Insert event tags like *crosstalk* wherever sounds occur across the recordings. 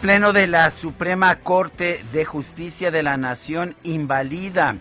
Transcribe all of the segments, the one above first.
Pleno de la Suprema Corte de Justicia de la Nación invalida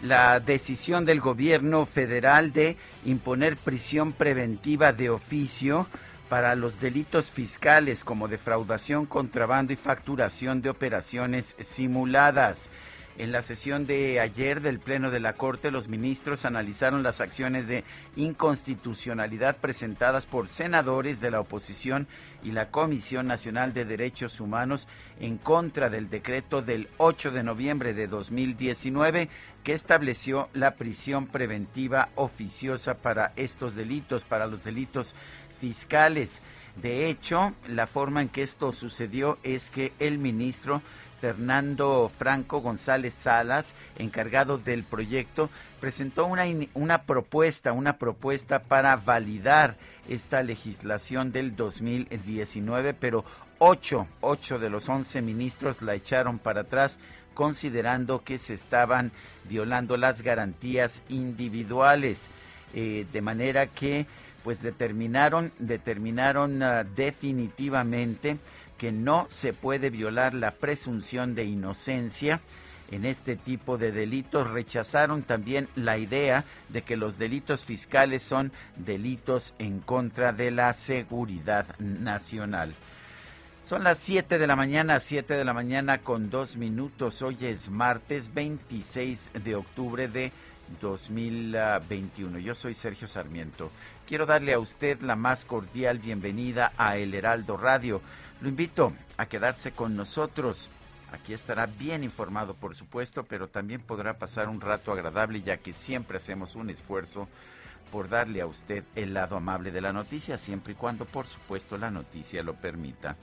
la decisión del gobierno federal de imponer prisión preventiva de oficio para los delitos fiscales como defraudación, contrabando y facturación de operaciones simuladas. En la sesión de ayer del Pleno de la Corte, los ministros analizaron las acciones de inconstitucionalidad presentadas por senadores de la oposición y la Comisión Nacional de Derechos Humanos en contra del decreto del 8 de noviembre de 2019 que estableció la prisión preventiva oficiosa para estos delitos, para los delitos fiscales. De hecho, la forma en que esto sucedió es que el ministro Fernando Franco González Salas, encargado del proyecto, presentó una, una propuesta, una propuesta para validar esta legislación del 2019, pero ocho, ocho de los once ministros la echaron para atrás considerando que se estaban violando las garantías individuales, eh, de manera que pues determinaron, determinaron uh, definitivamente que no se puede violar la presunción de inocencia en este tipo de delitos. Rechazaron también la idea de que los delitos fiscales son delitos en contra de la seguridad nacional. Son las 7 de la mañana, 7 de la mañana con dos minutos. Hoy es martes 26 de octubre de 2021. Yo soy Sergio Sarmiento. Quiero darle a usted la más cordial bienvenida a El Heraldo Radio. Lo invito a quedarse con nosotros. Aquí estará bien informado, por supuesto, pero también podrá pasar un rato agradable ya que siempre hacemos un esfuerzo por darle a usted el lado amable de la noticia, siempre y cuando, por supuesto, la noticia lo permita.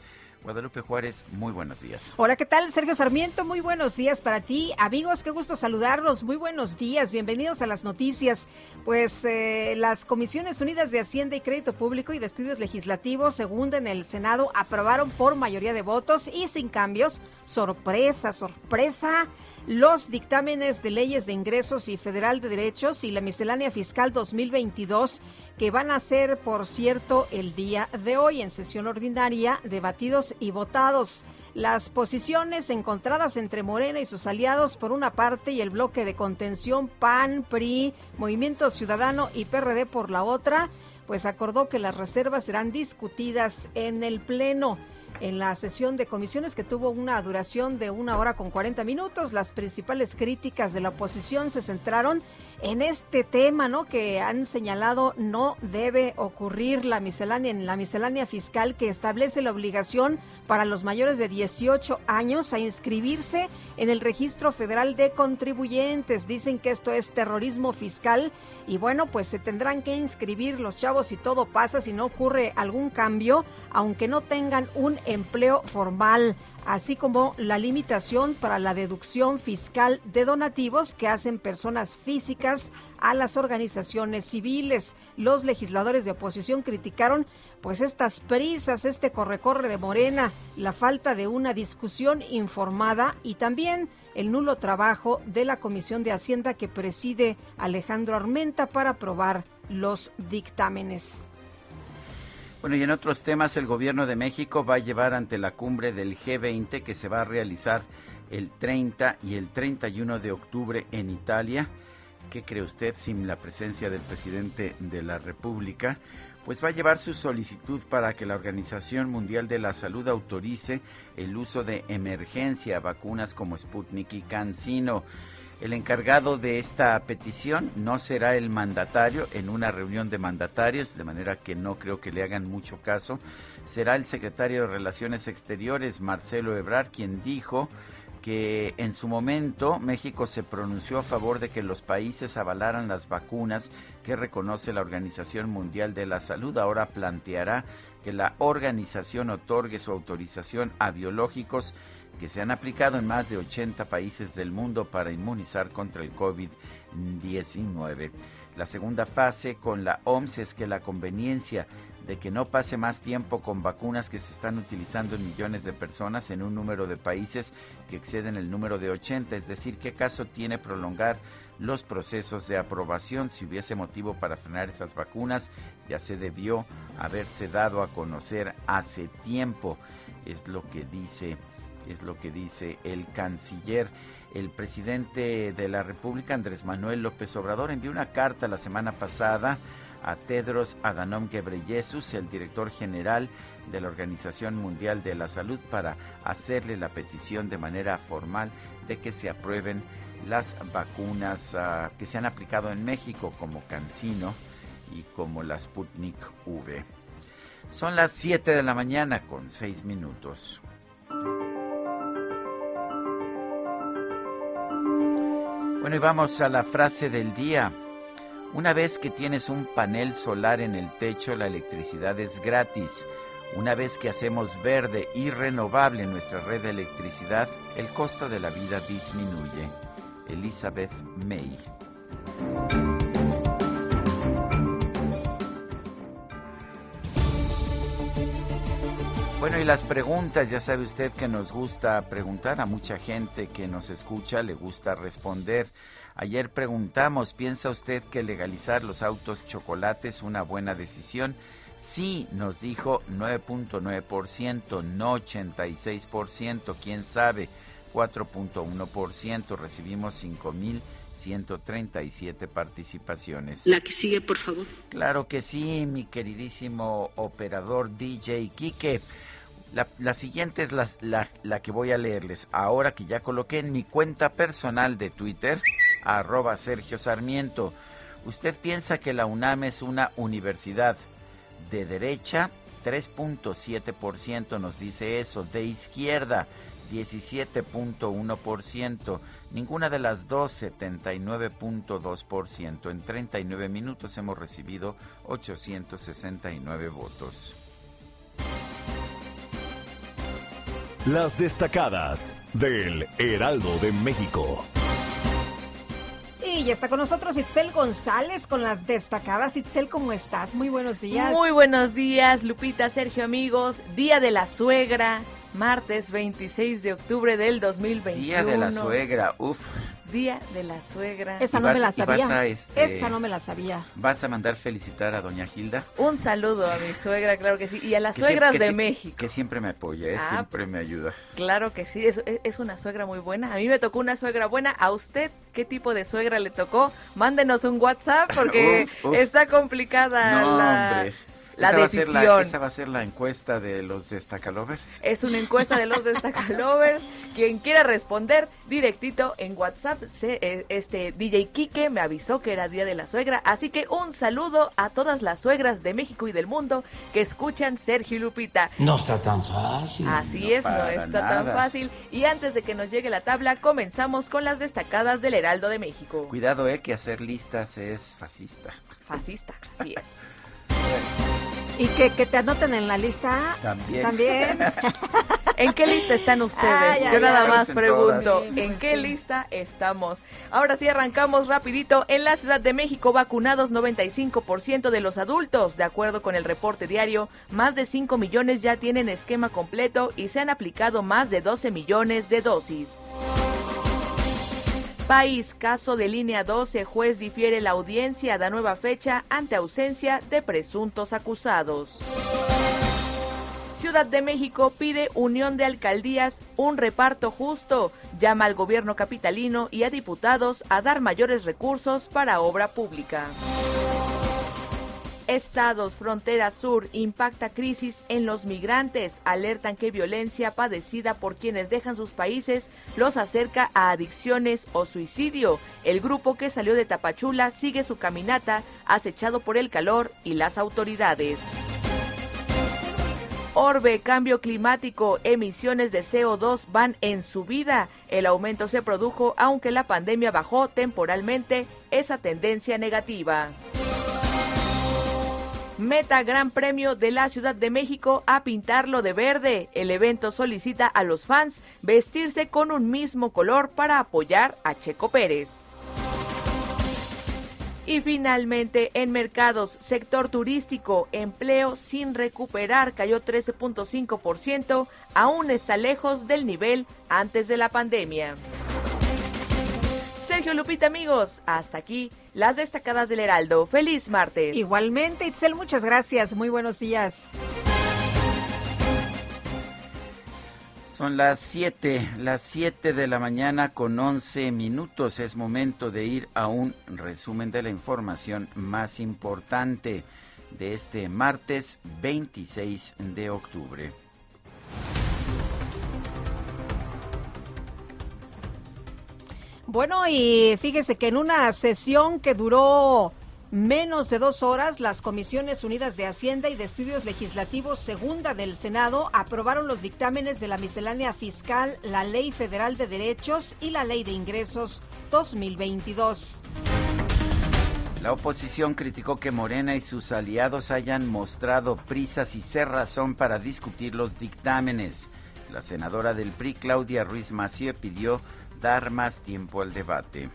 Guadalupe Juárez, muy buenos días. Hola, ¿qué tal? Sergio Sarmiento, muy buenos días para ti. Amigos, qué gusto saludarlos. Muy buenos días, bienvenidos a las noticias. Pues eh, las Comisiones Unidas de Hacienda y Crédito Público y de Estudios Legislativos, según en el Senado, aprobaron por mayoría de votos y sin cambios. Sorpresa, sorpresa los dictámenes de leyes de ingresos y federal de derechos y la miscelánea fiscal 2022 que van a ser, por cierto, el día de hoy en sesión ordinaria, debatidos y votados. Las posiciones encontradas entre Morena y sus aliados por una parte y el bloque de contención PAN, PRI, Movimiento Ciudadano y PRD por la otra, pues acordó que las reservas serán discutidas en el Pleno en la sesión de comisiones que tuvo una duración de una hora con 40 minutos. Las principales críticas de la oposición se centraron en este tema, ¿no? Que han señalado no debe ocurrir la miscelánea en la miscelánea fiscal que establece la obligación para los mayores de 18 años a inscribirse en el Registro Federal de Contribuyentes. Dicen que esto es terrorismo fiscal y bueno, pues se tendrán que inscribir los chavos y todo pasa si no ocurre algún cambio, aunque no tengan un empleo formal así como la limitación para la deducción fiscal de donativos que hacen personas físicas a las organizaciones civiles. Los legisladores de oposición criticaron pues estas prisas, este corre-corre de Morena, la falta de una discusión informada y también el nulo trabajo de la Comisión de Hacienda que preside Alejandro Armenta para aprobar los dictámenes. Bueno, y en otros temas, el gobierno de México va a llevar ante la cumbre del G20 que se va a realizar el 30 y el 31 de octubre en Italia. ¿Qué cree usted sin la presencia del presidente de la República? Pues va a llevar su solicitud para que la Organización Mundial de la Salud autorice el uso de emergencia vacunas como Sputnik y CanSino. El encargado de esta petición no será el mandatario en una reunión de mandatarios, de manera que no creo que le hagan mucho caso. Será el secretario de Relaciones Exteriores, Marcelo Ebrard, quien dijo que en su momento México se pronunció a favor de que los países avalaran las vacunas que reconoce la Organización Mundial de la Salud. Ahora planteará que la organización otorgue su autorización a biológicos que se han aplicado en más de 80 países del mundo para inmunizar contra el COVID-19. La segunda fase con la OMS es que la conveniencia de que no pase más tiempo con vacunas que se están utilizando en millones de personas en un número de países que exceden el número de 80, es decir, qué caso tiene prolongar los procesos de aprobación si hubiese motivo para frenar esas vacunas, ya se debió haberse dado a conocer hace tiempo, es lo que dice es lo que dice el canciller. El presidente de la República, Andrés Manuel López Obrador, envió una carta la semana pasada a Tedros Adhanom Ghebreyesus, el director general de la Organización Mundial de la Salud, para hacerle la petición de manera formal de que se aprueben las vacunas ah, que se han aplicado en México como Cancino y como la Sputnik V. Son las 7 de la mañana con 6 minutos. Bueno, y vamos a la frase del día. Una vez que tienes un panel solar en el techo, la electricidad es gratis. Una vez que hacemos verde y renovable nuestra red de electricidad, el costo de la vida disminuye. Elizabeth May. Bueno, y las preguntas, ya sabe usted que nos gusta preguntar a mucha gente que nos escucha, le gusta responder. Ayer preguntamos, ¿piensa usted que legalizar los autos chocolates es una buena decisión? Sí, nos dijo 9.9%, no 86%, quién sabe, 4.1%, recibimos 5.000 137 participaciones. La que sigue, por favor. Claro que sí, mi queridísimo operador DJ Quique. La, siguiente es la, la, que voy a leerles. Ahora que ya coloqué en mi cuenta personal de Twitter, arroba Sergio Sarmiento. ¿Usted piensa que la UNAM es una universidad de derecha? 3.7% nos dice eso. De izquierda, 17.1%. Ninguna de las dos, 79.2%. En 39 minutos hemos recibido 869 votos. Las destacadas del Heraldo de México. Y ya está con nosotros Itzel González con las destacadas. Itzel, ¿cómo estás? Muy buenos días. Muy buenos días, Lupita, Sergio, amigos. Día de la suegra, martes 26 de octubre del 2021. Día de la suegra, uf. Día de la Suegra. Esa no me la sabía. Este, Esa no me la sabía. ¿Vas a mandar felicitar a doña Gilda? Un saludo a mi suegra, claro que sí. Y a las suegras de México. Que siempre me apoya, ¿eh? ah, siempre me ayuda. Claro que sí, es, es, una suegra muy buena. A mí me tocó una suegra buena. ¿A usted qué tipo de suegra le tocó? Mándenos un WhatsApp porque *laughs* está complicada la la decisión. esa va a ser la encuesta de los destacalovers. Es una encuesta de los destacalovers. *laughs* Quien quiera responder directito en WhatsApp, eh, este DJ Kike me avisó que era Día de la Suegra, así que un saludo a todas las suegras de México y del mundo que escuchan Sergio Lupita. No está tan fácil. Así es, no está tan fácil. Y antes de que nos llegue la tabla, comenzamos con las destacadas del Heraldo de México. Cuidado, eh, que hacer listas es fascista. Fascista, así es. *laughs* ¿Y que, te anoten en la lista? También. También. *laughs* ¿En qué lista están ustedes? Yo nada más pregunto, ¿en qué lista estamos? Ahora sí arrancamos rapidito. En la Ciudad de México vacunados 95% de los adultos. De acuerdo con el reporte diario, más de 5 millones ya tienen esquema completo y se han aplicado más de 12 millones de dosis. País, caso de línea 12, juez difiere la audiencia, da nueva fecha ante ausencia de presuntos acusados. Ciudad de México pide unión de alcaldías, un reparto justo, llama al gobierno capitalino y a diputados a dar mayores recursos para obra pública. Estados, frontera sur, impacta crisis en los migrantes. Alertan que violencia padecida por quienes dejan sus países los acerca a adicciones o suicidio. El grupo que salió de Tapachula sigue su caminata, acechado por el calor y las autoridades. Orbe, cambio climático, emisiones de CO2 van en subida. El aumento se produjo aunque la pandemia bajó temporalmente esa tendencia negativa. Meta Gran Premio de la Ciudad de México a pintarlo de verde. El evento solicita a los fans vestirse con un mismo color para apoyar a Checo Pérez. Y finalmente, en mercados, sector turístico, empleo sin recuperar cayó 13.5%, aún está lejos del nivel antes de la pandemia. Sergio Lupita, amigos, hasta aquí las destacadas del Heraldo. Feliz martes. Igualmente, Itzel, muchas gracias. Muy buenos días. Son las 7, las 7 de la mañana con 11 minutos. Es momento de ir a un resumen de la información más importante de este martes 26 de octubre. Bueno, y fíjese que en una sesión que duró menos de dos horas, las Comisiones Unidas de Hacienda y de Estudios Legislativos Segunda del Senado aprobaron los dictámenes de la miscelánea fiscal, la Ley Federal de Derechos y la Ley de Ingresos 2022. La oposición criticó que Morena y sus aliados hayan mostrado prisas y cerrazón para discutir los dictámenes. La senadora del PRI, Claudia Ruiz Macié, pidió dar más tiempo al debate.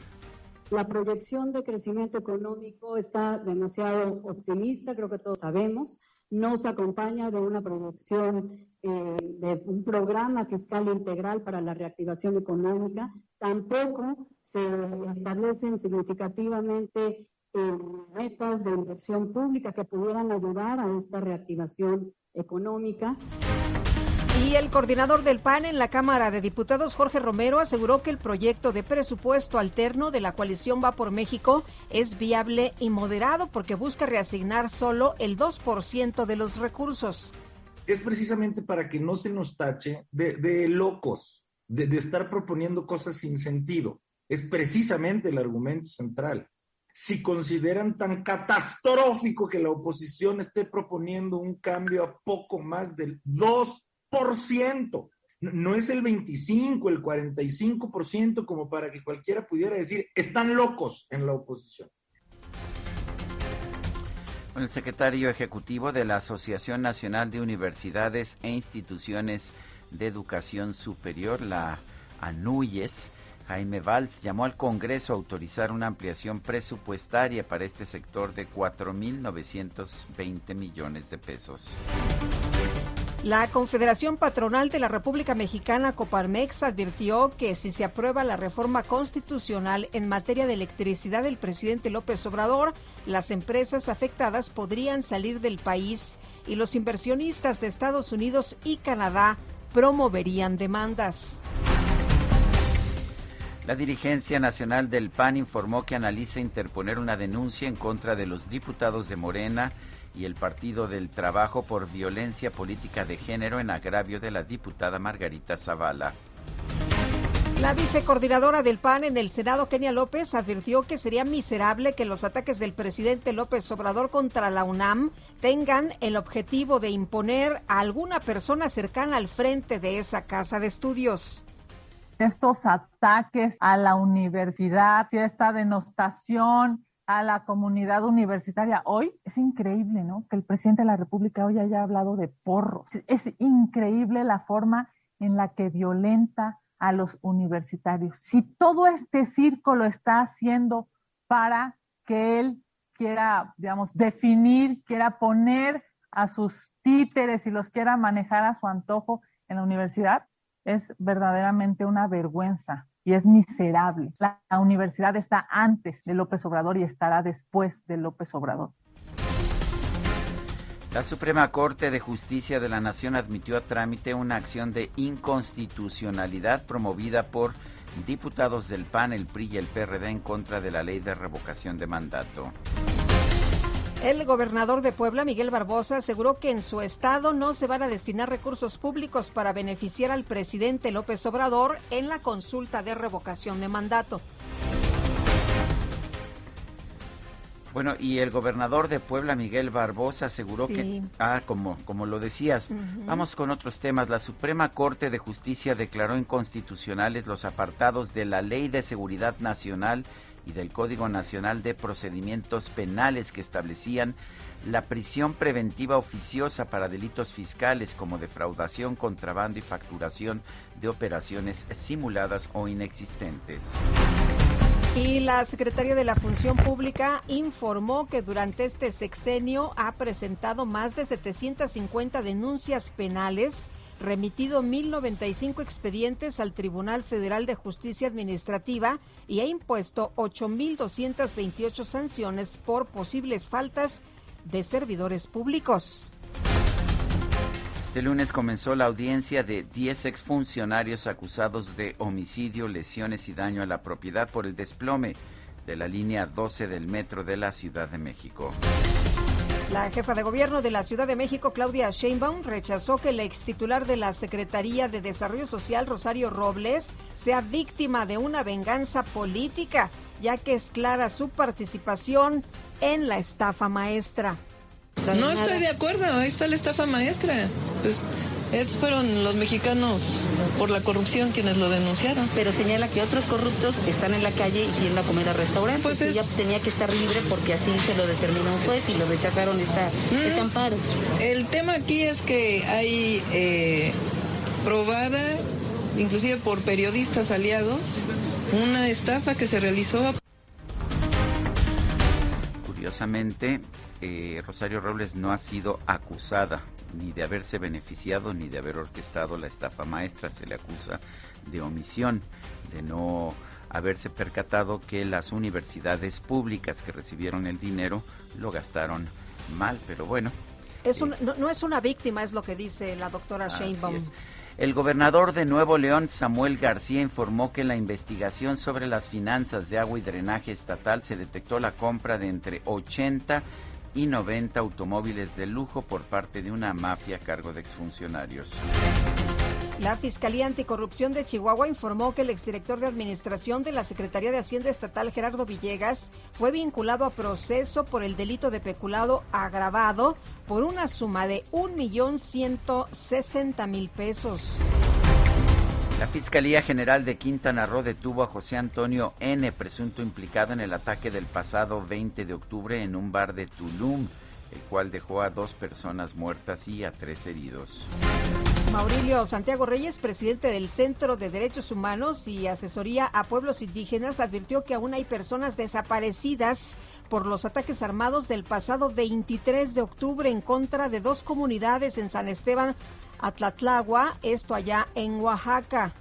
La proyección de crecimiento económico está demasiado optimista, creo que todos sabemos. No se acompaña de una proyección eh, de un programa fiscal integral para la reactivación económica. Tampoco se establecen significativamente eh, metas de inversión pública que pudieran ayudar a esta reactivación económica. Y el coordinador del PAN en la Cámara de Diputados, Jorge Romero, aseguró que el proyecto de presupuesto alterno de la coalición Va por México es viable y moderado porque busca reasignar solo el 2% de los recursos. Es precisamente para que no se nos tache de, locos, de, de estar proponiendo cosas sin sentido. Es precisamente el argumento central si consideran tan catastrófico que la oposición esté proponiendo un cambio a poco más del 2 ciento. No es el 25, el 45% como para que cualquiera pudiera decir, están locos en la oposición. El secretario ejecutivo de la Asociación Nacional de Universidades e Instituciones de Educación Superior, la ANUYES, Jaime Valls, llamó al Congreso a autorizar una ampliación presupuestaria para este sector de 4.920 millones de pesos. La Confederación Patronal de la República Mexicana, Coparmex, advirtió que si se aprueba la reforma constitucional en materia de electricidad del presidente López Obrador, las empresas afectadas podrían salir del país y los inversionistas de Estados Unidos y Canadá promoverían demandas. La dirigencia nacional del PAN informó que analiza interponer una denuncia en contra de los diputados de Morena y el Partido del Trabajo por violencia política de género en agravio de la diputada Margarita Zavala. La vicecoordinadora del PAN en el Senado, Kenia López, advirtió que sería miserable que los ataques del presidente López Obrador contra la UNAM tengan el objetivo de imponer a alguna persona cercana al frente de esa casa de estudios estos ataques a la universidad, esta denostación a la comunidad universitaria. Hoy es increíble, ¿no? Que el presidente de la República hoy haya hablado de porros. Es increíble la forma en la que violenta a los universitarios. Si todo este circo lo está haciendo para que él quiera, digamos, definir, quiera poner a sus títeres y los quiera manejar a su antojo en la universidad, es verdaderamente una vergüenza y es miserable. La, universidad está antes de López Obrador y estará después de López Obrador. La Suprema Corte de Justicia de la Nación admitió a trámite una acción de inconstitucionalidad promovida por diputados del PAN, el PRI y el PRD en contra de la ley de revocación de mandato. El gobernador de Puebla, Miguel Barbosa, aseguró que en su estado no se van a destinar recursos públicos para beneficiar al presidente López Obrador en la consulta de revocación de mandato. Bueno, y el gobernador de Puebla, Miguel Barbosa, aseguró que, ah, como, como lo decías, vamos con otros temas. La Suprema Corte de Justicia declaró inconstitucionales los apartados de la Ley de Seguridad Nacional y del Código Nacional de Procedimientos Penales que establecían la prisión preventiva oficiosa para delitos fiscales como defraudación, contrabando y facturación de operaciones simuladas o inexistentes. Y la Secretaría de la Función Pública informó que durante este sexenio ha presentado más de 750 denuncias penales remitido 1.095 expedientes al Tribunal Federal de Justicia Administrativa y ha impuesto 8.228 sanciones por posibles faltas de servidores públicos. Este lunes comenzó la audiencia de 10 exfuncionarios acusados de homicidio, lesiones y daño a la propiedad por el desplome de la línea 12 del metro de la Ciudad de México. La jefa de gobierno de la Ciudad de México, Claudia Sheinbaum, rechazó que el ex titular de la Secretaría de Desarrollo Social, Rosario Robles, sea víctima de una venganza política, ya que es clara su participación en la estafa maestra. No estoy de acuerdo, ahí está la estafa maestra. Pues es, fueron los mexicanos por la corrupción quienes lo denunciaron. Pero señala que otros corruptos están en la calle y yendo a comer a restaurantes. Pues Ella tenía que estar libre porque así se lo determinó un juez y lo rechazaron esta, mm. este amparo. El tema aquí es que hay eh, probada, inclusive por periodistas aliados, una estafa que se realizó. Curiosamente, eh, Rosario Robles no ha sido acusada ni de haberse beneficiado ni de haber orquestado la estafa maestra. Se le acusa de omisión, de no haberse percatado que las universidades públicas que recibieron el dinero lo gastaron mal, pero bueno. Es un, no, es una víctima, es lo que dice la doctora Sheinbaum. El gobernador de Nuevo León, Samuel García, informó que en la investigación sobre las finanzas de agua y drenaje estatal se detectó la compra de entre 80 y 90 automóviles de lujo por parte de una mafia a cargo de exfuncionarios. La Fiscalía Anticorrupción de Chihuahua informó que el exdirector de Administración de la Secretaría de Hacienda Estatal, Gerardo Villegas, fue vinculado a proceso por el delito de peculado agravado por una suma de 1.160.000 pesos. La Fiscalía General de Quintana Roo detuvo a José Antonio N., presunto implicado en el ataque del pasado 20 de octubre en un bar de Tulum, el cual dejó a dos personas muertas y a tres heridos. Maurilio Santiago Reyes, presidente del Centro de Derechos Humanos y Asesoría a Pueblos Indígenas, advirtió que aún hay personas desaparecidas por los ataques armados del pasado 23 de octubre en contra de dos comunidades en San Esteban Atlatlagua, esto allá en Oaxaca.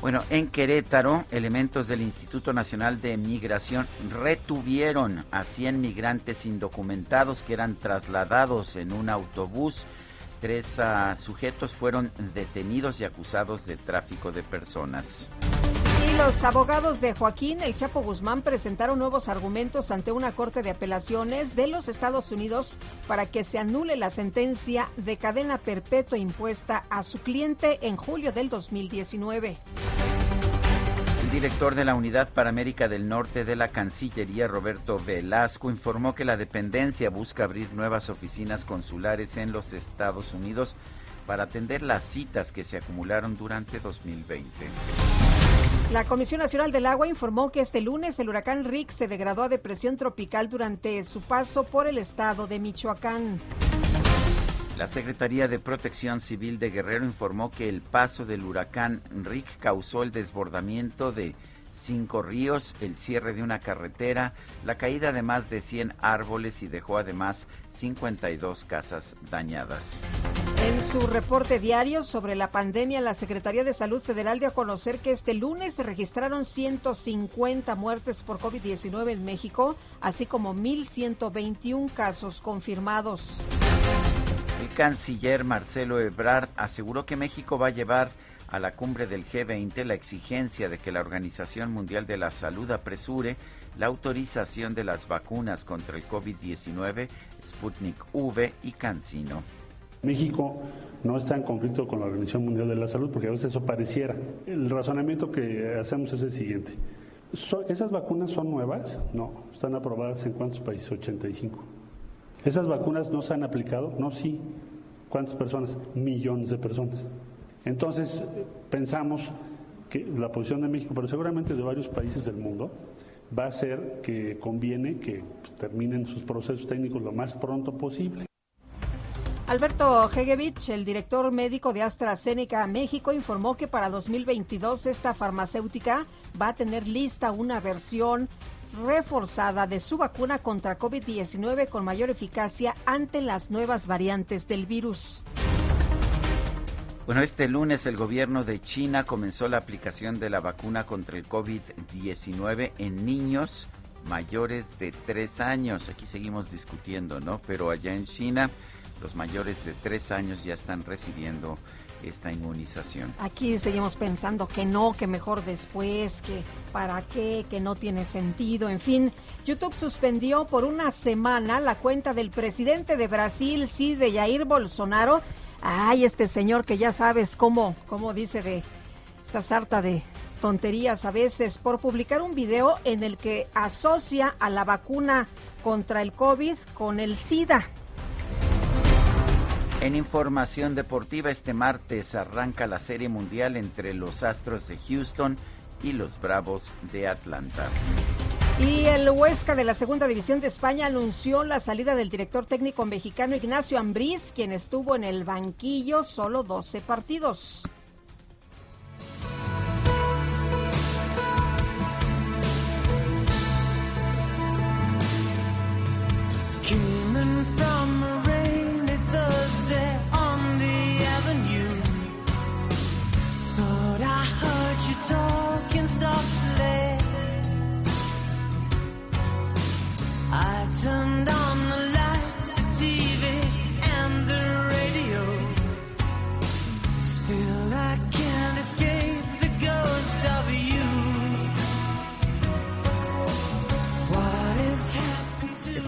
Bueno, en Querétaro, elementos del Instituto Nacional de Migración retuvieron a 100 migrantes indocumentados que eran trasladados en un autobús. Tres uh, sujetos fueron detenidos y acusados de tráfico de personas los abogados de Joaquín El Chapo Guzmán presentaron nuevos argumentos ante una corte de apelaciones de los Estados Unidos para que se anule la sentencia de cadena perpetua impuesta a su cliente en julio del 2019. El director de la Unidad para América del Norte de la Cancillería, Roberto Velasco, informó que la dependencia busca abrir nuevas oficinas consulares en los Estados Unidos para atender las citas que se acumularon durante 2020. La Comisión Nacional del Agua informó que este lunes el huracán Rick se degradó a depresión tropical durante su paso por el estado de Michoacán. La Secretaría de Protección Civil de Guerrero informó que el paso del huracán Rick causó el desbordamiento de cinco ríos, el cierre de una carretera, la caída de más de 100 árboles y dejó además 52 casas dañadas. En su reporte diario sobre la pandemia, la Secretaría de Salud Federal dio a conocer que este lunes se registraron 150 muertes por COVID-19 en México, así como 1.121 casos confirmados. El canciller Marcelo Ebrard aseguró que México va a llevar a la cumbre del G20 la exigencia de que la Organización Mundial de la Salud apresure la autorización de las vacunas contra el COVID-19, Sputnik V y CanSino. México no está en conflicto con la Organización Mundial de la Salud, porque a veces eso pareciera. El razonamiento que hacemos es el siguiente. ¿Esas vacunas son nuevas? No. ¿Están aprobadas en cuántos países? 85. ¿Esas vacunas no se han aplicado? No, sí. ¿Cuántas personas? Millones de personas. Entonces, pensamos que la posición de México, pero seguramente de varios países del mundo, va a ser que conviene que terminen sus procesos técnicos lo más pronto posible. Alberto Hegevich, el director médico de AstraZeneca México, informó que para 2022 esta farmacéutica va a tener lista una versión reforzada de su vacuna contra COVID-19 con mayor eficacia ante las nuevas variantes del virus. Bueno, este lunes el gobierno de China comenzó la aplicación de la vacuna contra el COVID-19 en niños mayores de tres años. Aquí seguimos discutiendo, ¿no? Pero allá en China los mayores de tres años ya están recibiendo esta inmunización. Aquí seguimos pensando que no, que mejor después, que para qué, que no tiene sentido. En fin, YouTube suspendió por una semana la cuenta del presidente de Brasil, sí, de Jair Bolsonaro, Ay, este señor que ya sabes cómo, cómo dice de esta sarta de tonterías a veces por publicar un video en el que asocia a la vacuna contra el COVID con el SIDA. En información deportiva, este martes arranca la Serie Mundial entre los Astros de Houston y los Bravos de Atlanta. Y el Huesca de la Segunda División de España anunció la salida del director técnico mexicano Ignacio Ambriz, quien estuvo en el banquillo solo 12 partidos.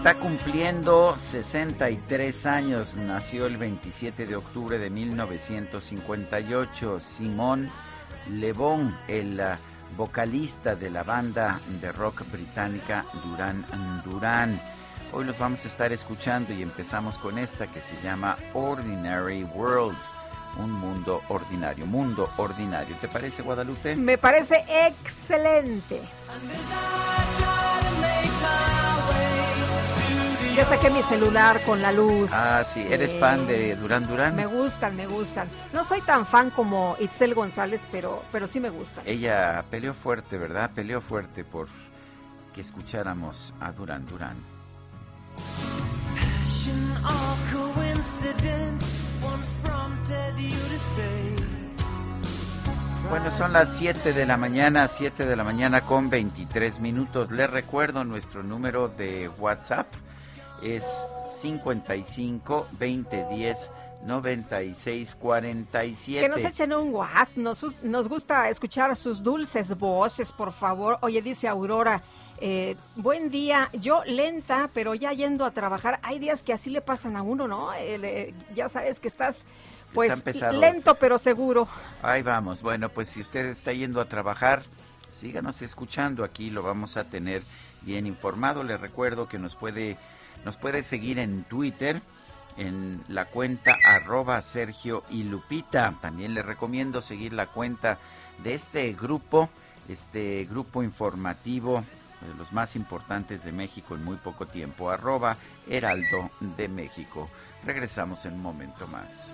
Está cumpliendo 63 años. Nació el 27 de octubre de 1958. Simón Le el uh, vocalista de la banda de rock británica Duran Duran. Hoy los vamos a estar escuchando y empezamos con esta que se llama Ordinary World. Un mundo ordinario, mundo ordinario. ¿Te parece, Guadalupe? Me parece excelente. Ya saqué mi celular con la luz. Ah, sí. ¿Eres fan de Durán Durán? Me gustan, me gustan. No soy tan fan como Itzel González, pero, pero sí me gustan. Ella peleó fuerte, ¿verdad? Peleó fuerte por que escucháramos a Durán Durán. Bueno, son las 7 de la mañana, 7 de la mañana con 23 minutos. Les recuerdo nuestro número de WhatsApp es 55 2010 9647. Que nos echen un guas, nos, nos gusta escuchar sus dulces voces, por favor. Oye, dice Aurora, eh, buen día, yo lenta, pero ya yendo a trabajar. Hay días que así le pasan a uno, ¿no? Eh, ya sabes que estás pues lento pero seguro. Ahí vamos. Bueno, pues si usted está yendo a trabajar, síganos escuchando. Aquí lo vamos a tener bien informado. Le recuerdo que nos puede nos puede seguir en Twitter en la cuenta arroba Sergio y Lupita. También le recomiendo seguir la cuenta de este grupo, este grupo informativo de los más importantes de México en muy poco tiempo, arroba Heraldo de México. Regresamos en un momento más.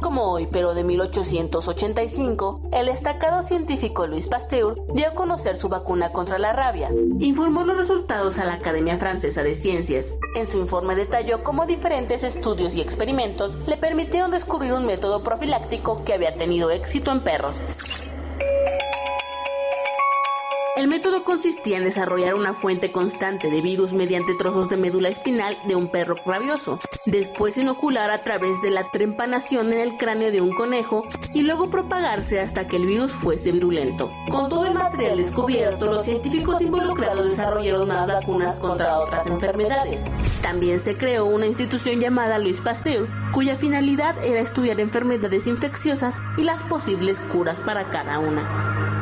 Como hoy, pero de 1885, el destacado científico Luis Pasteur dio a conocer su vacuna contra la rabia. Informó los resultados a la Academia Francesa de Ciencias. En su informe detalló cómo diferentes estudios y experimentos le permitieron descubrir un método profiláctico que había tenido éxito en perros. El método consistía en desarrollar una fuente constante de virus mediante trozos de médula espinal de un perro rabioso, después inocular a través de la trempanación en el cráneo de un conejo y luego propagarse hasta que el virus fuese virulento. Con todo el material descubierto, los científicos involucrados desarrollaron más vacunas contra otras enfermedades. También se creó una institución llamada Luis Pasteur, cuya finalidad era estudiar enfermedades infecciosas y las posibles curas para cada una.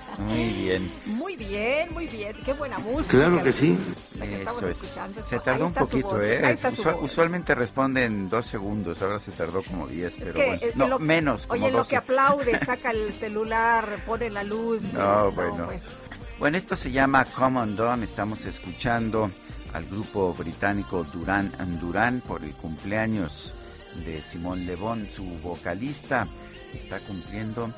Muy bien. Muy bien, muy bien. Qué buena música. Claro que sí. Se tardó un poquito, ¿eh? usualmente responde en dos segundos, ahora se tardó como diez, pero bueno. Eh, no, menos. Como oye, lo que aplaude, saca el celular, pone la luz. *laughs* No, bueno. Pues. Bueno, esto se llama Common Dawn. Estamos escuchando al grupo británico Duran Duran por el cumpleaños de Simón Le su vocalista está cumpliendo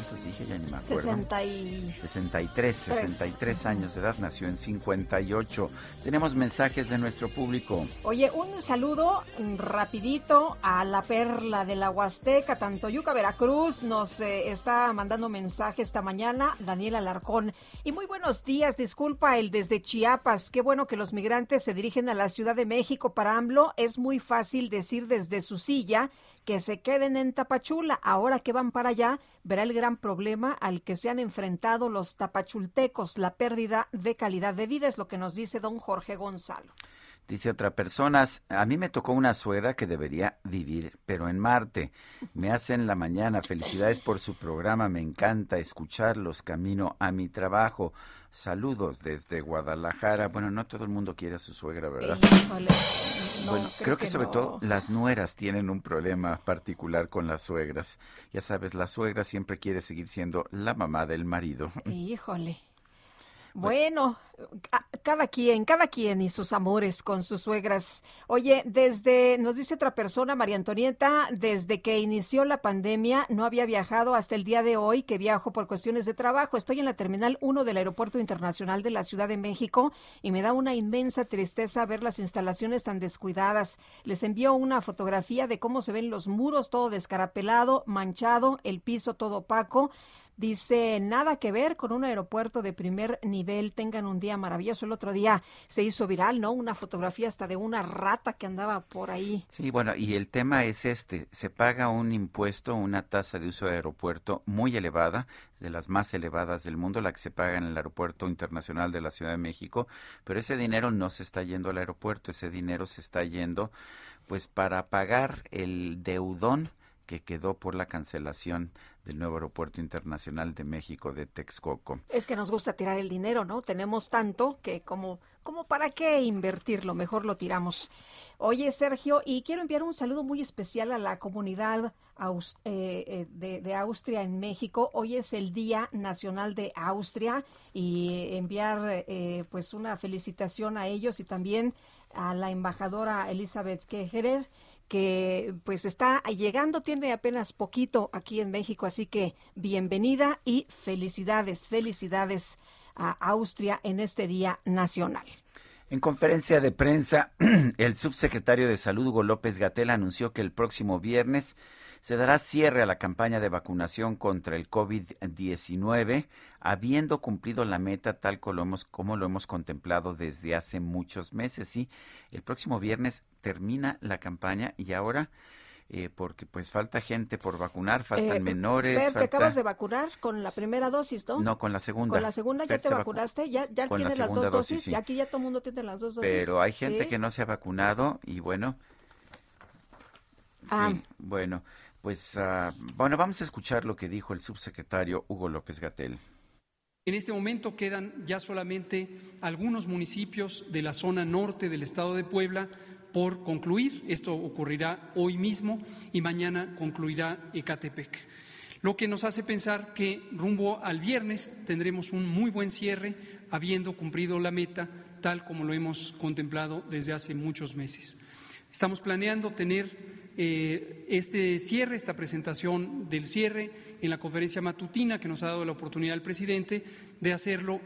¿Cuántos dije? Ya ni me acuerdo. 60 y... 63, 63 años de edad, nació en 58. Tenemos mensajes de nuestro público. Oye, un saludo rapidito a la perla de la Huasteca, Tantoyuca, Veracruz. Nos eh, está mandando mensaje esta mañana Daniel Alarcón. Y muy buenos días, disculpa el desde Chiapas. Qué bueno que los migrantes se dirigen a la Ciudad de México para AMLO. Es muy fácil decir desde su silla que se queden en Tapachula. Ahora que van para allá, verá el gran problema al que se han enfrentado los tapachultecos, la pérdida de calidad de vida, es lo que nos dice don Jorge Gonzalo. Dice otra persona, a mí me tocó una suegra que debería vivir, pero en Marte. Me hacen la mañana. Felicidades por su programa. Me encanta escucharlos camino a mi trabajo. Saludos desde Guadalajara. Bueno, no todo el mundo quiere a su suegra, ¿verdad? Bueno, creo, que, sobre todo las nueras tienen un problema particular con las suegras. Ya sabes, la suegra siempre quiere seguir siendo la mamá del marido. Híjole. Bueno, cada quien, cada quien y sus amores con sus suegras. Oye, desde, nos dice otra persona, María Antonieta, desde que inició la pandemia no había viajado hasta el día de hoy que viajo por cuestiones de trabajo. Estoy en la Terminal 1 del Aeropuerto Internacional de la Ciudad de México y me da una inmensa tristeza ver las instalaciones tan descuidadas. Les envío una fotografía de cómo se ven los muros todo descarapelado, manchado, el piso todo opaco. Dice, nada que ver con un aeropuerto de primer nivel. Tengan un día maravilloso. El otro día se hizo viral, ¿no? Una fotografía hasta de una rata que andaba por ahí. Sí, bueno, y el tema es este. Se paga un impuesto, una tasa de uso de aeropuerto muy elevada, de las más elevadas del mundo, la que se paga en el Aeropuerto Internacional de la Ciudad de México, pero ese dinero no se está yendo al aeropuerto, ese dinero se está yendo pues para pagar el deudón que quedó por la cancelación del nuevo aeropuerto internacional de México de Texcoco. Es que nos gusta tirar el dinero, ¿no? Tenemos tanto que como, como para qué invertirlo, mejor lo tiramos. Oye, Sergio, y quiero enviar un saludo muy especial a la comunidad eh, eh, de, Austria en México. Hoy es el Día Nacional de Austria y enviar eh, pues una felicitación a ellos y también a la embajadora Elizabeth Kejerer que pues está llegando, tiene apenas poquito aquí en México, así que bienvenida y felicidades, felicidades a Austria en este Día Nacional. En conferencia de prensa, *clears throat* el subsecretario de Salud, Hugo López Gatel, anunció que el próximo viernes se dará cierre a la campaña de vacunación contra el COVID-19, habiendo cumplido la meta tal como lo, hemos, como lo hemos contemplado desde hace muchos meses. Y el próximo viernes termina la campaña y ahora... Eh, porque pues falta gente por vacunar, faltan eh, menores. ¿te acabas de vacunar con la primera dosis, no? No, con la segunda. ¿Con la segunda ya te vacunaste? ¿Ya, ya tienes las dos dosis? y Aquí ya todo el mundo tiene las dos dosis. Pero hay gente que no se ha vacunado y bueno... Ah. Sí, bueno, pues ah, bueno, vamos a escuchar lo que dijo el subsecretario Hugo López Gatel. En este momento quedan ya solamente algunos municipios de la zona norte del estado de Puebla por concluir. Esto ocurrirá hoy mismo y mañana concluirá Ecatepec. Lo que nos hace pensar que rumbo al viernes tendremos un muy buen cierre, habiendo cumplido la meta tal como lo hemos contemplado desde hace muchos meses. Estamos planeando tener eh, este cierre, esta presentación del cierre en la conferencia matutina que nos ha dado la oportunidad el presidente de hacerlo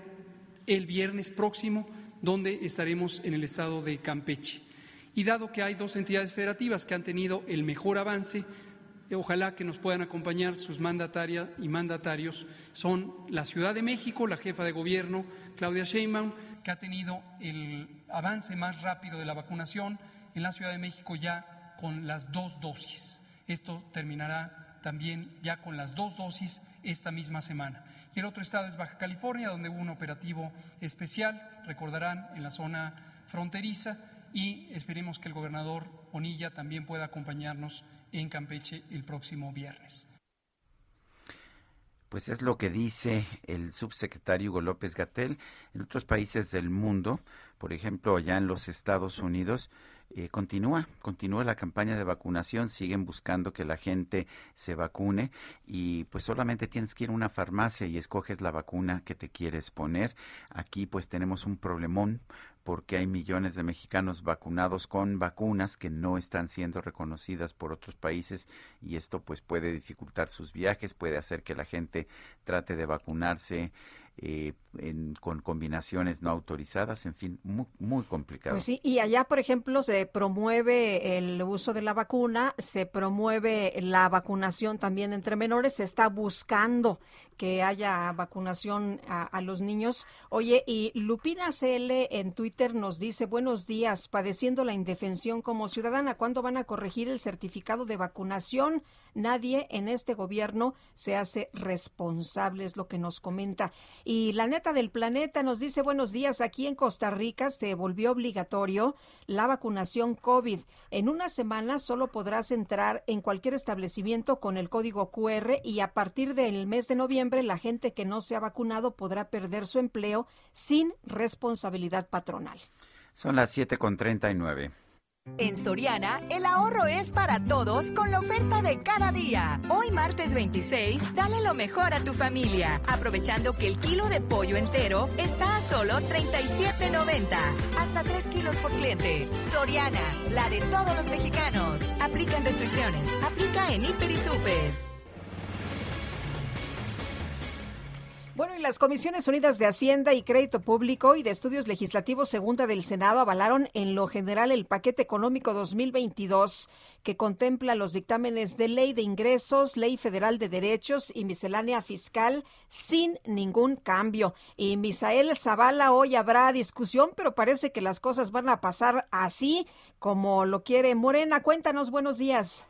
el viernes próximo, donde estaremos en el estado de Campeche. Y dado que hay dos entidades federativas que han tenido el mejor avance, ojalá que nos puedan acompañar sus mandatarias y mandatarios, son la Ciudad de México, la jefa de gobierno, Claudia Sheinbaum, que ha tenido el avance más rápido de la vacunación. En la Ciudad de México ya con las dos dosis. Esto terminará también ya con las dos dosis esta misma semana. Y el otro estado es Baja California, donde hubo un operativo especial, recordarán, en la zona fronteriza, y esperemos que el gobernador Onilla también pueda acompañarnos en Campeche el próximo viernes. Pues es lo que dice el subsecretario Hugo López Gatel. En otros países del mundo, por ejemplo, allá en los Estados Unidos, eh, continúa, continúa la campaña de vacunación, siguen buscando que la gente se vacune y pues solamente tienes que ir a una farmacia y escoges la vacuna que te quieres poner. Aquí pues tenemos un problemón porque hay millones de mexicanos vacunados con vacunas que no están siendo reconocidas por otros países y esto pues puede dificultar sus viajes, puede hacer que la gente trate de vacunarse eh, con combinaciones no autorizadas, en fin, muy, muy complicado. Pues sí, y allá, por ejemplo, se promueve el uso de la vacuna, se promueve la vacunación también entre menores, se está buscando que haya vacunación a, los niños. Oye, y Lupina CL en Twitter nos dice, buenos días, padeciendo la indefensión como ciudadana, ¿cuándo van a corregir el certificado de vacunación? Nadie en este gobierno se hace responsable, es lo que nos comenta. Y la neta del planeta nos dice, buenos días, aquí en Costa Rica se volvió obligatorio la vacunación COVID. En una semana solo podrás entrar en cualquier establecimiento con el código QR y a partir del mes de noviembre la gente que no se ha vacunado podrá perder su empleo sin responsabilidad patronal. Son las 7.39. En Soriana, el ahorro es para todos con la oferta de cada día. Hoy martes 26, dale lo mejor a tu familia, aprovechando que el kilo de pollo entero está a solo 37.90. Hasta 3 kilos por cliente. Soriana, la de todos los mexicanos. Aplican restricciones. Aplica en Hiper y Super. Bueno, y las Comisiones Unidas de Hacienda y Crédito Público y de Estudios Legislativos Segunda del Senado avalaron en lo general el paquete económico 2022 que contempla los dictámenes de Ley de Ingresos, Ley Federal de Derechos y Miscelánea Fiscal sin ningún cambio. Y Misael Zavala, hoy habrá discusión, pero parece que las cosas van a pasar así como lo quiere Morena. Cuéntanos, buenos días.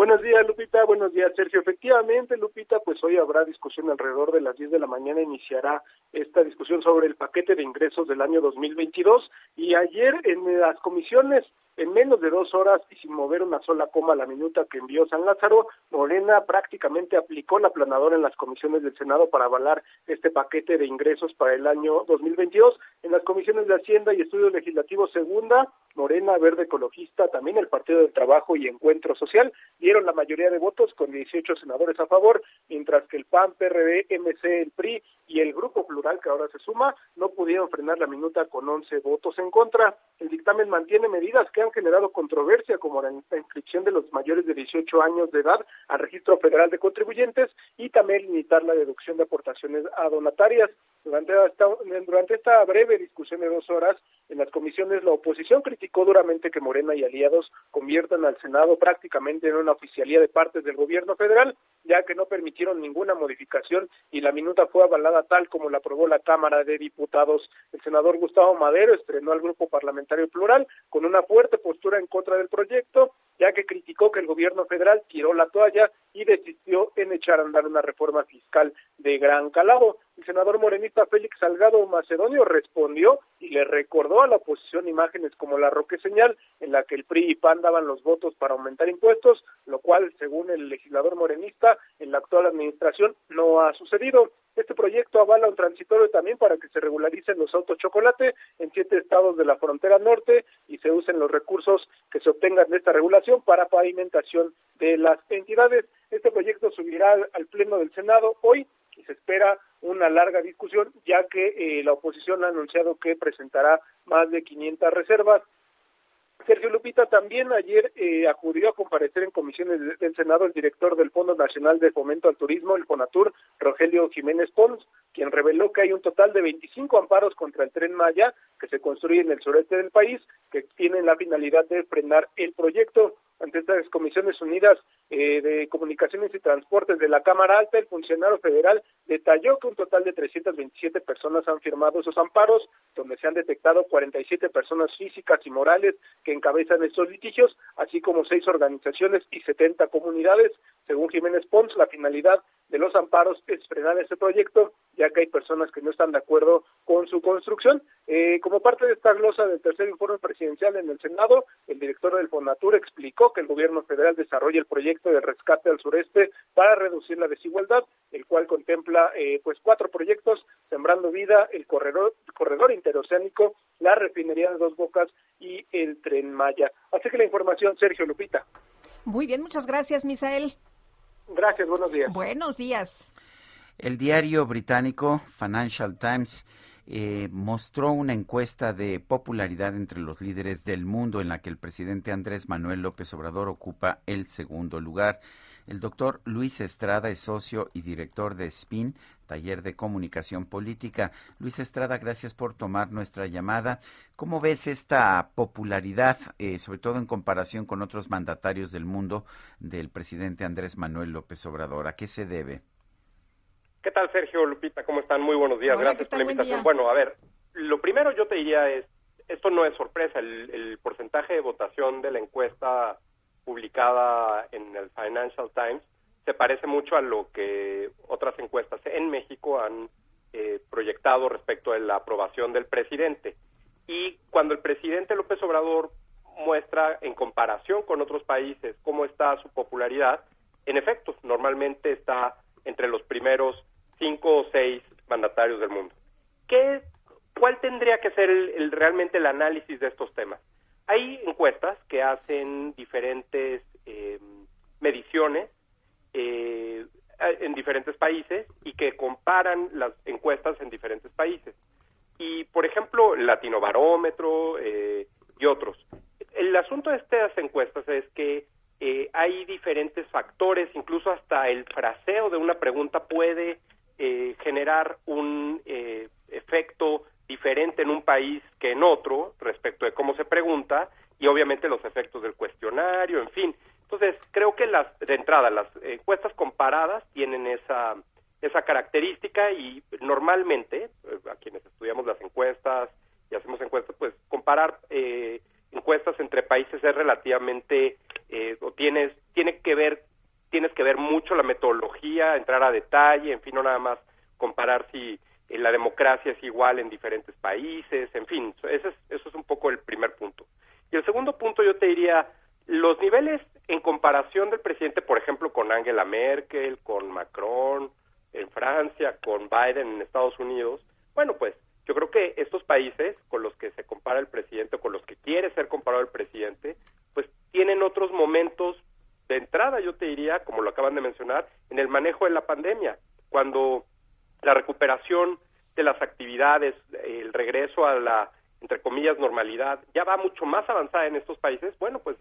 Buenos días, Lupita. Buenos días, Sergio. Efectivamente, Lupita, pues hoy habrá discusión alrededor de las 10 de la mañana. Iniciará esta discusión sobre el paquete de ingresos del año 2022. Y ayer en las comisiones en menos de dos horas y sin mover una sola coma la minuta que envió San Lázaro, Morena prácticamente aplicó la planadora en las comisiones del Senado para avalar este paquete de ingresos para el año 2022. En las comisiones de Hacienda y Estudios Legislativos Segunda, Morena, Verde Ecologista, también el Partido del Trabajo y Encuentro Social dieron la mayoría de votos con 18 senadores a favor, mientras que el PAN, PRD, MC, el PRI y el Grupo Plural, que ahora se suma, no pudieron frenar la minuta con 11 votos en contra. El dictamen mantiene medidas que han generado controversia, como la inscripción de los mayores de 18 años de edad al registro federal de contribuyentes y también limitar la deducción de aportaciones a donatarias. Durante esta, durante esta breve discusión de dos horas en las comisiones, la oposición criticó duramente que Morena y aliados conviertan al Senado prácticamente en una oficialía de partes del gobierno federal, ya que no permitieron ninguna modificación y la minuta fue avalada tal como la aprobó la Cámara de Diputados. El senador Gustavo Madero estrenó al grupo parlamentario plural con una fuerte postura en contra del proyecto, ya que criticó que el gobierno federal tiró la toalla y desistió en echar a andar una reforma fiscal de gran calado. El senador morenista Félix Salgado Macedonio respondió y le recordó a la oposición imágenes como la Roque Señal, en la que el PRI y PAN daban los votos para aumentar impuestos, lo cual, según el legislador morenista, en la actual administración no ha sucedido. Este proyecto avala un transitorio también para que se regularicen los autos chocolate en siete estados de la frontera norte y se usen los recursos que se obtengan de esta regulación para pavimentación de las entidades. Este proyecto subirá al Pleno del Senado hoy y se espera una larga discusión, ya que eh, la oposición ha anunciado que presentará más de 500 reservas. Sergio Lupita también ayer eh, acudió a comparecer en comisiones del Senado el director del Fondo Nacional de Fomento al Turismo, el FONATUR, Rogelio Jiménez Pons, quien reveló que hay un total de 25 amparos contra el tren Maya que se construye en el sureste del país, que tienen la finalidad de frenar el proyecto ante estas comisiones unidas eh, de comunicaciones y transportes de la Cámara Alta, el funcionario federal detalló que un total de 327 personas han firmado esos amparos, donde se han detectado 47 personas físicas y morales que encabezan estos litigios, así como seis organizaciones y 70 comunidades. Según Jiménez Pons, la finalidad de los amparos es frenar este proyecto, ya que hay personas que no están de acuerdo con su construcción. Eh, como parte de esta glosa del tercer informe presidencial en el Senado, director del Fonatur explicó que el gobierno federal desarrolla el proyecto de rescate al sureste para reducir la desigualdad, el cual contempla eh, pues cuatro proyectos, Sembrando Vida, el corredor, corredor interoceánico, la refinería de Dos Bocas y el Tren Maya. Así que la información, Sergio Lupita. Muy bien, muchas gracias, Misael. Gracias, buenos días. Buenos días. El diario británico Financial Times eh, mostró una encuesta de popularidad entre los líderes del mundo en la que el presidente Andrés Manuel López Obrador ocupa el segundo lugar. El doctor Luis Estrada es socio y director de SPIN, taller de comunicación política. Luis Estrada, gracias por tomar nuestra llamada. ¿Cómo ves esta popularidad, eh, sobre todo en comparación con otros mandatarios del mundo, del presidente Andrés Manuel López Obrador? ¿A qué se debe? ¿Qué tal, Sergio, Lupita? ¿Cómo están? Muy buenos días. Gracias por la invitación. Bueno, a ver, lo primero yo te diría es, esto no es sorpresa, el, porcentaje de votación de la encuesta publicada en el Financial Times se parece mucho a lo que otras encuestas en México han eh, proyectado respecto de la aprobación del presidente. Y cuando el presidente López Obrador muestra en comparación con otros países cómo está su popularidad, en efecto, normalmente está entre los primeros cinco o seis mandatarios del mundo. ¿Qué, ¿Cuál tendría que ser el, realmente el análisis de estos temas? Hay encuestas que hacen diferentes eh, mediciones eh, en diferentes países y que comparan las encuestas en diferentes países. Y, por ejemplo, el Latino Barómetro eh, y otros. El asunto de estas encuestas es que hay diferentes factores, incluso hasta el fraseo de una pregunta puede eh, generar un eh, efecto diferente en un país que en otro respecto de cómo se pregunta y obviamente los efectos del cuestionario, en fin. Entonces, creo que las de entrada las encuestas comparadas tienen esa esa característica y normalmente eh, a quienes estudiamos las encuestas y hacemos encuestas, pues comparar encuestas entre países es relativamente o tienes tiene que ver tienes que ver mucho la metodología, entrar a detalle, en fin, no nada más comparar si eh, la democracia es igual en diferentes países, en fin, ese es, eso es un poco el primer punto. Y el segundo punto yo te diría, los niveles en comparación del presidente, por ejemplo, con Angela Merkel, con Macron en Francia, con Biden en Estados Unidos, bueno, pues yo creo que estos países con los que se compara el presidente, o con los que quiere ser comparado el presidente, pues tienen otros momentos de entrada, yo te diría, como lo acaban de mencionar, en el manejo de la pandemia, cuando la recuperación de las actividades, el regreso a la, entre comillas, normalidad, ya va mucho más avanzada en estos países, bueno, pues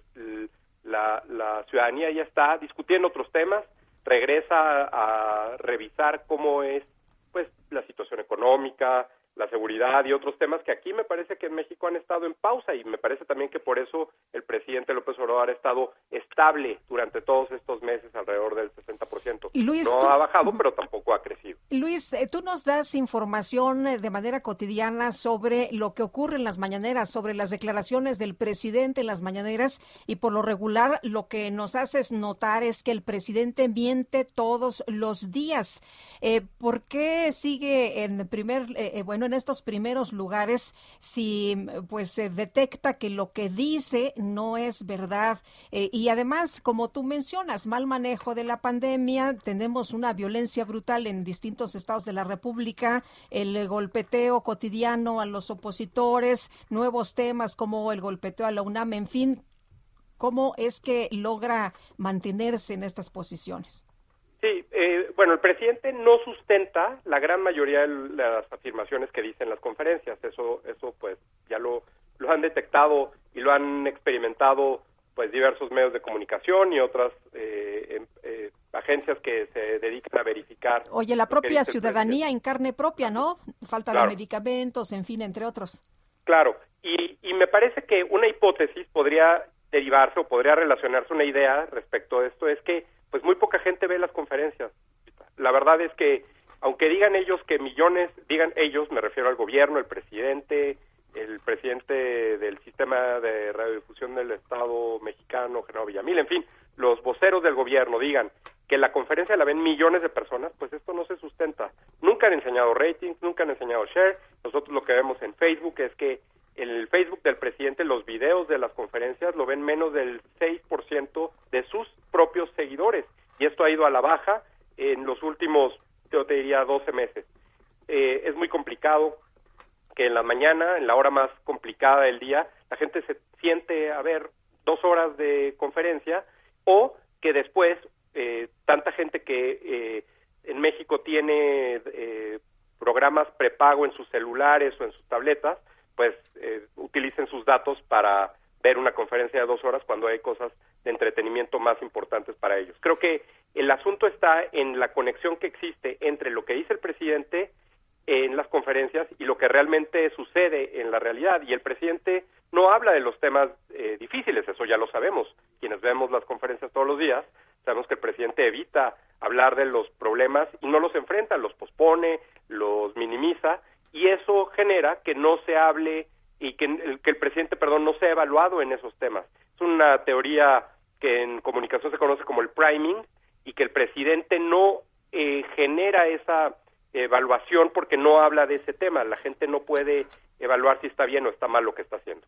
la, la ciudadanía ya está discutiendo otros temas, regresa a revisar cómo es pues la situación económica, la seguridad y otros temas que aquí me parece que en México han estado en pausa y me parece también que por eso el presidente López Obrador ha estado estable durante todos estos meses alrededor del 60%. Luis, no ha bajado, pero tampoco ha crecido. Luis, eh, tú nos das información eh, de manera cotidiana sobre lo que ocurre en las mañaneras, sobre las declaraciones del presidente en las mañaneras y por lo regular lo que nos haces notar es que el presidente miente todos los días. Eh, ¿Por qué sigue en primer, bueno, en estos primeros lugares si pues se detecta que lo que dice no es verdad. Eh, y además, como tú mencionas, mal manejo de la pandemia, tenemos una violencia brutal en distintos estados de la República, el golpeteo cotidiano a los opositores, nuevos temas como el golpeteo a la UNAM, en fin, ¿cómo es que logra mantenerse en estas posiciones? Sí, eh, bueno, el presidente no sustenta la gran mayoría de las afirmaciones que dice en las conferencias. Eso, eso pues ya lo, lo han detectado y lo han experimentado pues diversos medios de comunicación y otras eh, em, eh, agencias que se dedican a verificar. Oye, la propia ciudadanía en carne propia, ¿no? Falta de medicamentos, en fin, entre otros. Claro, y, y me parece que una hipótesis podría derivarse o podría relacionarse una idea respecto a esto, es que pues muy poca gente ve las conferencias. La verdad es que, aunque digan ellos que millones, digan ellos, me refiero al gobierno, el presidente, el presidente del sistema de radiodifusión del Estado mexicano, General Villamil, en fin, los voceros del gobierno digan que la conferencia la ven millones de personas, pues esto no se sustenta. Nunca han enseñado ratings, nunca han enseñado share. Nosotros lo que vemos en Facebook es que en el Facebook del presidente los videos de las conferencias lo ven menos del 6% de sus propios seguidores y esto ha ido a la baja en los últimos, yo te diría, 12 meses. Eh, es muy complicado que en la mañana, en la hora más complicada del día, la gente se siente a ver dos horas de conferencia o que después eh, tanta gente que eh, en México tiene eh, programas prepago en sus celulares o en sus tabletas, pues utilicen sus datos para ver una conferencia de dos horas cuando hay cosas de entretenimiento más importantes para ellos. Creo que el asunto está en la conexión que existe entre lo que dice el presidente en las conferencias y lo que realmente sucede en la realidad. Y el presidente no habla de los temas eh, difíciles, eso ya lo sabemos. Quienes vemos las conferencias todos los días, sabemos que el presidente evita hablar de los problemas y no los enfrenta, los pospone, los minimiza y eso genera que no se hable y que el, presidente, perdón, no sea evaluado en esos temas. Es una teoría que en comunicación se conoce como el priming y que el presidente no eh, genera esa evaluación porque no habla de ese tema. La gente no puede evaluar si está bien o está mal lo que está haciendo.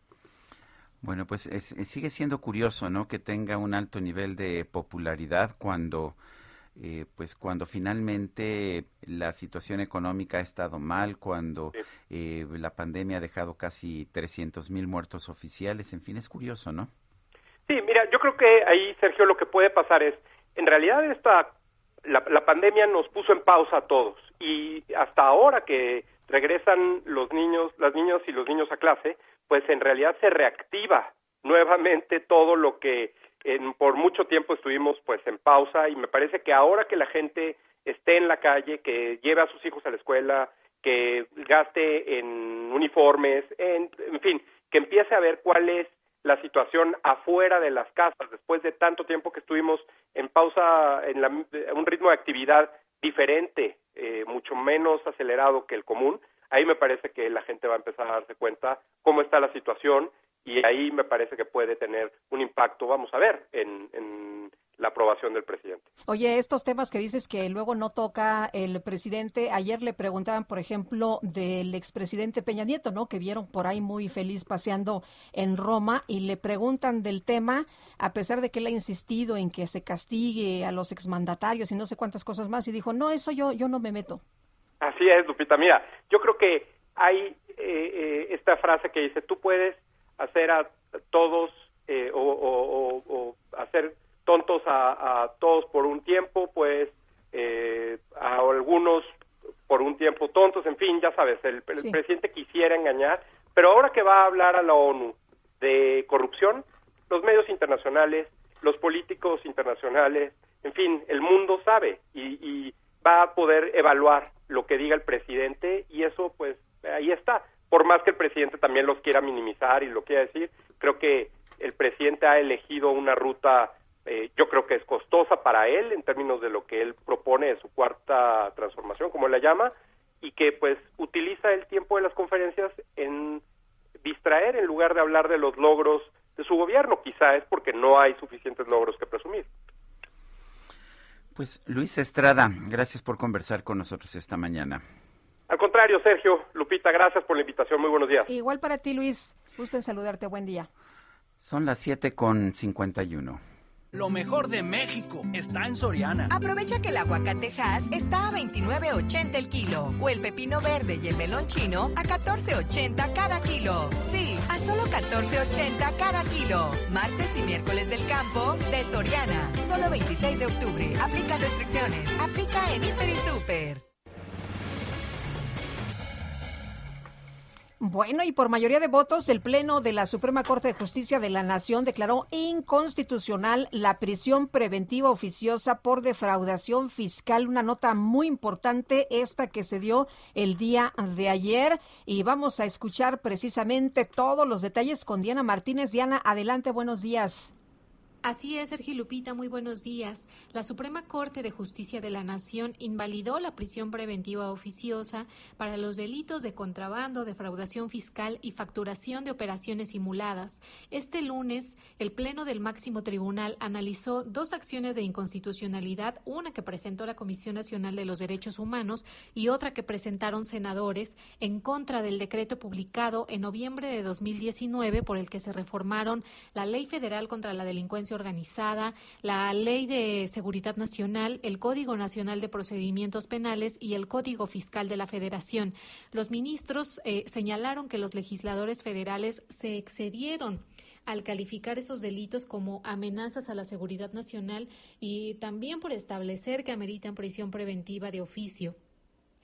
Bueno, pues sigue siendo curioso, ¿no? Que tenga un alto nivel de popularidad cuando, eh, pues cuando finalmente la situación económica ha estado mal, cuando eh, la pandemia ha dejado casi 300 mil muertos oficiales, en fin, es curioso, ¿no? Sí, mira, yo creo que ahí, Sergio, lo que puede pasar es, en realidad esta, la, la pandemia nos puso en pausa a todos y hasta ahora que regresan los niños, las niñas y los niños a clase, pues en realidad se reactiva nuevamente todo lo que en, por mucho tiempo estuvimos pues en pausa y me parece que ahora que la gente esté en la calle, que lleve a sus hijos a la escuela, que gaste en uniformes, en, en fin, que empiece a ver cuál es la situación afuera de las casas después de tanto tiempo que estuvimos en pausa en un ritmo de actividad diferente, eh, mucho menos acelerado que el común, ahí me parece que la gente va a empezar a darse cuenta cómo está la situación y ahí me parece que puede tener un impacto, vamos a ver, en, la aprobación del presidente. Oye, estos temas que dices que luego no toca el presidente, ayer le preguntaban, por ejemplo, del expresidente Peña Nieto, ¿no? Que vieron por ahí muy feliz paseando en Roma y le preguntan del tema, a pesar de que él ha insistido en que se castigue a los exmandatarios y no sé cuántas cosas más, y dijo, no, eso yo, yo no me meto. Así es, Lupita. Mira, yo creo que hay eh, eh, esta frase que dice, tú puedes hacer a todos eh, o, hacer tontos a, todos por un tiempo, pues eh, a algunos por un tiempo tontos, en fin, ya sabes, el, presidente quisiera engañar, pero ahora que va a hablar a la ONU de corrupción, los medios internacionales, los políticos internacionales, en fin, el mundo sabe y, y va a poder evaluar lo que diga el presidente y eso pues ahí está por más que el presidente también los quiera minimizar y lo quiera decir, creo que el presidente ha elegido una ruta, eh, yo creo que es costosa para él en términos de lo que él propone de su cuarta transformación, como él la llama, y que pues utiliza el tiempo de las conferencias en distraer en lugar de hablar de los logros de su gobierno. Quizá es porque no hay suficientes logros que presumir. Pues Luis Estrada, gracias por conversar con nosotros esta mañana. Al contrario, Sergio, Lupita, gracias por la invitación. Muy buenos días. Igual para ti, Luis. Gusto en saludarte. Buen día. Son las 7 con 51. Lo mejor de México está en Soriana. Aprovecha que el aguacatejas está a 29.80 el kilo o el pepino verde y el melón chino a 14.80 cada kilo. Sí, a solo 14.80 cada kilo. Martes y miércoles del campo de Soriana. Solo 26 de octubre. Aplica restricciones. Aplica en Hiper y Super. Bueno, y por mayoría de votos, el Pleno de la Suprema Corte de Justicia de la Nación declaró inconstitucional la prisión preventiva oficiosa por defraudación fiscal. Una nota muy importante esta que se dio el día de ayer. Y vamos a escuchar precisamente todos los detalles con Diana Martínez. Diana, adelante, buenos días. Así es, Sergio Lupita, muy buenos días. La Suprema Corte de Justicia de la Nación invalidó la prisión preventiva oficiosa para los delitos de contrabando, defraudación fiscal y facturación de operaciones simuladas. Este lunes, el Pleno del Máximo Tribunal analizó dos acciones de inconstitucionalidad, una que presentó la Comisión Nacional de los Derechos Humanos y otra que presentaron senadores en contra del decreto publicado en noviembre de 2019 por el que se reformaron la Ley Federal contra la Delincuencia organizada, la Ley de Seguridad Nacional, el Código Nacional de Procedimientos Penales y el Código Fiscal de la Federación. Los ministros eh, señalaron que los legisladores federales se excedieron al calificar esos delitos como amenazas a la seguridad nacional y también por establecer que ameritan prisión preventiva de oficio.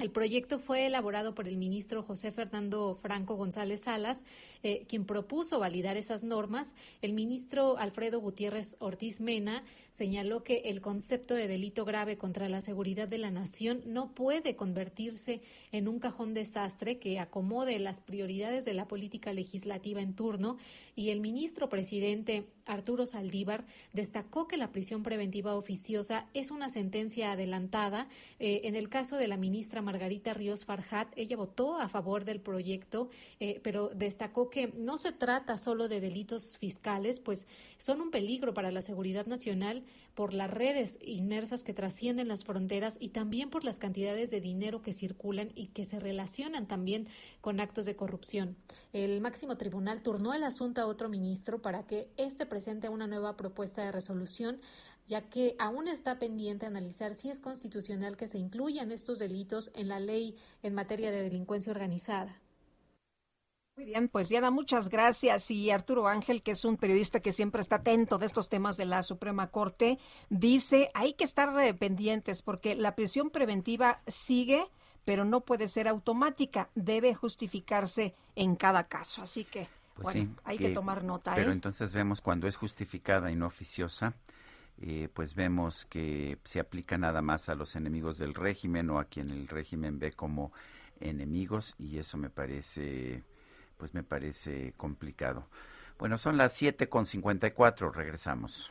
El proyecto fue elaborado por el ministro José Fernando Franco González Salas, eh, quien propuso validar esas normas. El ministro Alfredo Gutiérrez Ortiz Mena señaló que el concepto de delito grave contra la seguridad de la nación no puede convertirse en un cajón desastre que acomode las prioridades de la política legislativa en turno. Y el ministro presidente Arturo Saldívar destacó que la prisión preventiva oficiosa es una sentencia adelantada. Eh, en el caso de la ministra Margarita Ríos Farjat, ella votó a favor del proyecto, eh, pero destacó que no se trata solo de delitos fiscales, pues son un peligro para la seguridad nacional por las redes inmersas que trascienden las fronteras y también por las cantidades de dinero que circulan y que se relacionan también con actos de corrupción. El máximo tribunal turnó el asunto a otro ministro para que éste presente una nueva propuesta de resolución ya que aún está pendiente analizar si es constitucional que se incluyan estos delitos en la ley en materia de delincuencia organizada. Muy bien, pues ya da muchas gracias. Y Arturo Ángel, que es un periodista que siempre está atento de estos temas de la Suprema Corte, dice, hay que estar pendientes porque la prisión preventiva sigue, pero no puede ser automática, debe justificarse en cada caso. Así que, pues bueno, hay que, tomar nota. Pero ¿eh? entonces vemos cuando es justificada y no oficiosa, eh, pues vemos que se aplica nada más a los enemigos del régimen o a quien el régimen ve como enemigos y eso me parece pues me parece complicado. Bueno, son las 7 con 54, regresamos.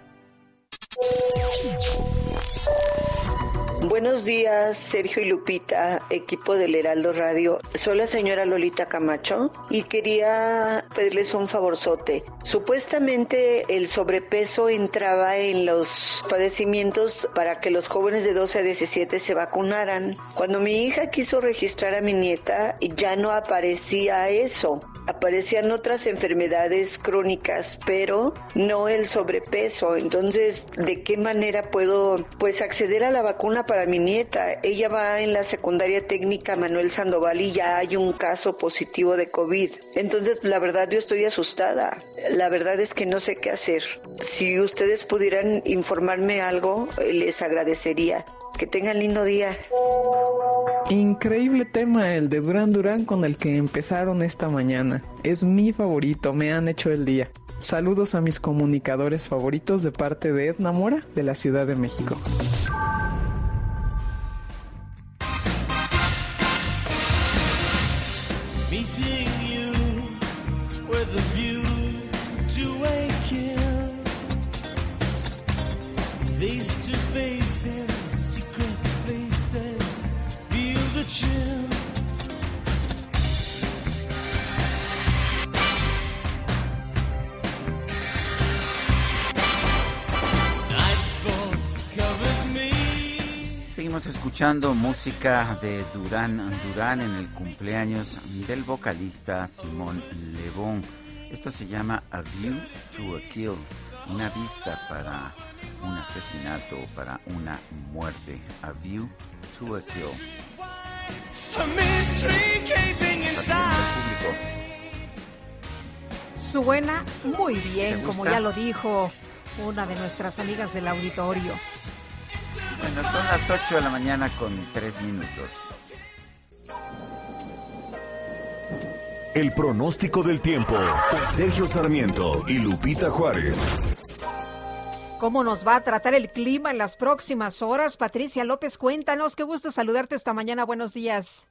Thank you. Buenos días, Sergio y Lupita, equipo del Heraldo Radio. Soy la señora Lolita Camacho y quería pedirles un favorzote. Supuestamente el sobrepeso entraba en los padecimientos para que los jóvenes de 12 a 17 se vacunaran. Cuando mi hija quiso registrar a mi nieta, ya no aparecía eso. Aparecían otras enfermedades crónicas, pero no el sobrepeso. Entonces, ¿de qué manera puedo pues acceder a la vacuna para mi nieta? Ella va en la secundaria técnica Manuel Sandoval y ya hay un caso positivo de COVID. Entonces, la verdad yo estoy asustada. La verdad es que no sé qué hacer. Si ustedes pudieran informarme algo, les agradecería. Que tengan lindo día. Increíble tema el de Durán Durán con el que empezaron esta mañana. Es mi favorito, me han hecho el día. Saludos a mis comunicadores favoritos de parte de Edna Mora de la Ciudad de México. meeting you with a view to waking face to face in secret places. Feel the chill. Seguimos escuchando música de Durán Durán en el cumpleaños del vocalista Simón Lebón. Esto se llama A View to a Kill, una vista para un asesinato, para una muerte. A View to a Kill. Suena muy bien, como ya lo dijo una de nuestras amigas del auditorio. Bueno, son las 8 de la mañana con 3 minutos. El pronóstico del tiempo. Sergio Sarmiento y Lupita Juárez. ¿Cómo nos va a tratar el clima en las próximas horas? Patricia López, cuéntanos. Qué gusto saludarte esta mañana. Buenos días.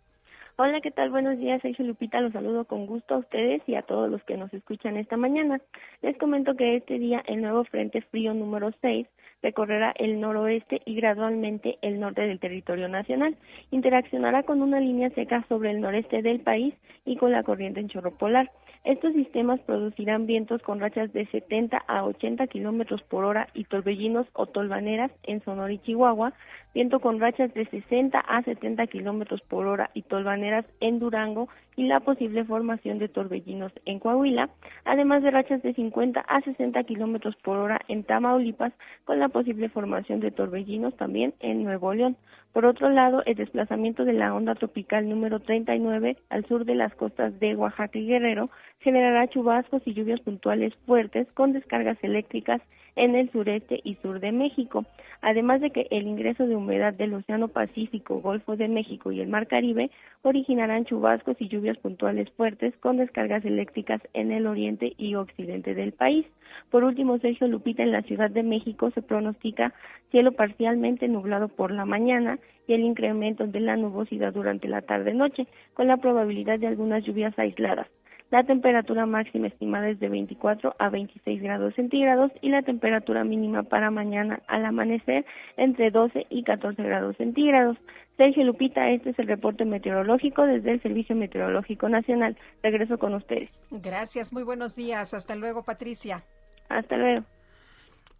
Hola, ¿qué tal? Buenos días, Sergio Lupita. Los saludo con gusto a ustedes y a todos los que nos escuchan esta mañana. Les comento que este día el nuevo Frente Frío número 6 recorrerá el noroeste y gradualmente el norte del territorio nacional. Interaccionará con una línea seca sobre el noreste del país y con la corriente en chorro polar. Estos sistemas producirán vientos con rachas de 70 a 80 kilómetros por hora y torbellinos o tolvaneras en Sonora y Chihuahua, viento con rachas de 60 a 70 kilómetros por hora y tolvaneras en Durango y la posible formación de torbellinos en Coahuila, además de rachas de 50 a 60 kilómetros por hora en Tamaulipas, con la posible formación de torbellinos también en Nuevo León. Por otro lado, el desplazamiento de la onda tropical número 39 al sur de las costas de Oaxaca y Guerrero generará chubascos y lluvias puntuales fuertes con descargas eléctricas en el sureste y sur de México, además de que el ingreso de humedad del Océano Pacífico, Golfo de México y el Mar Caribe originarán chubascos y lluvias puntuales fuertes con descargas eléctricas en el oriente y occidente del país. Por último, Sergio Lupita, en la Ciudad de México se pronostica cielo parcialmente nublado por la mañana y el incremento de la nubosidad durante la tarde-noche, con la probabilidad de algunas lluvias aisladas. La temperatura máxima estimada es de 24 a 26 grados centígrados y la temperatura mínima para mañana al amanecer entre 12 y 14 grados centígrados. Sergio Lupita, este es el reporte meteorológico desde el Servicio Meteorológico Nacional. Regreso con ustedes. Gracias, muy buenos días. Hasta luego, Patricia. Hasta luego.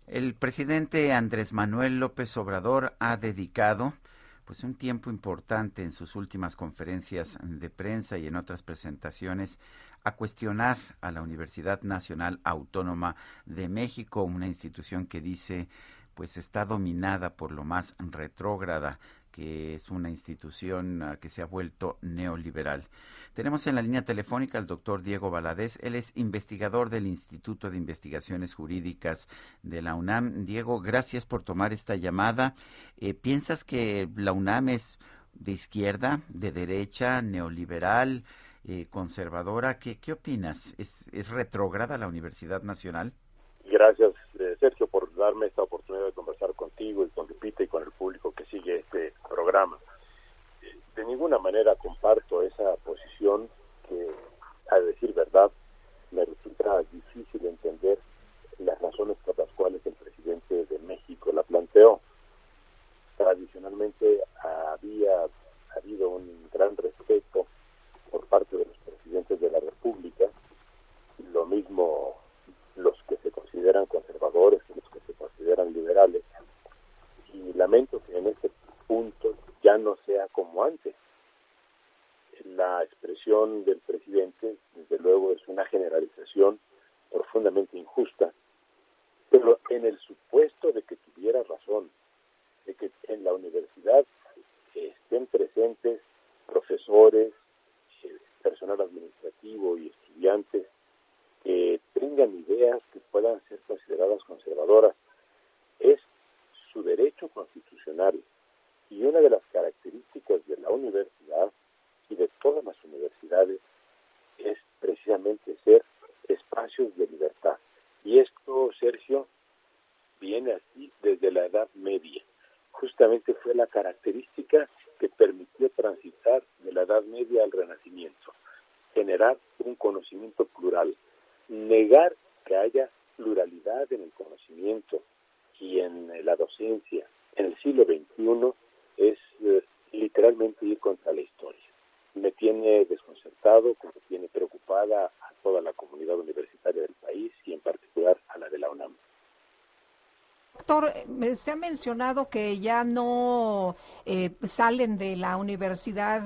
El presidente Andrés Manuel López Obrador ha dedicado pues un tiempo importante en sus últimas conferencias de prensa y en otras presentaciones a cuestionar a la Universidad Nacional Autónoma de México, una institución que dice pues está dominada por lo más retrógrada que es una institución ah, que se ha vuelto neoliberal. Tenemos en la línea telefónica al doctor Diego Valadez. Él es investigador del Instituto de Investigaciones Jurídicas de la UNAM. Diego, gracias por tomar esta llamada. Eh, ¿Piensas que la UNAM es de izquierda, de derecha, neoliberal, eh, conservadora? ¿Qué, ¿Qué opinas? ¿Es, ¿Es retrógrada la Universidad Nacional? Gracias, eh, Sergio, por darme esta oportunidad de conversar y con Lupita y con el público que sigue este programa. De ninguna manera comparto esa posición que, a decir verdad, me resulta difícil entender las razones por las cuales el presidente de México la planteó. Tradicionalmente había habido un gran respeto por parte de los presidentes de la República, lo mismo los que se consideran conservadores que los que se consideran liberales. Y lamento que en este punto ya no sea como antes. La expresión del presidente, desde luego, es una generalización profundamente injusta, pero en el supuesto de que tuviera razón, de que en la universidad estén presentes profesores, eh, personal administrativo y estudiantes que tengan ideas que puedan ser consideradas conservadoras. Es su derecho constitucional y una de las características de la universidad y de todas las universidades es precisamente ser espacios de libertad. Y esto, Sergio, viene así desde la Edad Media. Justamente fue la característica que permitió transitar de la Edad Media al Renacimiento, generar un conocimiento plural, negar que haya pluralidad en el conocimiento y en la docencia en el siglo XXI es eh, literalmente ir contra la historia. Me tiene desconcertado, me tiene preocupada a toda la comunidad universitaria del país y en particular a la de la UNAM. Doctor, eh, se ha mencionado que ya no eh, salen de la universidad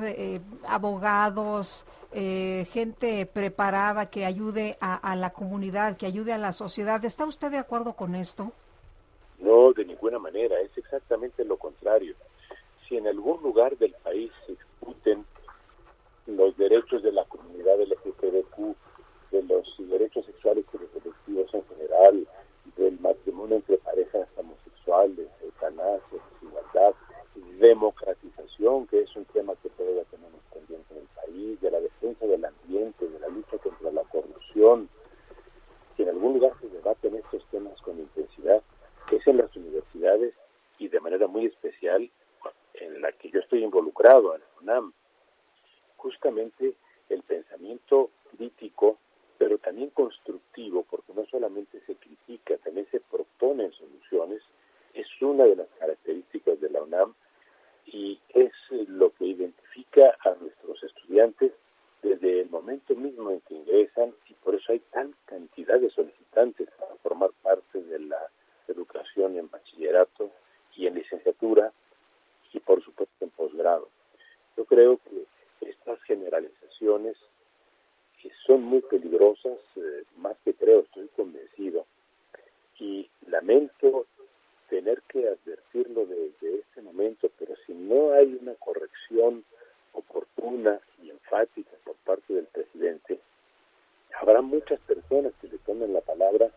abogados, gente preparada que ayude a, la comunidad, que ayude a la sociedad. ¿Está usted de acuerdo con esto? No, de ninguna manera, es exactamente lo contrario. Si en algún lugar del país se discuten los derechos de la comunidad LGTBQ, de los derechos sexuales y reproductivos en general, del matrimonio entre parejas homosexuales, eutanasia, desigualdad, democratización, que es un tema que todavía tenemos pendiente en el país, de la defensa del ambiente, de la lucha contra la corrupción. Si en algún lugar se debaten estos temas con intensidad, es en las universidades y de manera muy especial en la que yo estoy involucrado, en la UNAM. Justamente el pensamiento crítico, pero también constructivo, porque no solamente se critica, también se proponen soluciones, es una de las características de la UNAM y es lo que identifica a nuestros estudiantes desde el momento mismo en que ingresan y por eso hay tal cantidad de solicitantes para formar parte de la educación en bachillerato y en licenciatura y por supuesto en posgrado. Yo creo que estas generalizaciones que son muy peligrosas, eh, más que creo, estoy convencido, y lamento tener que advertirlo desde este momento, pero si no hay una corrección oportuna y enfática por parte del presidente, habrá muchas personas que le tomen la palabra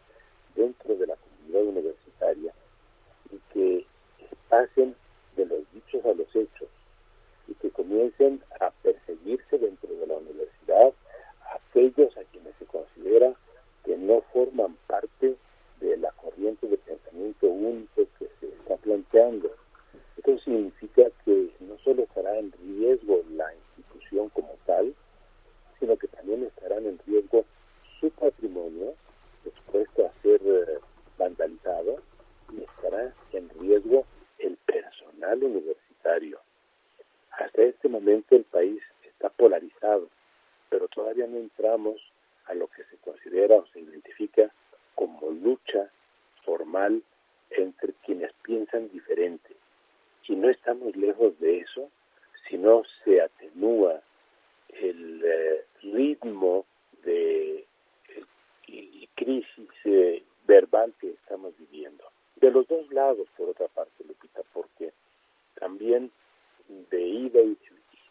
dentro de la comunidad universitaria y que pasen de los dichos a los hechos y que comiencen a perseguirse dentro de la universidad aquellos a quienes se considera que no forman parte de la corriente de pensamiento único que se está planteando. Esto significa que no solo estará en riesgo la institución como tal, sino que también estarán en riesgo su patrimonio, expuesto a ser eh, vandalizado, y estará en riesgo el personal universitario. Hasta este momento el país está polarizado, pero todavía no entramos a lo que se considera o se identifica como lucha formal entre quienes piensan diferente. Y no estamos lejos de eso si no se atenúa el eh, ritmo de crisis eh, verbal que estamos viviendo. De los dos lados, por otra parte, Lupita, porque también de ida y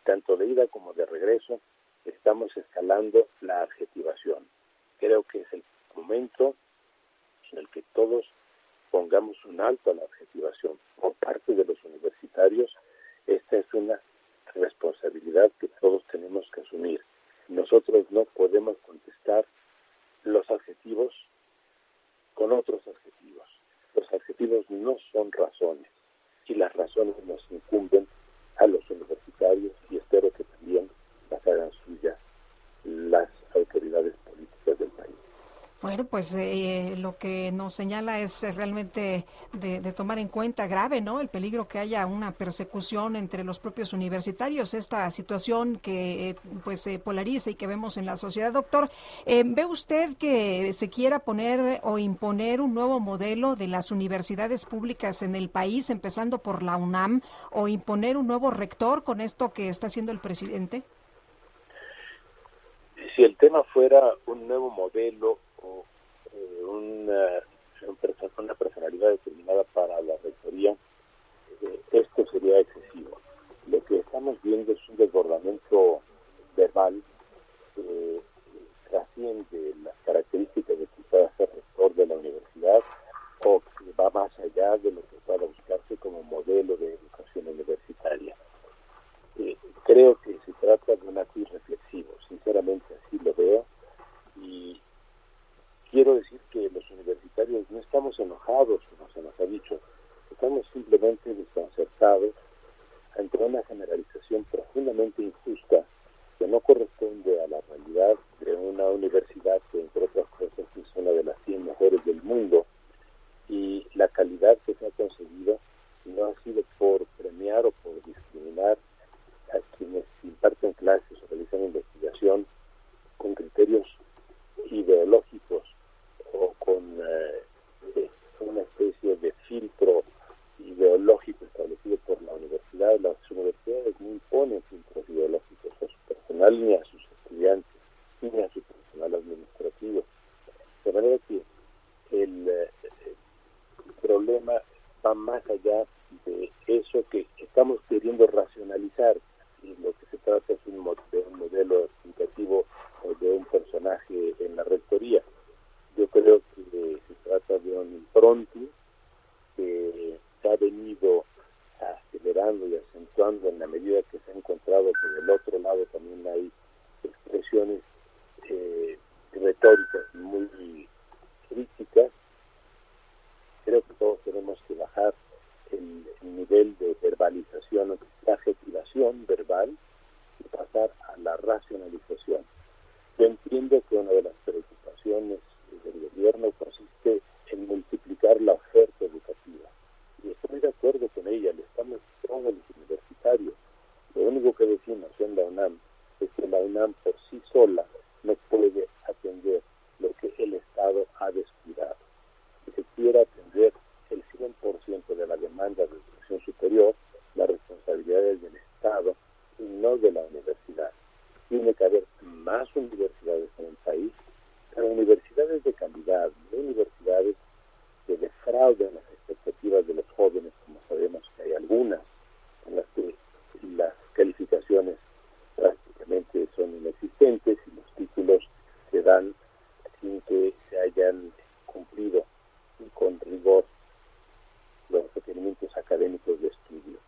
tanto de ida como de regreso estamos escalando la adjetivación. Creo que es el momento en el que todos pongamos un alto a la adjetivación por parte de los universitarios. Esta es una responsabilidad que todos tenemos que asumir. Nosotros no podemos contestar los adjetivos con otros adjetivos. Los adjetivos no son razones y las razones nos incumben a los universitarios y espero que también las hagan suyas las autoridades políticas del país. Bueno, pues eh, lo que nos señala es realmente de, tomar en cuenta grave, ¿no? El peligro que haya una persecución entre los propios universitarios, esta situación que eh, pues se polariza y que vemos en la sociedad. Doctor, eh, ¿ve usted que se quiera poner o imponer un nuevo modelo de las universidades públicas en el país, empezando por la UNAM, o imponer un nuevo rector con esto que está haciendo el presidente? Si el tema fuera un nuevo modelo eh, una, una personalidad determinada para la rectoría, eh, esto sería excesivo. Lo que estamos viendo es un desbordamiento verbal que trasciende las características de que pueda ser rector de la universidad o que va más allá de lo que pueda buscarse como modelo de educación universitaria. Eh, creo que se trata de un acto reflexivo, sinceramente así lo veo, y quiero decir que los universitarios no estamos enojados, como se nos ha dicho, estamos simplemente desconcertados ante una generalización profundamente injusta que no corresponde a la realidad de una universidad que, entre otras cosas, es una de las 100 mejores del mundo y la calidad que se ha conseguido no ha sido por premiar o por discriminar a quienes imparten clases o realizan investigación con criterios ideológicos o con eh, una especie de filtro ideológico establecido por la universidad. Las universidades no imponen filtros ideológicos a su personal ni a sus estudiantes, ni a su personal administrativo. De manera que el, eh, problema va más allá de eso que estamos queriendo racionalizar y lo que se trata es un, de un modelo explicativo de un personaje en la rectoría. Yo creo que se trata de un impronto que ha venido a acelerar aumentando y acentuando en la medida que se ha encontrado que del otro lado también hay expresiones eh, retóricas muy críticas, creo que todos tenemos que bajar el, nivel de verbalización, la adjetivación verbal y pasar a la racionalización. Yo entiendo que una de las preocupaciones del gobierno consiste en multiplicar la oferta educativa. Y estoy de acuerdo con ella, le estamos todos los universitarios. Lo único que decimos en la UNAM es que la UNAM por sí sola no puede atender lo que el Estado ha descuidado. Si se quiere atender el 100% de la demanda de educación superior, la responsabilidad es del Estado y no de la universidad. Tiene que haber más universidades en el país, pero universidades de calidad, no universidades que defrauden las expectativas de los jóvenes, como sabemos que hay algunas en las que las calificaciones prácticamente son inexistentes y los títulos se dan sin que se hayan cumplido con rigor los requerimientos académicos de estudio.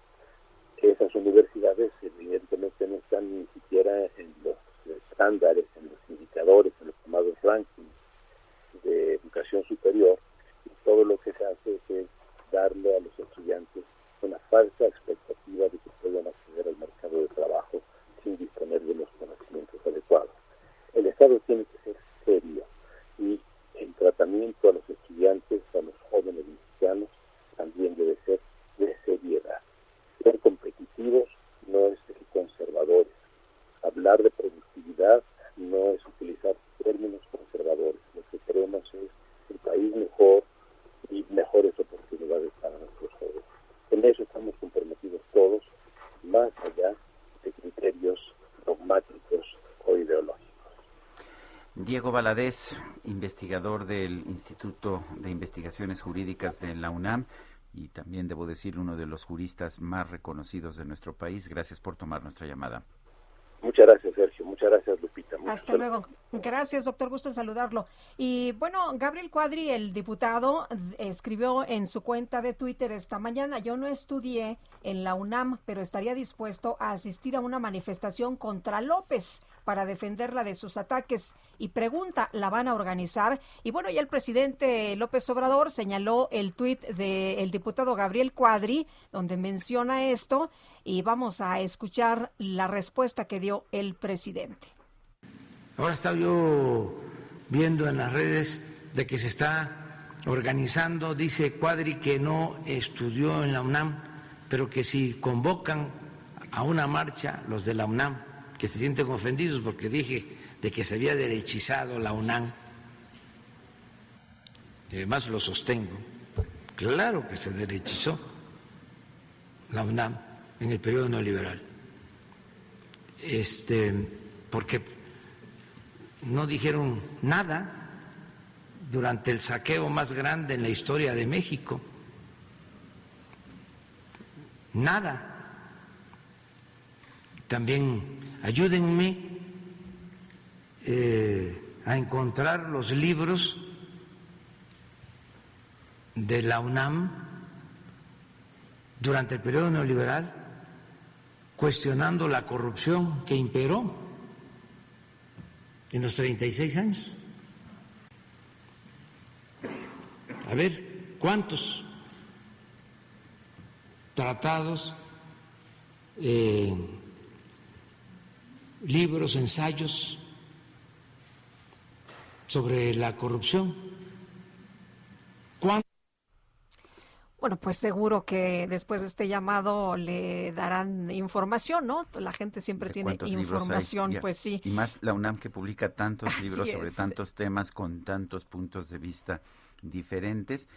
Esas universidades evidentemente no están ni siquiera en los estándares, en los indicadores, en los llamados rankings de educación superior y todo lo que se hace es darle a los estudiantes una falsa expectativa de que puedan acceder al mercado de trabajo sin disponer de los conocimientos adecuados. El Estado tiene que ser serio y el tratamiento a los estudiantes, a los jóvenes mexicanos, también debe ser de seriedad. Ser competitivos no es ser conservadores. Hablar de productividad no es utilizar términos conservadores. Lo que queremos es un país mejor y mejores oportunidades para nuestros jóvenes. En eso estamos comprometidos todos, más allá de criterios dogmáticos o ideológicos. Diego Valadez, investigador del Instituto de Investigaciones Jurídicas de la UNAM y también debo decir uno de los juristas más reconocidos de nuestro país. Gracias por tomar nuestra llamada. Muchas gracias, Sergio. Muchas gracias, Lupita. Hasta luego. Gracias, doctor. Gusto en saludarlo. Y bueno, Gabriel Cuadri, el diputado, escribió en su cuenta de Twitter esta mañana, yo no estudié en la UNAM, pero estaría dispuesto a asistir a una manifestación contra López para defenderla de sus ataques. Y pregunta, ¿la van a organizar? Y bueno, ya el presidente López Obrador señaló el tuit del diputado Gabriel Cuadri, donde menciona esto, y vamos a escuchar la respuesta que dio el presidente. Ahora estaba yo viendo en las redes de que se está organizando, dice Cuadri que no estudió en la UNAM, pero que si convocan a una marcha los de la UNAM, que se sienten ofendidos porque dije de que se había derechizado la UNAM, y además lo sostengo, claro que se derechizó la UNAM en el periodo neoliberal. Este, porque no dijeron nada durante el saqueo más grande en la historia de México. Nada. También ayúdenme eh, a encontrar los libros de la UNAM durante el periodo neoliberal cuestionando la corrupción que imperó en los 36 años. A ver, ¿cuántos tratados, eh, libros, ensayos sobre la corrupción? ¿Cuántos bueno, pues seguro que después de este llamado le darán información, ¿no? La gente siempre tiene información, pues sí. Y más la UNAM que publica tantos libros sobre tantos temas con tantos puntos de vista diferentes,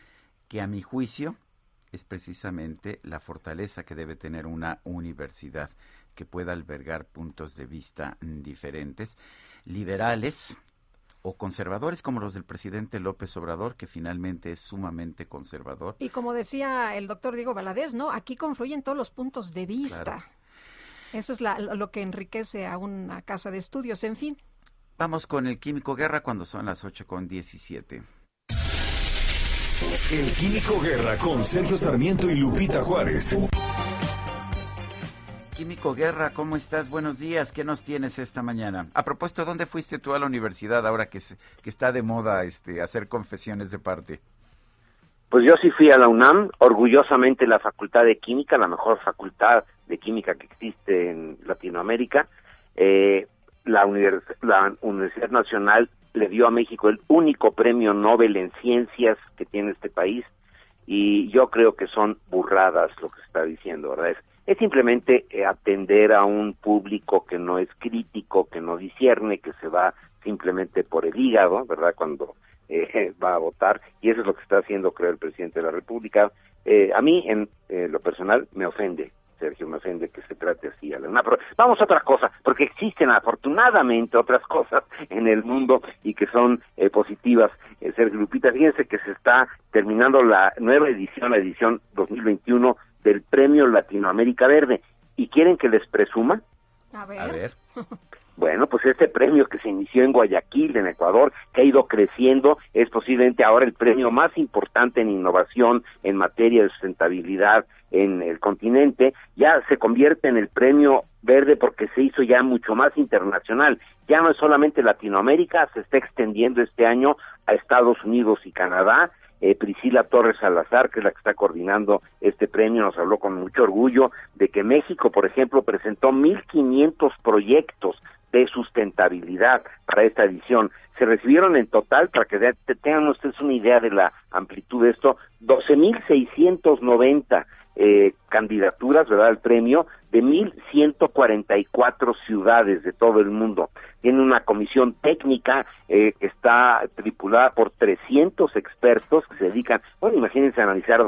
que a mi juicio es precisamente la fortaleza que debe tener una universidad que pueda albergar puntos de vista diferentes, liberales, o conservadores como los del presidente López Obrador, que finalmente es sumamente conservador. Y como decía el doctor Diego Valadez, ¿no? Aquí confluyen todos los puntos de vista. Eso es lo que enriquece a una casa de estudios, en fin. Vamos con el Químico Guerra cuando son las 8 con 17. El Químico Guerra con Sergio Sarmiento y Lupita Juárez. Químico Guerra, ¿cómo estás? Buenos días, ¿qué nos tienes esta mañana? A propósito, ¿dónde fuiste tú a la universidad ahora que, está de moda este, hacer confesiones de parte? Pues yo sí fui a la UNAM, orgullosamente la Facultad de Química, la mejor facultad de química que existe en Latinoamérica. Eh, la, la Universidad Nacional le dio a México el único premio Nobel en ciencias que tiene este país y yo creo que son burradas lo que se está diciendo, ¿verdad? Es simplemente eh, atender a un público que no es crítico, que no discierne, que se va simplemente por el hígado, ¿verdad? Cuando eh, *laughs* va a votar y eso es lo que está haciendo creo el presidente de la República. Eh, a mí en lo personal me ofende Sergio me ofende que se trate así a la Pero vamos a otra cosa, porque existen afortunadamente otras cosas en el mundo y que son eh, positivas. Eh, Sergio Lupita, fíjense que se está terminando la nueva edición, la edición 2021 del Premio Latinoamérica Verde. ¿Y quieren que les presuma? A ver. A ver. *laughs* Bueno, pues este premio que se inició en Guayaquil, en Ecuador, que ha ido creciendo, es posiblemente ahora el premio más importante en innovación en materia de sustentabilidad en el continente, ya se convierte en el premio verde porque se hizo ya mucho más internacional. Ya no es solamente Latinoamérica, se está extendiendo este año a Estados Unidos y Canadá. Eh, Priscila Torres Salazar, que es la que está coordinando este premio, nos habló con mucho orgullo de que México, por ejemplo, presentó 1.500 proyectos de sustentabilidad para esta edición. Se recibieron en total, para que tengan ustedes una idea de la amplitud de esto, 12.690 eh, candidaturas, ¿verdad?, al premio de 1.144 ciudades de todo el mundo. Tiene una comisión técnica eh, que está tripulada por 300 expertos que se dedican, bueno, imagínense analizar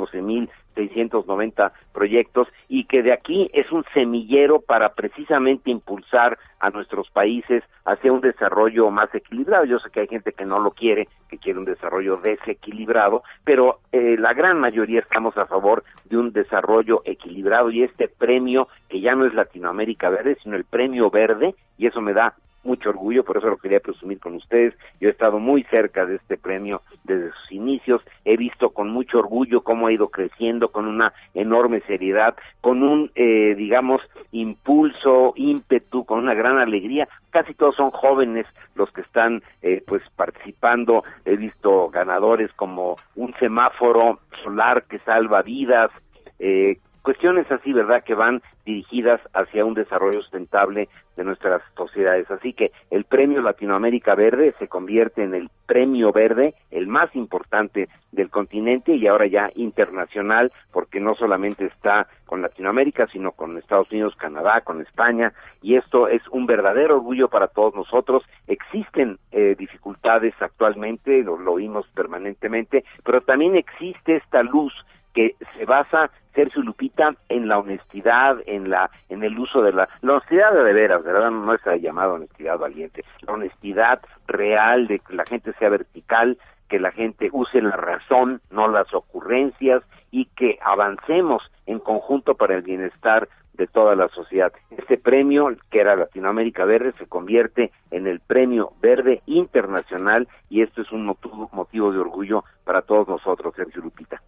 12.690 proyectos y que de aquí es un semillero para precisamente impulsar a nuestros países hacia un desarrollo más equilibrado. Yo sé que hay gente que no lo quiere, que quiere un desarrollo desequilibrado, pero eh, la gran mayoría estamos a favor de un desarrollo equilibrado y este premio que ya no es Latinoamérica Verde, sino el premio verde, y eso me da mucho orgullo, por eso lo quería presumir con ustedes. Yo he estado muy cerca de este premio desde sus inicios, he visto con mucho orgullo cómo ha ido creciendo con una enorme seriedad, con un, eh, digamos, impulso, ímpetu, con una gran alegría. Casi todos son jóvenes los que están, eh, pues, participando. He visto ganadores como un semáforo solar que salva vidas, eh, cuestiones así, ¿verdad?, que van dirigidas hacia un desarrollo sustentable de nuestras sociedades. Así que el Premio Latinoamérica Verde se convierte en el Premio Verde, el más importante del continente y ahora ya internacional, porque no solamente está con Latinoamérica, sino con Estados Unidos, Canadá, con España, y esto es un verdadero orgullo para todos nosotros. Existen eh, dificultades actualmente, lo, lo oímos permanentemente, pero también existe esta luz que se basa Sergio Lupita en la honestidad, en la en el uso de la, la honestidad de, veras, ¿verdad? No es llamada honestidad valiente, la honestidad real de que la gente sea vertical, que la gente use la razón, no las ocurrencias y que avancemos en conjunto para el bienestar de toda la sociedad. Este premio, que era Latinoamérica Verde, se convierte en el Premio Verde Internacional y esto es un motivo de orgullo para todos nosotros, Sergio Lupita.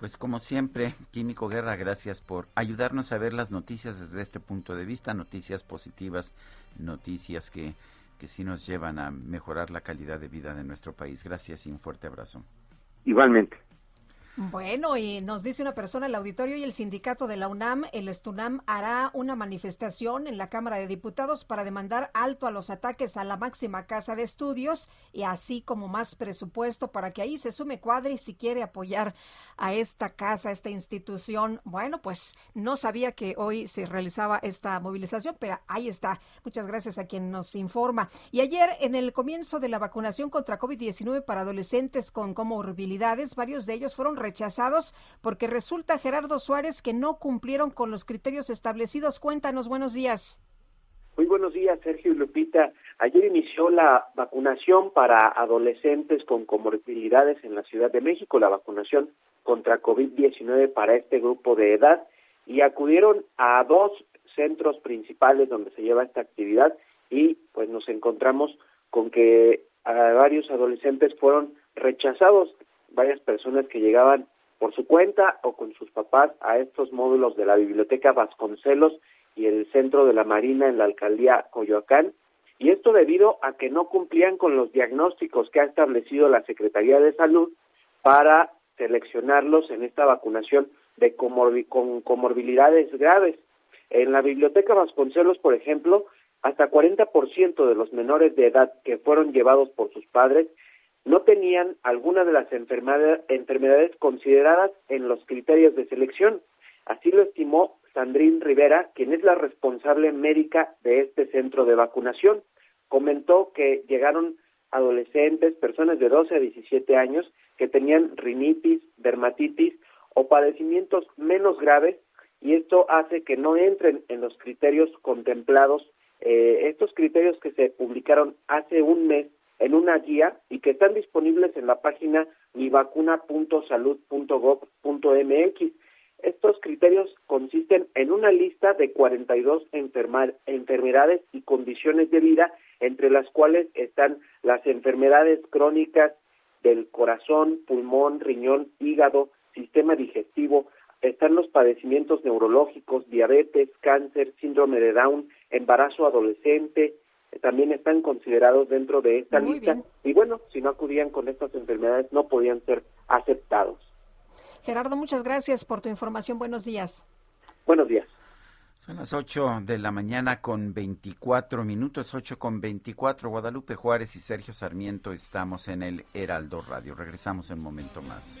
Pues como siempre, Químico Guerra, gracias por ayudarnos a ver las noticias desde este punto de vista, noticias positivas, noticias que, que sí nos llevan a mejorar la calidad de vida de nuestro país. Gracias y un fuerte abrazo. Igualmente. Bueno, y nos dice una persona, el auditorio y el sindicato de la UNAM, el Estunam, hará una manifestación en la Cámara de Diputados para demandar alto a los ataques a la máxima casa de estudios y así como más presupuesto para que ahí se sume Cuadri si quiere apoyar a esta casa, a esta institución. Bueno, pues no sabía que hoy se realizaba esta movilización, pero ahí está. Muchas gracias a quien nos informa. Y ayer, en el comienzo de la vacunación contra COVID-19 para adolescentes con comorbilidades, varios de ellos fueron rechazados porque resulta, Gerardo Suárez, que no cumplieron con los criterios establecidos. Cuéntanos, buenos días. Muy buenos días, Sergio y Lupita. Ayer inició la vacunación para adolescentes con comorbilidades en la Ciudad de México, la vacunación contra COVID-19 para este grupo de edad y acudieron a dos centros principales donde se lleva esta actividad y pues nos encontramos con que varios adolescentes fueron rechazados, varias personas que llegaban por su cuenta o con sus papás a estos módulos de la Biblioteca Vasconcelos y el Centro de la Marina en la Alcaldía Coyoacán, y esto debido a que no cumplían con los diagnósticos que ha establecido la Secretaría de Salud para seleccionarlos en esta vacunación de con comorbilidades graves. En la Biblioteca Vasconcelos, por ejemplo, hasta 40% de los menores de edad que fueron llevados por sus padres no tenían alguna de las enfermedades consideradas en los criterios de selección. Así lo estimó Sandrín Rivera, quien es la responsable médica de este centro de vacunación. Comentó que llegaron adolescentes, personas de 12 a 17 años, que tenían rinitis, dermatitis o padecimientos menos graves y esto hace que no entren en los criterios contemplados, eh, estos criterios que se publicaron hace un mes en una guía y que están disponibles en la página mivacuna.salud.gov.mx. Estos criterios consisten en una lista de 42 enfermedades y condiciones de vida, entre las cuales están las enfermedades crónicas del corazón, pulmón, riñón, hígado, sistema digestivo, están los padecimientos neurológicos, diabetes, cáncer, síndrome de Down, embarazo adolescente, también están considerados dentro de esta lista y bueno, si no acudían con estas enfermedades no podían ser aceptados. Gerardo, muchas gracias por tu información. Buenos días. Buenos días. Son las 8 de la mañana con 24 minutos, 8 con 24. Guadalupe Juárez y Sergio Sarmiento estamos en el Heraldo Radio. Regresamos en un momento más.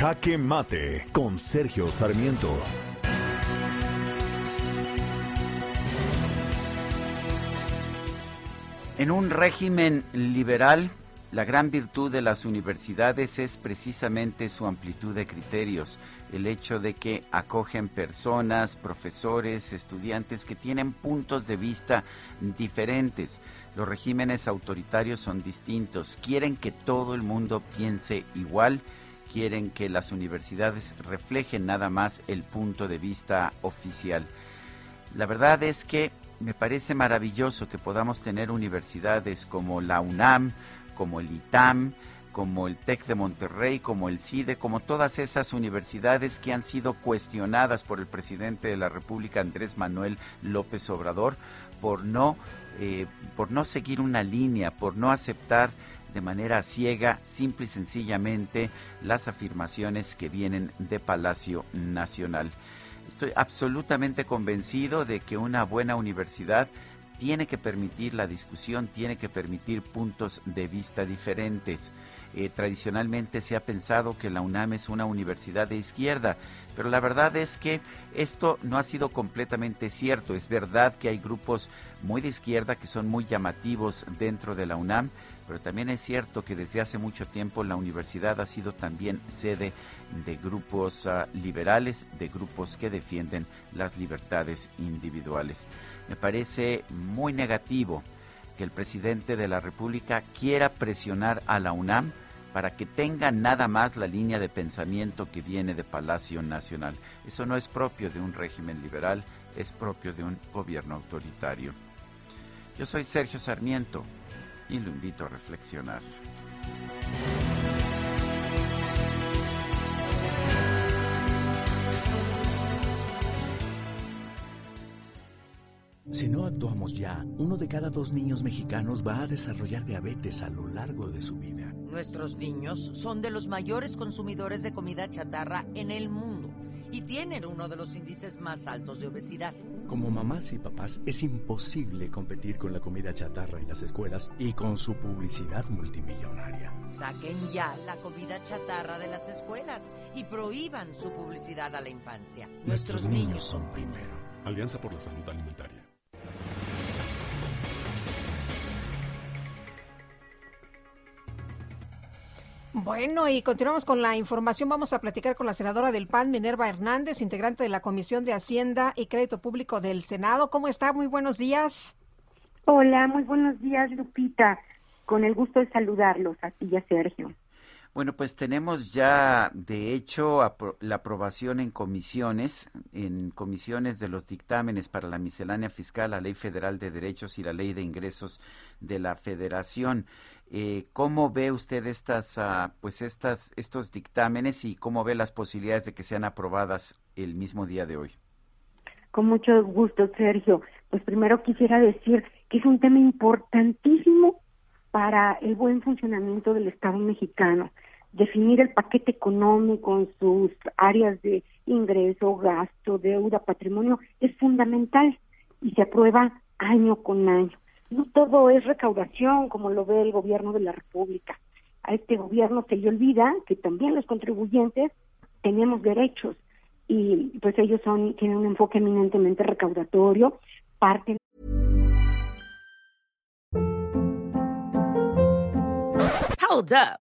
Jaque Mate con Sergio Sarmiento. En un régimen liberal, la gran virtud de las universidades es precisamente su amplitud de criterios, el hecho de que acogen personas, profesores, estudiantes que tienen puntos de vista diferentes. Los regímenes autoritarios son distintos, quieren que todo el mundo piense igual quieren que las universidades reflejen nada más el punto de vista oficial. La verdad es que me parece maravilloso que podamos tener universidades como la UNAM, como el ITAM, como el TEC de Monterrey, como el CIDE, como todas esas universidades que han sido cuestionadas por el presidente de la República, Andrés Manuel López Obrador, por no, eh, por no seguir una línea, por no aceptar de manera ciega, simple y sencillamente, las afirmaciones que vienen de Palacio Nacional. Estoy absolutamente convencido de que una buena universidad tiene que permitir la discusión, tiene que permitir puntos de vista diferentes. Eh, tradicionalmente se ha pensado que la UNAM es una universidad de izquierda, pero la verdad es que esto no ha sido completamente cierto. Es verdad que hay grupos muy de izquierda que son muy llamativos dentro de la UNAM, pero también es cierto que desde hace mucho tiempo la universidad ha sido también sede de grupos ah, liberales, de grupos que defienden las libertades individuales. Me parece muy negativo que el presidente de la República quiera presionar a la UNAM para que tenga nada más la línea de pensamiento que viene de Palacio Nacional. Eso no es propio de un régimen liberal, es propio de un gobierno autoritario. Yo soy Sergio Sarmiento y lo invito a reflexionar. Si no actuamos ya, uno de cada dos niños mexicanos va a desarrollar diabetes a lo largo de su vida. Nuestros niños son de los mayores consumidores de comida chatarra en el mundo y tienen uno de los índices más altos de obesidad. Como mamás y papás es imposible competir con la comida chatarra en las escuelas y con su publicidad multimillonaria. Saquen ya la comida chatarra de las escuelas y prohíban su publicidad a la infancia. Nuestros, niños son primero. Alianza por la Salud Alimentaria. Bueno, y continuamos con la información. Vamos a platicar con la senadora del PAN, Minerva Hernández, integrante de la Comisión de Hacienda y Crédito Público del Senado. ¿Cómo está? Muy buenos días. Hola, muy buenos días, Lupita. Con el gusto de saludarlos a ti y a Sergio. Bueno, pues tenemos ya, de hecho, la aprobación en comisiones, en comisiones de los dictámenes para la miscelánea fiscal, la Ley Federal de Derechos y la Ley de Ingresos de la Federación. Eh, ¿Cómo ve usted estas, ah, pues estas, estos dictámenes y cómo ve las posibilidades de que sean aprobadas el mismo día de hoy? Con mucho gusto, Sergio. Pues primero quisiera decir que es un tema importantísimo para el buen funcionamiento del Estado mexicano. Definir el paquete económico en sus áreas de ingreso, gasto, deuda, patrimonio es fundamental y se aprueba año con año. No todo es recaudación como lo ve el gobierno de la República. A este gobierno se le olvida que también los contribuyentes tenemos derechos y pues ellos son tienen un enfoque eminentemente recaudatorio, parten Hold up.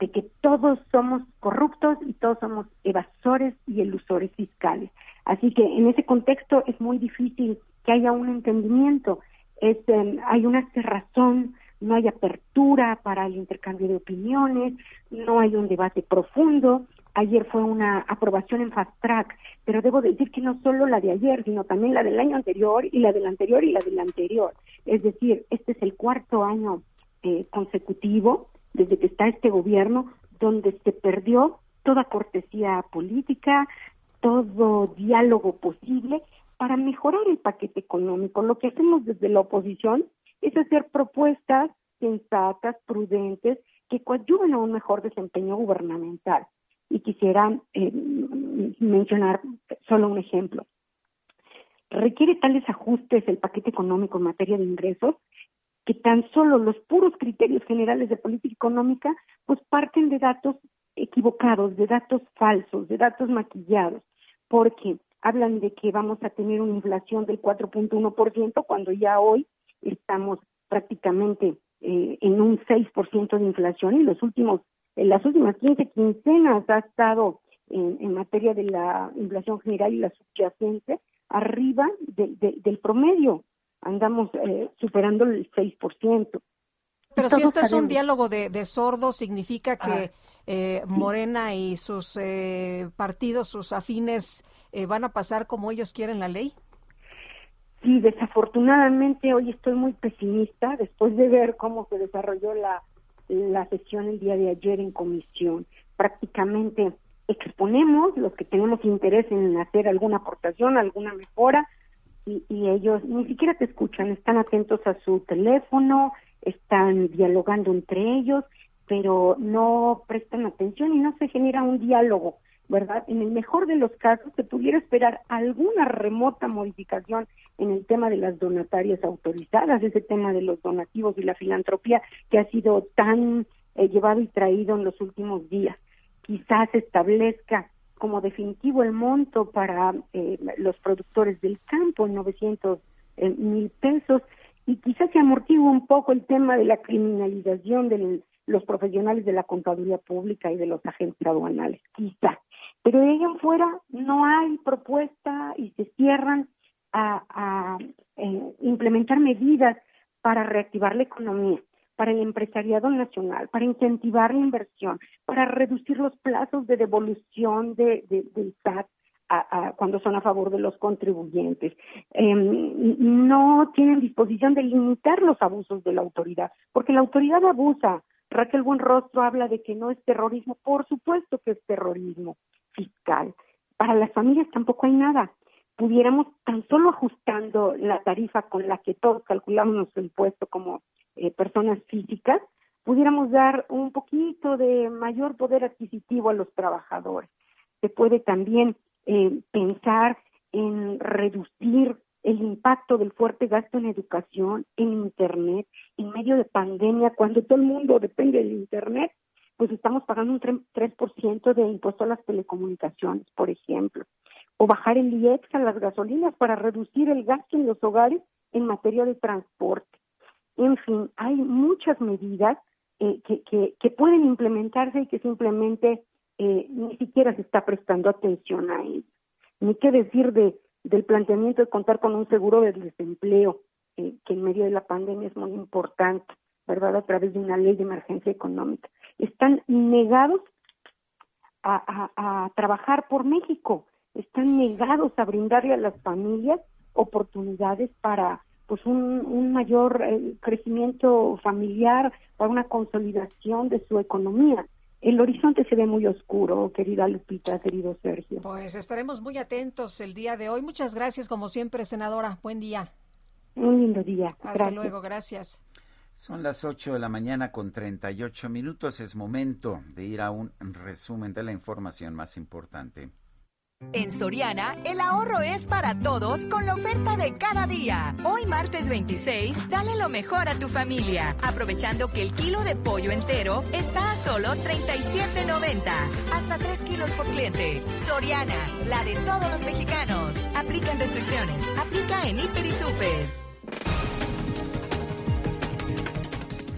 de que todos somos corruptos y todos somos evasores y elusores fiscales. Así que en ese contexto es muy difícil que haya un entendimiento, es, em, hay una cerrazón, no hay apertura para el intercambio de opiniones, no hay un debate profundo. Ayer fue una aprobación en fast track, pero debo decir que no solo la de ayer, sino también la del año anterior y la del anterior y la del anterior. Es decir, este es el cuarto año eh, consecutivo desde que está este gobierno donde se perdió toda cortesía política, todo diálogo posible para mejorar el paquete económico. Lo que hacemos desde la oposición es hacer propuestas sensatas, prudentes, que coadyuven a un mejor desempeño gubernamental. Y quisiera eh, mencionar solo un ejemplo. Requiere tales ajustes el paquete económico en materia de ingresos que tan solo los puros criterios generales de política económica pues parten de datos equivocados, de datos falsos, de datos maquillados, porque hablan de que vamos a tener una inflación del 4.1% cuando ya hoy estamos prácticamente eh, en un 6% de inflación y los últimos en las últimas 15 quincenas ha estado en, en materia de la inflación general y la subyacente arriba de, del promedio andamos eh, superando el 6%. Pero si esto es un diálogo de, de sordos, significa que ah, eh, Morena y sus eh, partidos, sus afines, eh, van a pasar como ellos quieren la ley. Sí, desafortunadamente hoy estoy muy pesimista después de ver cómo se desarrolló la, la sesión el día de ayer en comisión. Prácticamente exponemos los que tenemos interés en hacer alguna aportación, alguna mejora, y, ellos ni siquiera te escuchan, están atentos a su teléfono, están dialogando entre ellos, pero no prestan atención y no se genera un diálogo, ¿verdad? En el mejor de los casos se pudiera esperar alguna remota modificación en el tema de las donatarias autorizadas, ese tema de los donativos y la filantropía que ha sido tan eh, llevado y traído en los últimos días. Quizás establezca como definitivo el monto para eh, los productores del campo en 900 eh, mil pesos y quizás se amortigue un poco el tema de la criminalización de los profesionales de la contaduría pública y de los agentes aduanales, quizá. Pero de ahí en fuera no hay propuesta y se cierran a, a eh, implementar medidas para reactivar la economía para el empresariado nacional, para incentivar la inversión, para reducir los plazos de devolución de, del SAT cuando son a favor de los contribuyentes. Em, no tienen disposición de limitar los abusos de la autoridad, porque la autoridad abusa. Raquel Buenrostro habla de que no es terrorismo, por supuesto que es terrorismo fiscal. Para las familias tampoco hay nada. Pudiéramos tan solo ajustando la tarifa con la que todos calculamos nuestro impuesto como eh, personas físicas, pudiéramos dar un poquito de mayor poder adquisitivo a los trabajadores. Se puede también eh, pensar en reducir el impacto del fuerte gasto en educación, en Internet, en medio de pandemia, cuando todo el mundo depende del Internet, pues estamos pagando un 3% de impuesto a las telecomunicaciones, por ejemplo, o bajar el IEX a las gasolinas para reducir el gasto en los hogares en materia de transporte. En fin, hay muchas medidas eh, que, que, que, pueden implementarse y que simplemente eh, ni siquiera se está prestando atención a ello. Ni qué decir de, del planteamiento de contar con un seguro de desempleo, eh, que en medio de la pandemia es muy importante, ¿verdad? A través de una ley de emergencia económica. Están negados a, a, trabajar por México, están negados a brindarle a las familias oportunidades para pues un, un mayor eh, crecimiento familiar, para una consolidación de su economía el horizonte se ve muy oscuro, querida Lupita, querido Sergio. Pues estaremos muy atentos el día de hoy. Muchas gracias, como siempre, senadora. Buen día. Un lindo día. Hasta luego, gracias. Son las 8 de la mañana con 38 minutos. Es momento de ir a un resumen de la información más importante. En Soriana, el ahorro es para todos con la oferta de cada día. Hoy martes 26, dale lo mejor a tu familia, aprovechando que el kilo de pollo entero está a solo 37.90. Hasta 3 kilos por cliente. Soriana, la de todos los mexicanos. Aplican restricciones. Aplica en Hiper y Super.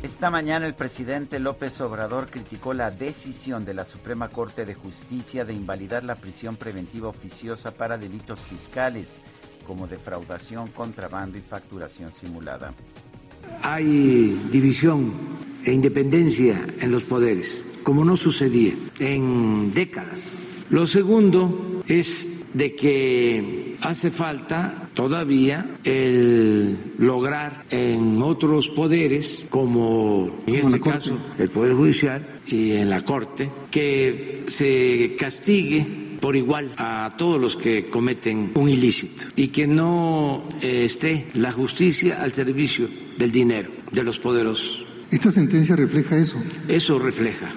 Esta mañana el presidente López Obrador criticó la decisión de la Suprema Corte de Justicia de invalidar la prisión preventiva oficiosa para delitos fiscales como defraudación, contrabando y facturación simulada. Hay división e independencia en los poderes, como no sucedía en décadas. Lo segundo es de que hace falta todavía el lograr en otros poderes, como en este caso el Poder Judicial y en la Corte, que se castigue por igual a todos los que cometen un ilícito y que no eh, esté la justicia al servicio del dinero de los poderosos. ¿Esta sentencia refleja eso? Eso refleja.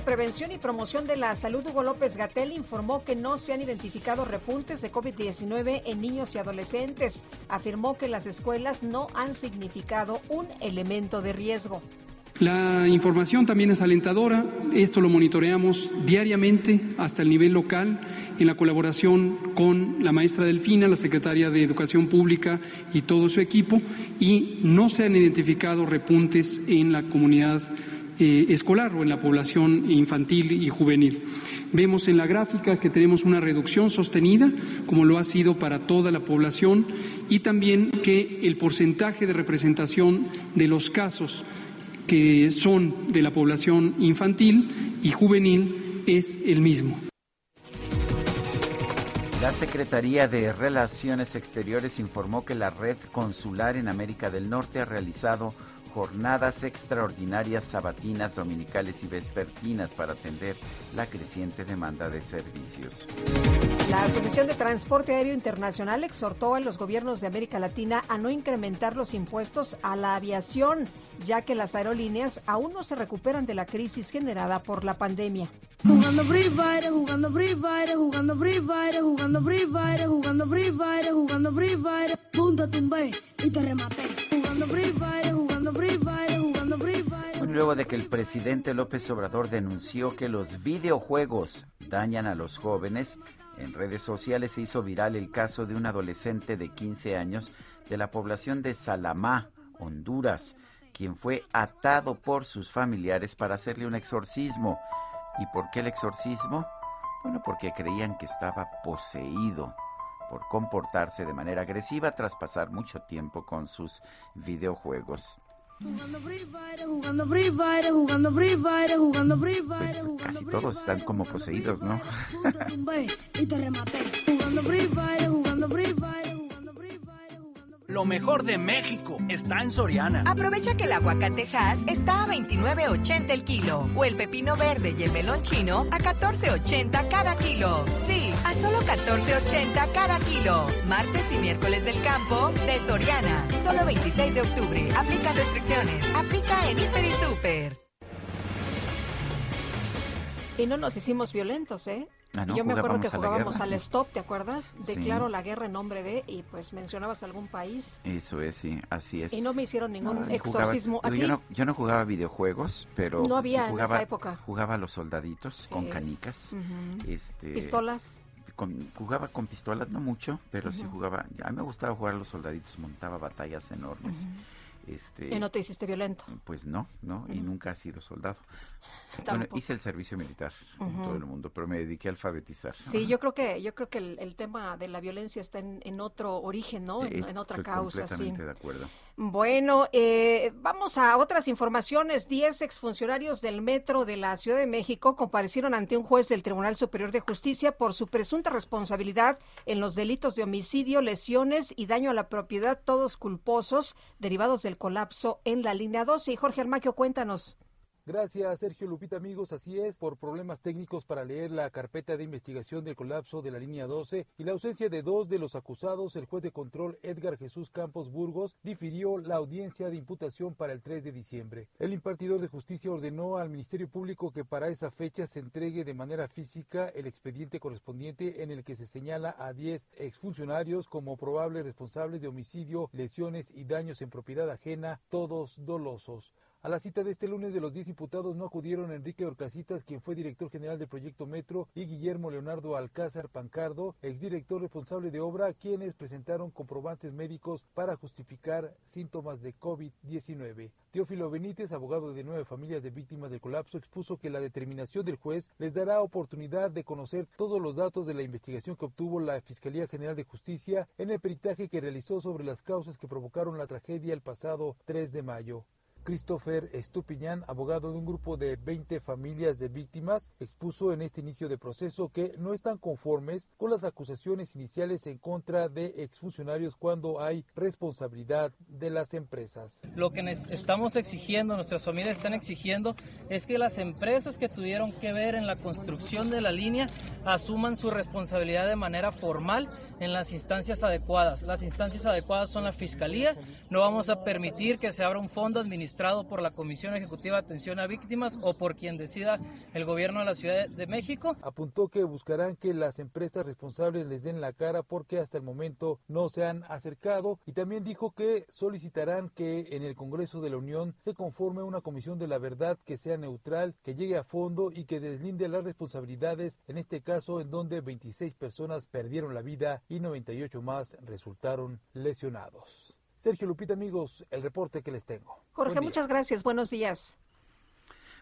Prevención y Promoción de la Salud, Hugo López Gatel, informó que no se han identificado repuntes de COVID-19 en niños y adolescentes. Afirmó que las escuelas no han significado un elemento de riesgo. La información también es alentadora. Esto lo monitoreamos diariamente hasta el nivel local en la colaboración con la maestra Delfina, la secretaria de Educación Pública y todo su equipo. Y no se han identificado repuntes en la comunidad eh, escolar o en la población infantil y juvenil. Vemos en la gráfica que tenemos una reducción sostenida, como lo ha sido para toda la población, y también que el porcentaje de representación de los casos que son de la población infantil y juvenil es el mismo. La Secretaría de Relaciones Exteriores informó que la red consular en América del Norte ha realizado jornadas extraordinarias sabatinas, dominicales y vespertinas para atender la creciente demanda de servicios. La Asociación de Transporte Aéreo Internacional exhortó a los gobiernos de América Latina a no incrementar los impuestos a la aviación, ya que las aerolíneas aún no se recuperan de la crisis generada por la pandemia. Jugando Free Fire, jugando Free Fire, jugando Free Fire, jugando Free Fire, jugando Free Fire, jugando Free Fire, punto tumbé y te rematé. Jugando Free Fire, jugando Luego de que el presidente López Obrador denunció que los videojuegos dañan a los jóvenes, en redes sociales se hizo viral el caso de un adolescente de 15 años de la población de Salamá, Honduras, quien fue atado por sus familiares para hacerle un exorcismo. ¿Y por qué el exorcismo? Bueno, porque creían que estaba poseído por comportarse de manera agresiva tras pasar mucho tiempo con sus videojuegos. Jugando Free Fire, jugando Free Fire, jugando Free Fire, jugando Free Fire. Pues casi todos están como poseídos, ¿no? y te rematé. Jugando Free Fire, jugando Free Fire. Lo mejor de México está en Soriana. Aprovecha que el aguacatejas está a 29.80 el kilo o el pepino verde y el melón chino a 14.80 cada kilo. Sí, a solo 14.80 cada kilo. Martes y miércoles del campo de Soriana. Solo 26 de octubre. Aplica restricciones. Aplica en Hiper y Super. Y no nos hicimos violentos, ¿eh? Ah, no, Yo me acuerdo que jugábamos a guerra, al sí. stop, ¿te acuerdas? Sí. Declaro la guerra en nombre de, y pues mencionabas algún país Eso es, sí, así es. y no me hicieron ningún No, y jugaba- exorcismo. digo, Aquí yo, no, yo no jugaba videojuegos, pero No había sí en jugaba, esa época. jugaba a los soldaditos con canicas. Este, pistolas. con- jugaba con pistolas, no mucho, pero sí jugaba. A mí me gustaba jugar a los soldaditos, montaba batallas enormes. Este, Y no te hiciste violento. Pues no, no, y nunca he sido soldado. Bueno, hice el servicio militar en Ujú. todo el mundo, pero me dediqué a alfabetizar. Sí, yo creo que yo creo que el, el tema de la violencia está en, en otro origen, ¿no? En, en otra Estoy causa, sí. completamente de acuerdo. Bueno, eh, vamos a otras informaciones. Diez exfuncionarios del Metro de la Ciudad de México comparecieron ante un juez del Tribunal Superior de Justicia por su presunta responsabilidad en los delitos de homicidio, lesiones y daño a la propiedad, todos culposos derivados del colapso en la línea 12. Y Jorge Armaquio, cuéntanos. Gracias, Sergio Lupita, amigos. Así es, por problemas técnicos para leer la carpeta de investigación del colapso de la línea 12 y la ausencia de dos de los acusados, el juez de control Edgar Jesús Campos Burgos difirió la audiencia de imputación para el 3 de diciembre. El impartidor de justicia ordenó al Ministerio Público que para esa fecha se entregue de manera física el expediente correspondiente en el que se señala a 10 exfuncionarios como probables responsables de homicidio, lesiones y daños en propiedad ajena, todos dolosos. A la cita de este lunes de los 10 imputados no acudieron Enrique Orcasitas, quien fue director general del proyecto Metro, y Guillermo Leonardo Alcázar Pancardo, exdirector responsable de obra, quienes presentaron comprobantes médicos para justificar síntomas de COVID-19. Teófilo Benítez, abogado de nueve familias de víctimas del colapso, expuso que la determinación del juez les dará oportunidad de conocer todos los datos de la investigación que obtuvo la Fiscalía General de Justicia en el peritaje que realizó sobre las causas que provocaron la tragedia el pasado 3 de mayo. Christopher Estupiñán, abogado de un grupo de 20 familias de víctimas, expuso en este inicio de proceso que no están conformes con las acusaciones iniciales en contra de exfuncionarios cuando hay responsabilidad de las empresas. Lo que estamos exigiendo, nuestras familias están exigiendo, es que las empresas que tuvieron que ver en la construcción de la línea asuman su responsabilidad de manera formal en las instancias adecuadas. Las instancias adecuadas son la Fiscalía. No vamos a permitir que se abra un fondo administrado por la Comisión Ejecutiva de Atención a Víctimas o por quien decida el gobierno de la Ciudad de México. Apuntó que buscarán que las empresas responsables les den la cara porque hasta el momento no se han acercado y también dijo que solicitarán que en el Congreso de la Unión se conforme una comisión de la verdad que sea neutral, que llegue a fondo y que deslinde las responsabilidades, en este caso en donde 26 personas perdieron la vida y 98 más resultaron lesionados. Sergio Lupita, amigos, el reporte que les tengo. Jorge, muchas gracias. Buenos días.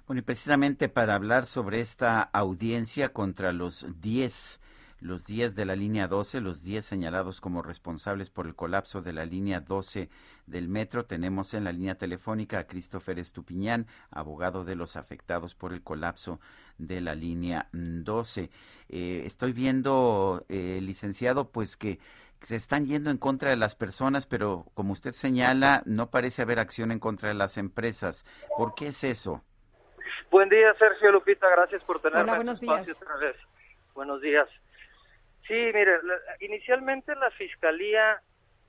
Bueno, y precisamente para hablar sobre esta audiencia contra los 10, los 10 de la línea 12, los 10 señalados como responsables por el colapso de la línea 12 del metro, tenemos en la línea telefónica a Christopher Estupiñán, abogado de los afectados por el colapso de la línea 12. Eh, estoy viendo, eh, licenciado, pues que se están yendo en contra de las personas, pero como usted señala, no parece haber acción en contra de las empresas. ¿Por qué es eso? Buen día, Sergio Lupita, gracias por tenerme Hola, en buenos días. otra vez. Buenos días. Sí, mire, la- inicialmente la Fiscalía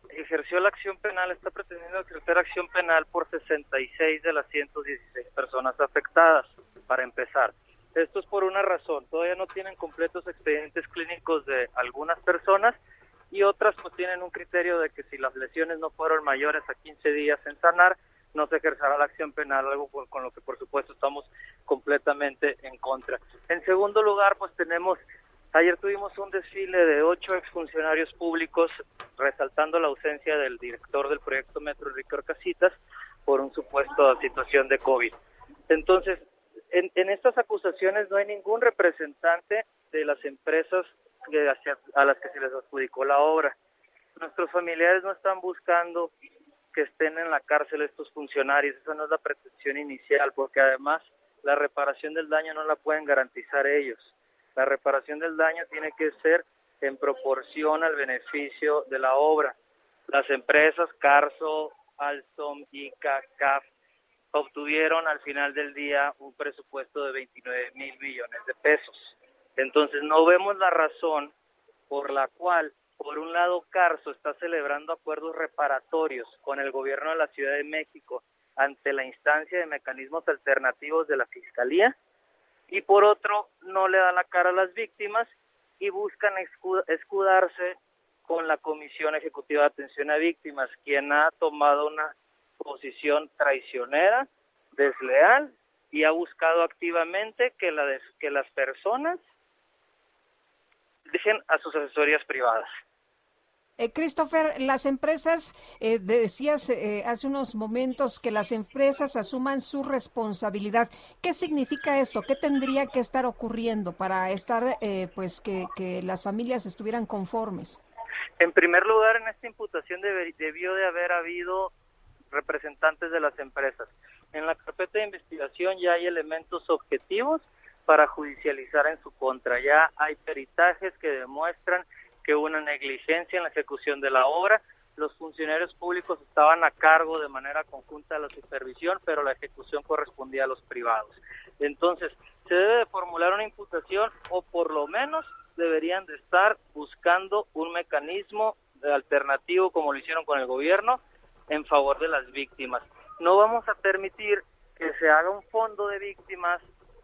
ejerció la acción penal, está pretendiendo ejercer acción penal por 66 de las 116 personas afectadas, para empezar. Esto es por una razón, todavía no tienen completos expedientes clínicos de algunas personas y otras pues tienen un criterio de que si las lesiones no fueron mayores a 15 días en sanar, no se ejercerá la acción penal, algo con, con lo que por supuesto estamos completamente en contra. En segundo lugar, pues tenemos, ayer tuvimos un desfile de ocho exfuncionarios públicos resaltando la ausencia del director del proyecto Metro, Enrique Orcasitas, por un supuesto situación de COVID. Entonces, en, en estas acusaciones no hay ningún representante de las empresas que hacia- a las que se les adjudicó la obra. Nuestros familiares no están buscando que estén en la cárcel estos funcionarios, esa no es la pretensión inicial, porque además la reparación del daño no la pueden garantizar ellos. La reparación del daño tiene que ser en proporción al beneficio de la obra. Las empresas Carso, Alstom, ICA, CAF obtuvieron al final del día un presupuesto de 29 mil millones de pesos. Entonces no vemos la razón por la cual, por un lado, Carso está celebrando acuerdos reparatorios con el gobierno de la Ciudad de México ante la instancia de mecanismos alternativos de la Fiscalía y por otro no le da la cara a las víctimas y buscan escudarse con la Comisión Ejecutiva de Atención a Víctimas, quien ha tomado una posición traicionera, desleal y ha buscado activamente que, la que las personas dejen a sus asesorías privadas. Eh, Christopher, las empresas, eh, decías eh, hace unos momentos que las empresas asuman su responsabilidad. ¿Qué significa esto? ¿Qué tendría que estar ocurriendo para estar, pues, que, que, las familias estuvieran conformes? En primer lugar, en esta imputación debió de haber habido representantes de las empresas. En la carpeta de investigación ya hay elementos objetivos para judicializar en su contra. Ya hay peritajes que demuestran que hubo una negligencia en la ejecución de la obra. Los funcionarios públicos estaban a cargo de manera conjunta de la supervisión, pero la ejecución correspondía a los privados. Entonces, se debe de formular una imputación o por lo menos deberían de estar buscando un mecanismo alternativo como lo hicieron con el gobierno en favor de las víctimas. No vamos a permitir que se haga un fondo de víctimas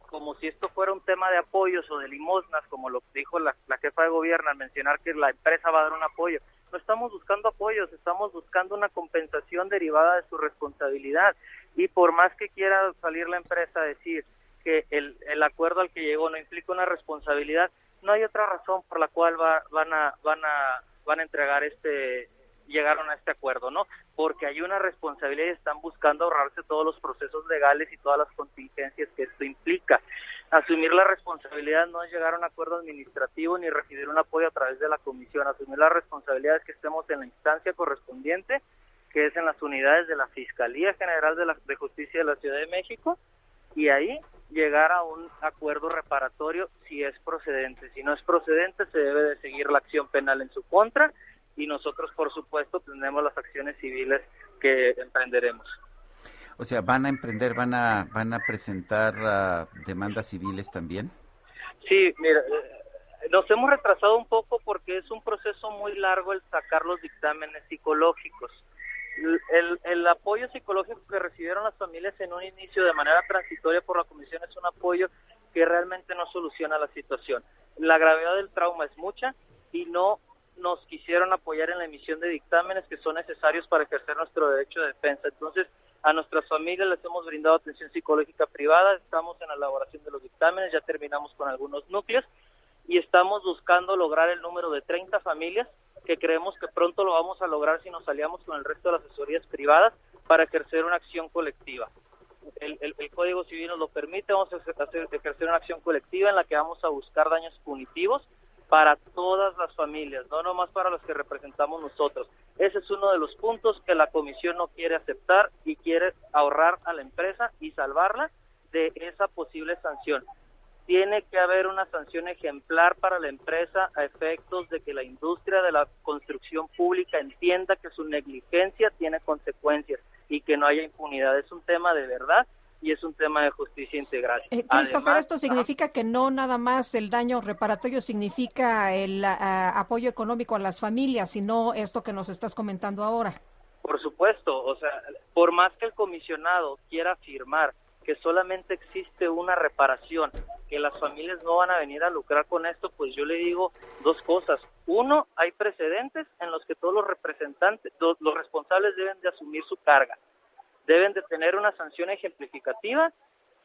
como si esto fuera un tema de apoyos o de limosnas, como lo dijo la, jefa de gobierno al mencionar que la empresa va a dar un apoyo. No estamos buscando apoyos, estamos buscando una compensación derivada de su responsabilidad. Y por más que quiera salir la empresa a decir que el, el acuerdo al que llegó no implica una responsabilidad, no hay otra razón por la cual van a van a van a entregar este llegaron a este acuerdo, ¿no? Porque hay una responsabilidad y están buscando ahorrarse todos los procesos legales y todas las contingencias que esto implica. Asumir la responsabilidad no es llegar a un acuerdo administrativo ni recibir un apoyo a través de la comisión. Asumir la responsabilidad es que estemos en la instancia correspondiente, que es en las unidades de la Fiscalía General de, la, de Justicia de la Ciudad de México, y ahí llegar a un acuerdo reparatorio si es procedente. Si no es procedente, se debe de seguir la acción penal en su contra y nosotros, por supuesto, tendremos las acciones civiles que emprenderemos. O sea, ¿van a emprender, van a, van a presentar ah, demandas civiles también? Sí, mira, eh, nos hemos retrasado un poco porque es un proceso muy largo el sacar los dictámenes psicológicos. El, el, apoyo psicológico que recibieron las familias en un inicio de manera transitoria por la comisión es un apoyo que realmente no soluciona la situación. La gravedad del trauma es mucha y no nos quisieron apoyar en la emisión de dictámenes que son necesarios para ejercer nuestro derecho de defensa. Entonces, a nuestras familias les hemos brindado atención psicológica privada, estamos en la elaboración de los dictámenes, ya terminamos con algunos núcleos y estamos buscando lograr el número de 30 familias que creemos que pronto lo vamos a lograr si nos aliamos con el resto de las asesorías privadas para ejercer una acción colectiva. El, Código Civil nos lo permite, vamos a ejercer una acción colectiva en la que vamos a buscar daños punitivos para todas las familias, no nomás para los que representamos nosotros. Ese es uno de los puntos que la comisión no quiere aceptar y quiere ahorrar a la empresa y salvarla de esa posible sanción. Tiene que haber una sanción ejemplar para la empresa a efectos de que la industria de la construcción pública entienda que su negligencia tiene consecuencias y que no haya impunidad. Es un tema de verdad y es un tema de justicia integral. Eh, Christopher, esto significa que no nada más el daño reparatorio significa el apoyo económico a las familias, sino esto que nos estás comentando ahora. Por supuesto, o sea, por más que el comisionado quiera afirmar que solamente existe una reparación, que las familias no van a venir a lucrar con esto, pues yo le digo dos cosas. Uno, hay precedentes en los que todos los representantes, los responsables deben de asumir su carga deben de tener una sanción ejemplificativa.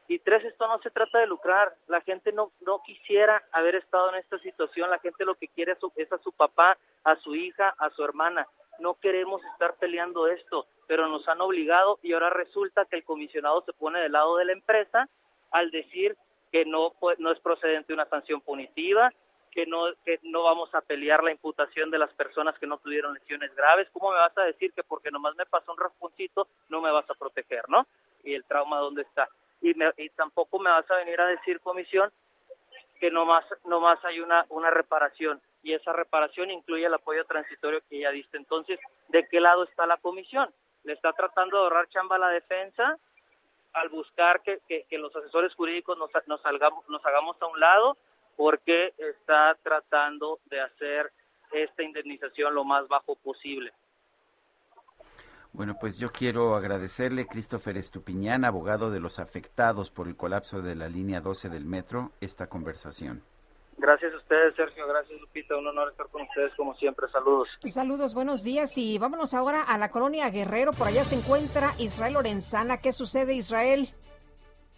Y tres, esto no se trata de lucrar. La gente no, no quisiera haber estado en esta situación. La gente lo que quiere es, a su papá, a su hija, a su hermana. No queremos estar peleando esto, pero nos han obligado y ahora resulta que el comisionado se pone del lado de la empresa al decir que no, no es procedente una sanción punitiva, que no, que no vamos a pelear la imputación de las personas que no tuvieron lesiones graves. ¿Cómo me vas a decir que porque nomás me pasó un rasponcito no me vas a proteger, no? Y el trauma, ¿dónde está? Y, me, y tampoco me vas a venir a decir, comisión, que nomás, nomás hay una, una reparación y esa reparación incluye el apoyo transitorio que ya diste. Entonces, ¿de qué lado está la comisión? ¿Le está tratando de ahorrar chamba a la defensa al buscar que, que, que los asesores jurídicos nos, nos, salgamos, nos hagamos a un lado? Porque está tratando de hacer esta indemnización lo más bajo posible. Bueno, pues yo quiero agradecerle, Christopher Estupiñán, abogado de los afectados por el colapso de la línea 12 del metro, esta conversación. Gracias a ustedes, Sergio. Gracias, Lupita. Un honor estar con ustedes, como siempre. Saludos. Saludos, buenos días. Y vámonos ahora a la colonia Guerrero. Por allá se encuentra Israel Lorenzana. ¿Qué sucede, Israel?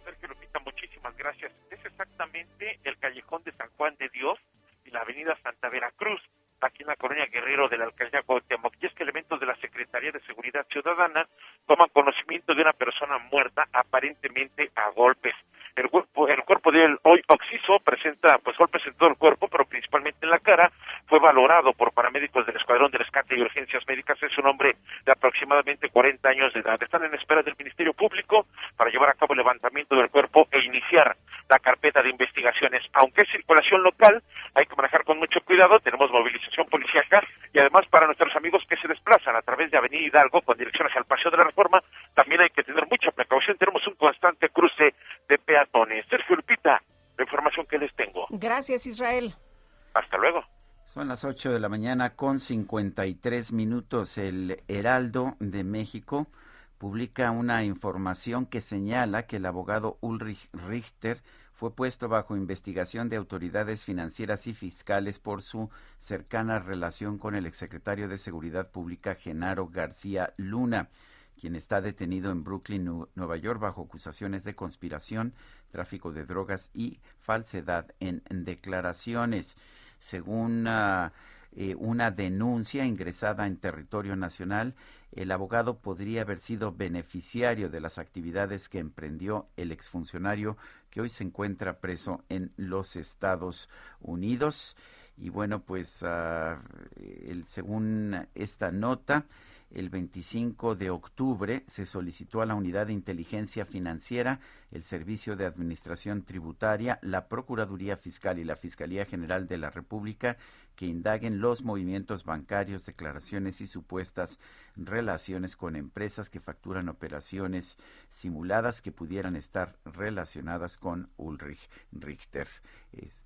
Sergio Lupita, muchísimas gracias. Exactamente el callejón de San Juan de Dios y la avenida Santa Veracruz, aquí en la colonia Guerrero de la alcaldía Cuauhtémoc. Y es que elementos de la Secretaría de Seguridad Ciudadana toman conocimiento de una persona muerta aparentemente a golpes. El cuerpo, el cuerpo del hoy Oxiso presenta pues golpes en todo el cuerpo, pero principalmente en la cara. Fue valorado por paramédicos del Escuadrón de Rescate y Urgencias Médicas. Es un hombre de aproximadamente 40 años de edad. Están en espera del Ministerio Público para llevar a cabo el levantamiento del cuerpo e iniciar la carpeta de investigaciones. Aunque es circulación local, hay que manejar con mucho cuidado. Tenemos movilización policíaca y además para nuestros amigos que se desplazan a través de Avenida Hidalgo con dirección hacia el Paseo de la Reforma, también hay que tener mucha precaución. Tenemos un constante cruce de peatones. Sergio Lupita, la información que les tengo. Gracias, Israel. Hasta luego. Son las 8 de la mañana con 53 minutos. El Heraldo de México publica una información que señala que el abogado Ulrich Richter fue puesto bajo investigación de autoridades financieras y fiscales por su cercana relación con el exsecretario de Seguridad Pública Genaro García Luna quien está detenido en Brooklyn, Nueva York, bajo acusaciones de conspiración, tráfico de drogas y falsedad en, declaraciones. Según eh, una denuncia ingresada en territorio nacional, el abogado podría haber sido beneficiario de las actividades que emprendió el exfuncionario que hoy se encuentra preso en los Estados Unidos. Y bueno, pues ah, el, según esta nota, el 25 de octubre se solicitó a la Unidad de Inteligencia Financiera, el Servicio de Administración Tributaria, la Procuraduría Fiscal y la Fiscalía General de la República que indaguen los movimientos bancarios, declaraciones y supuestas relaciones con empresas que facturan operaciones simuladas que pudieran estar relacionadas con Ulrich Richter,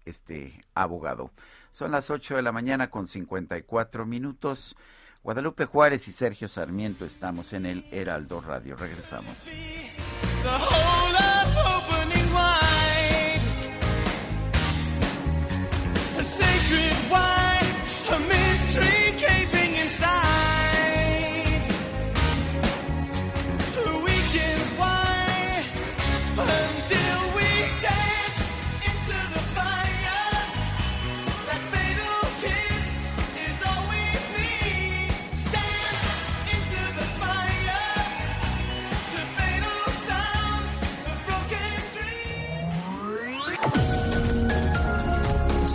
este abogado. Son las 8 de la mañana con 54 minutos. Guadalupe Juárez y Sergio Sarmiento estamos en el Heraldo Radio. Regresamos.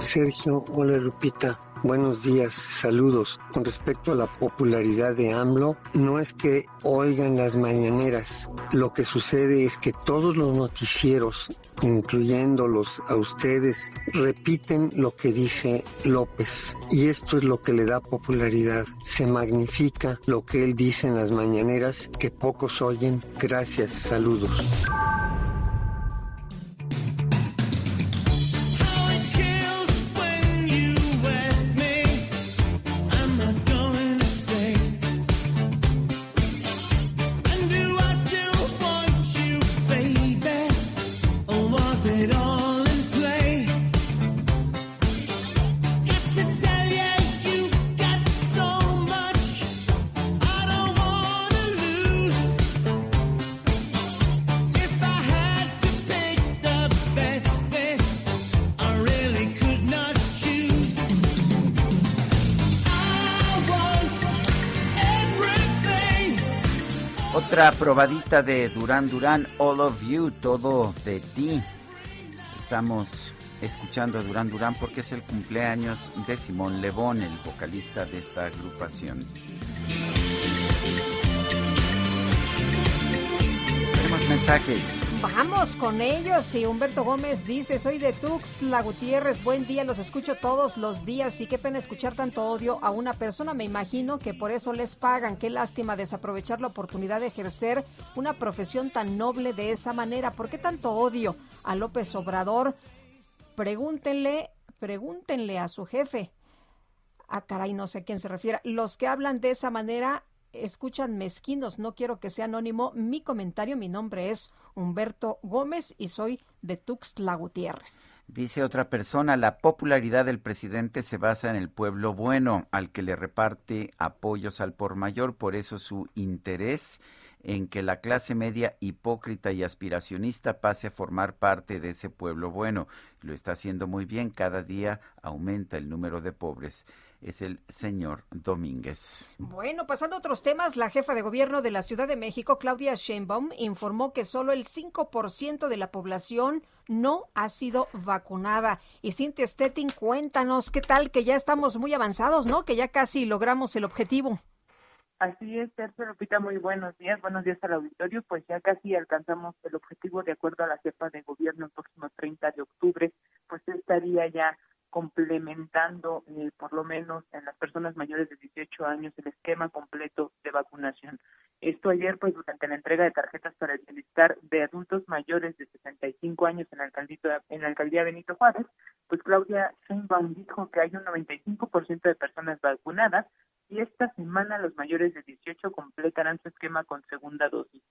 Sergio, hola Lupita. Buenos días, saludos. Con respecto a la popularidad de AMLO, no es que oigan las mañaneras. Lo que sucede es que todos los noticieros, incluyéndolos a ustedes, repiten lo que dice López. Y esto es lo que le da popularidad. Se magnifica lo que él dice en las mañaneras que pocos oyen. Gracias, saludos. Otra probadita de Duran Duran, All of You, todo de ti. Estamos escuchando a Duran Duran porque es el cumpleaños de Simón Lebón, el vocalista de esta agrupación. Tenemos mensajes. Vamos con ellos. Y Humberto Gómez dice, soy de Tuxtla Gutiérrez, buen día, los escucho todos los días y qué pena escuchar tanto odio a una persona. Me imagino que por eso les pagan. Qué lástima desaprovechar la oportunidad de ejercer una profesión tan noble de esa manera. ¿Por qué tanto odio a López Obrador? Pregúntenle, pregúntenle a su jefe. Ah, caray, no sé a quién se refiere. Los que hablan de esa manera escuchan mezquinos. No quiero que sea anónimo. Mi comentario, mi nombre es Humberto Gómez y soy de Tuxtla Gutiérrez. Dice otra persona, la popularidad del presidente se basa en el pueblo bueno, al que le reparte apoyos al por mayor, por eso su interés en que la clase media hipócrita y aspiracionista pase a formar parte de ese pueblo bueno. Lo está haciendo muy bien, cada día aumenta el número de pobres es el señor Domínguez. Bueno, pasando a otros temas, la jefa de gobierno de la Ciudad de México, Claudia Sheinbaum, informó que solo el 5% de la población no ha sido vacunada. Y Cintia Stettin, cuéntanos qué tal, que ya estamos muy avanzados, ¿no? Que ya casi logramos el objetivo. Así es, Sergio Lupita, muy buenos días, buenos días al auditorio, pues ya casi alcanzamos el objetivo de acuerdo a la jefa de gobierno el próximo 30 de octubre, pues estaría ya complementando eh, por lo menos en las personas mayores de 18 años el esquema completo de vacunación. Esto ayer, pues, durante la entrega de tarjetas para el bienestar de adultos mayores de 65 años en la en alcaldía Benito Juárez, pues Claudia Sheinbaum dijo que hay un 95% de personas vacunadas y esta semana los mayores de 18 completarán su esquema con segunda dosis.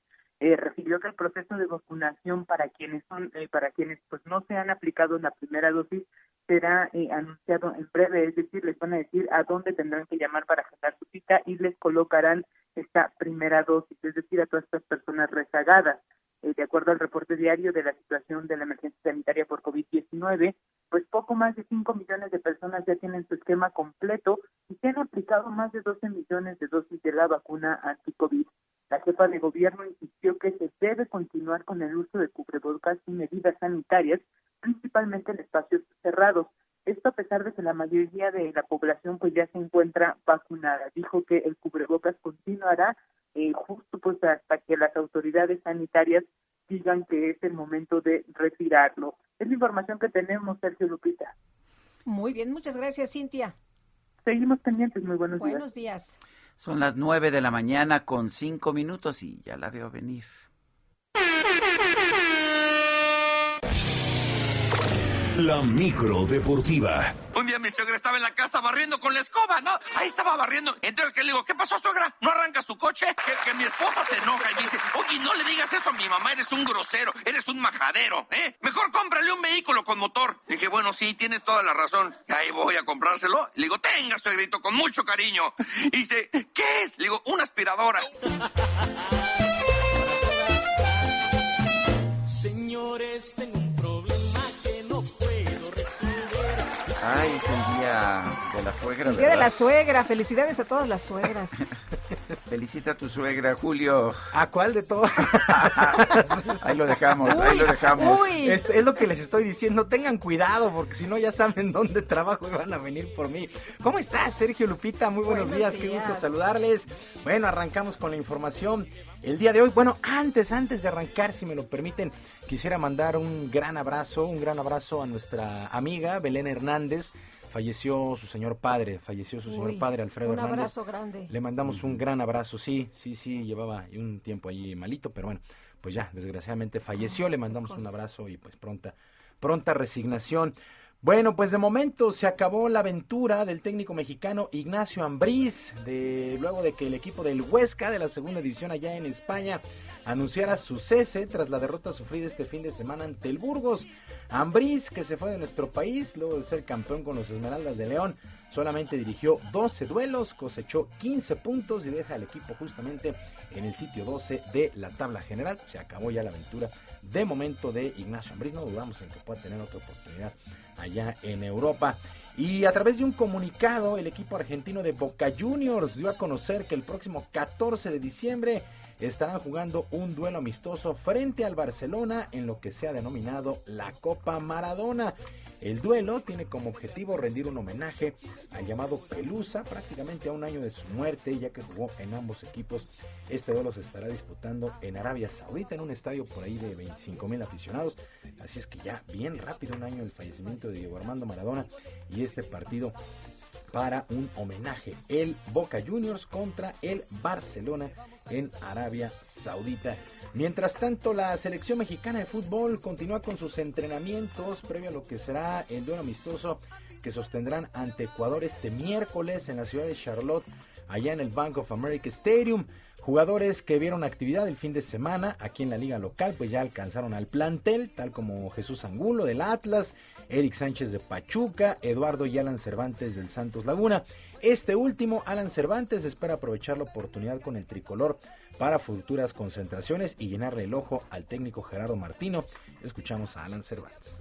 Eh, refirió que el proceso de vacunación para quienes son, eh, para quienes pues no se han aplicado la primera dosis será eh, anunciado en breve, es decir, les van a decir a dónde tendrán que llamar para agendar su cita y les colocarán esta primera dosis, es decir, a todas estas personas rezagadas. Eh, de acuerdo al reporte diario de la situación de la emergencia sanitaria por COVID-19, pues poco más de 5 millones de personas ya tienen su esquema completo y se han aplicado más de 12 millones de dosis de la vacuna anti-COVID. La jefa de gobierno insistió que se debe continuar con el uso de cubrebocas y medidas sanitarias principalmente en espacios cerrados. Esto a pesar de que la mayoría de la población pues ya se encuentra vacunada. Dijo que el cubrebocas continuará eh, justo pues hasta que las autoridades sanitarias digan que es el momento de retirarlo. Es la información que tenemos, Sergio Lupita. Muy bien, muchas gracias, Cintia. Seguimos pendientes, muy buenos, días. Buenos días. Son las nueve de la mañana con cinco minutos y ya la veo venir. La micro deportiva. Un día mi suegra estaba en la casa barriendo con la escoba, ¿no? Ahí estaba barriendo. Entonces que le digo, ¿qué pasó, suegra? ¿No arranca su coche? Que, mi esposa se enoja y dice, oye, no le digas eso a mi mamá, eres un grosero, eres un majadero, ¿eh? Mejor cómprale un vehículo con motor. dije, bueno, sí, tienes toda la razón. Ahí voy a comprárselo. Le digo, tenga, suegrito, con mucho cariño. Y dice, ¿qué es? Le digo, una aspiradora. Señores, tengo Ay, es el día de la suegra. El día de la suegra. Felicidades a todas las suegras. *laughs* Felicita a tu suegra, Julio. ¿A cuál de todos? *laughs* ahí lo dejamos, ahí lo dejamos. Es, es, lo que les estoy diciendo, tengan cuidado porque si no ya saben *laughs* dónde trabajo y van a venir por mí. ¿Cómo estás, Sergio Lupita? Muy buenos, buenos días. días, qué gusto saludarles. Bueno, arrancamos con la información. El día de hoy, bueno, antes, antes de arrancar, si me lo permiten, quisiera mandar un gran abrazo, un gran abrazo a nuestra amiga Belén Hernández, falleció su señor padre, falleció su señor padre Alfredo Hernández. Un abrazo grande. Le mandamos un gran abrazo, sí, sí, sí, llevaba un tiempo allí malito, pero bueno, pues ya, desgraciadamente falleció, le mandamos un abrazo y pues pronta, pronta resignación. Bueno, pues de momento se acabó la aventura del técnico mexicano Ignacio Ambriz, de, luego de que el equipo del Huesca de la segunda división allá en España anunciara su cese tras la derrota sufrida este fin de semana ante el Burgos. Ambriz, que se fue de nuestro país luego de ser campeón con los Esmeraldas de León, solamente dirigió 12 duelos, cosechó 15 puntos y deja al equipo justamente en el sitio 12 de la tabla general. Se acabó ya la aventura de momento de Ignacio Ambriz, no dudamos en que pueda tener otra oportunidad allá en Europa. Y a través de un comunicado, el equipo argentino de Boca Juniors dio a conocer que el próximo 14 de diciembre estarán jugando un duelo amistoso frente al Barcelona en lo que se ha denominado la Copa Maradona. El duelo tiene como objetivo rendir un homenaje al llamado Pelusa, prácticamente a un año de su muerte, ya que jugó en ambos equipos. Este duelo se estará disputando en Arabia Saudita, en un estadio por ahí de 25 mil aficionados. Así es que ya bien rápido un año del fallecimiento de Diego Armando Maradona y este partido para un homenaje. El Boca Juniors contra el Barcelona en Arabia Saudita. Mientras tanto, la selección mexicana de fútbol continúa con sus entrenamientos previo a lo que será el duelo amistoso que sostendrán ante Ecuador este miércoles en la ciudad de Charlotte, allá en el Bank of America Stadium. Jugadores que vieron actividad el fin de semana aquí en la liga local, pues ya alcanzaron al plantel, tal como Jesús Angulo del Atlas, Eric Sánchez de Pachuca, Eduardo y Alan Cervantes del Santos Laguna. Este último, Alan Cervantes, espera aprovechar la oportunidad con el tricolor para futuras concentraciones y llenarle el ojo al técnico Gerardo Martino. Escuchamos a Alan Cervantes.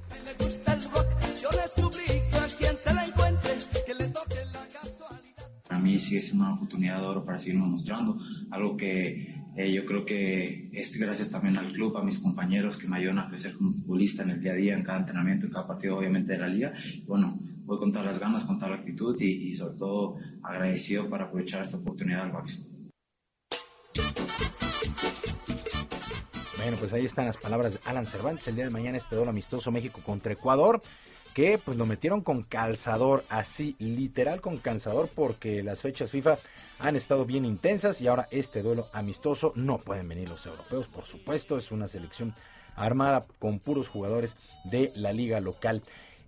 Para mí sigue siendo una oportunidad de oro para seguirnos mostrando, algo que eh, yo creo que es gracias también al club, a mis compañeros que me ayudan a crecer como futbolista en el día a día, en cada entrenamiento, en cada partido obviamente de la liga. bueno, voy con todas las ganas, con toda la actitud y, y sobre todo agradecido para aprovechar esta oportunidad al máximo. Bueno, pues ahí están las palabras de Alan Cervantes. El día de mañana este duelo amistoso México contra Ecuador que pues lo metieron con calzador, así literal con calzador porque las fechas FIFA han estado bien intensas y ahora este duelo amistoso no pueden venir los europeos, por supuesto, es una selección armada con puros jugadores de la liga local.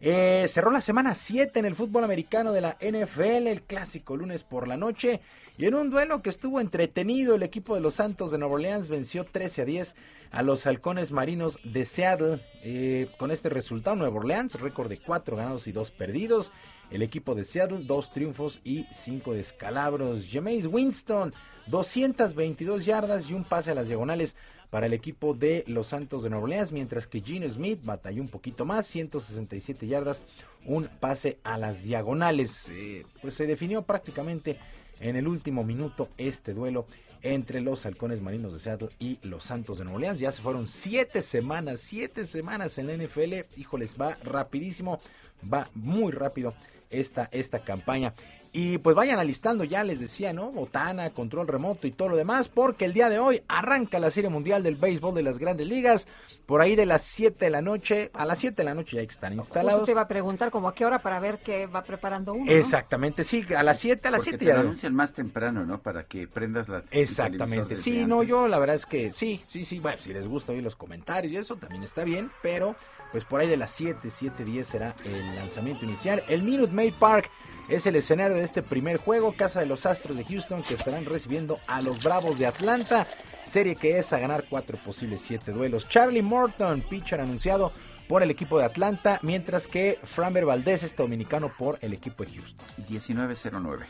Eh, cerró la semana 7 en el fútbol americano de la NFL, el clásico lunes por la noche. Y en un duelo que estuvo entretenido, el equipo de los Santos de Nueva Orleans venció 13 a 10 a los halcones marinos de Seattle. Eh, con este resultado, Nueva Orleans, récord de 4 ganados y 2 perdidos. El equipo de Seattle, 2 triunfos y 5 descalabros. Jameis Winston, 222 yardas y un pase a las diagonales para el equipo de los Santos de Nueva Orleans, mientras que Gene Smith batalló un poquito más, 167 yardas, un pase a las diagonales. Eh, pues se definió prácticamente en el último minuto este duelo entre los halcones marinos de Seattle y los Santos de Nueva Orleans. Ya se fueron siete semanas, siete semanas en la NFL. Híjoles, va rapidísimo, va muy rápido esta, esta campaña. Y pues vayan alistando, ya les decía, ¿no? Botana, control remoto y todo lo demás, porque el día de hoy arranca la Serie Mundial del Béisbol de las Grandes Ligas. Por ahí de las 7 de la noche, a las 7 de la noche ya están instalados. Justo te iba a preguntar como a qué hora para ver qué va preparando uno. Exactamente, sí, a las 7, a las 7 ya. Lo anuncian más temprano, ¿no? Para que prendas la. Exactamente, sí, no, yo la verdad es que sí, sí, sí, bueno, si les gusta oír los comentarios y eso también está bien, pero pues por ahí de las 7, 7, 10 será el lanzamiento inicial. El Minute Maid Park es el escenario de este primer juego, casa de los Astros de Houston que estarán recibiendo a los Bravos de Atlanta, serie que es a ganar cuatro posibles siete duelos. Charlie Morton, pitcher anunciado por el equipo de Atlanta, mientras que Framber Valdez es dominicano por el equipo de Houston. 1909.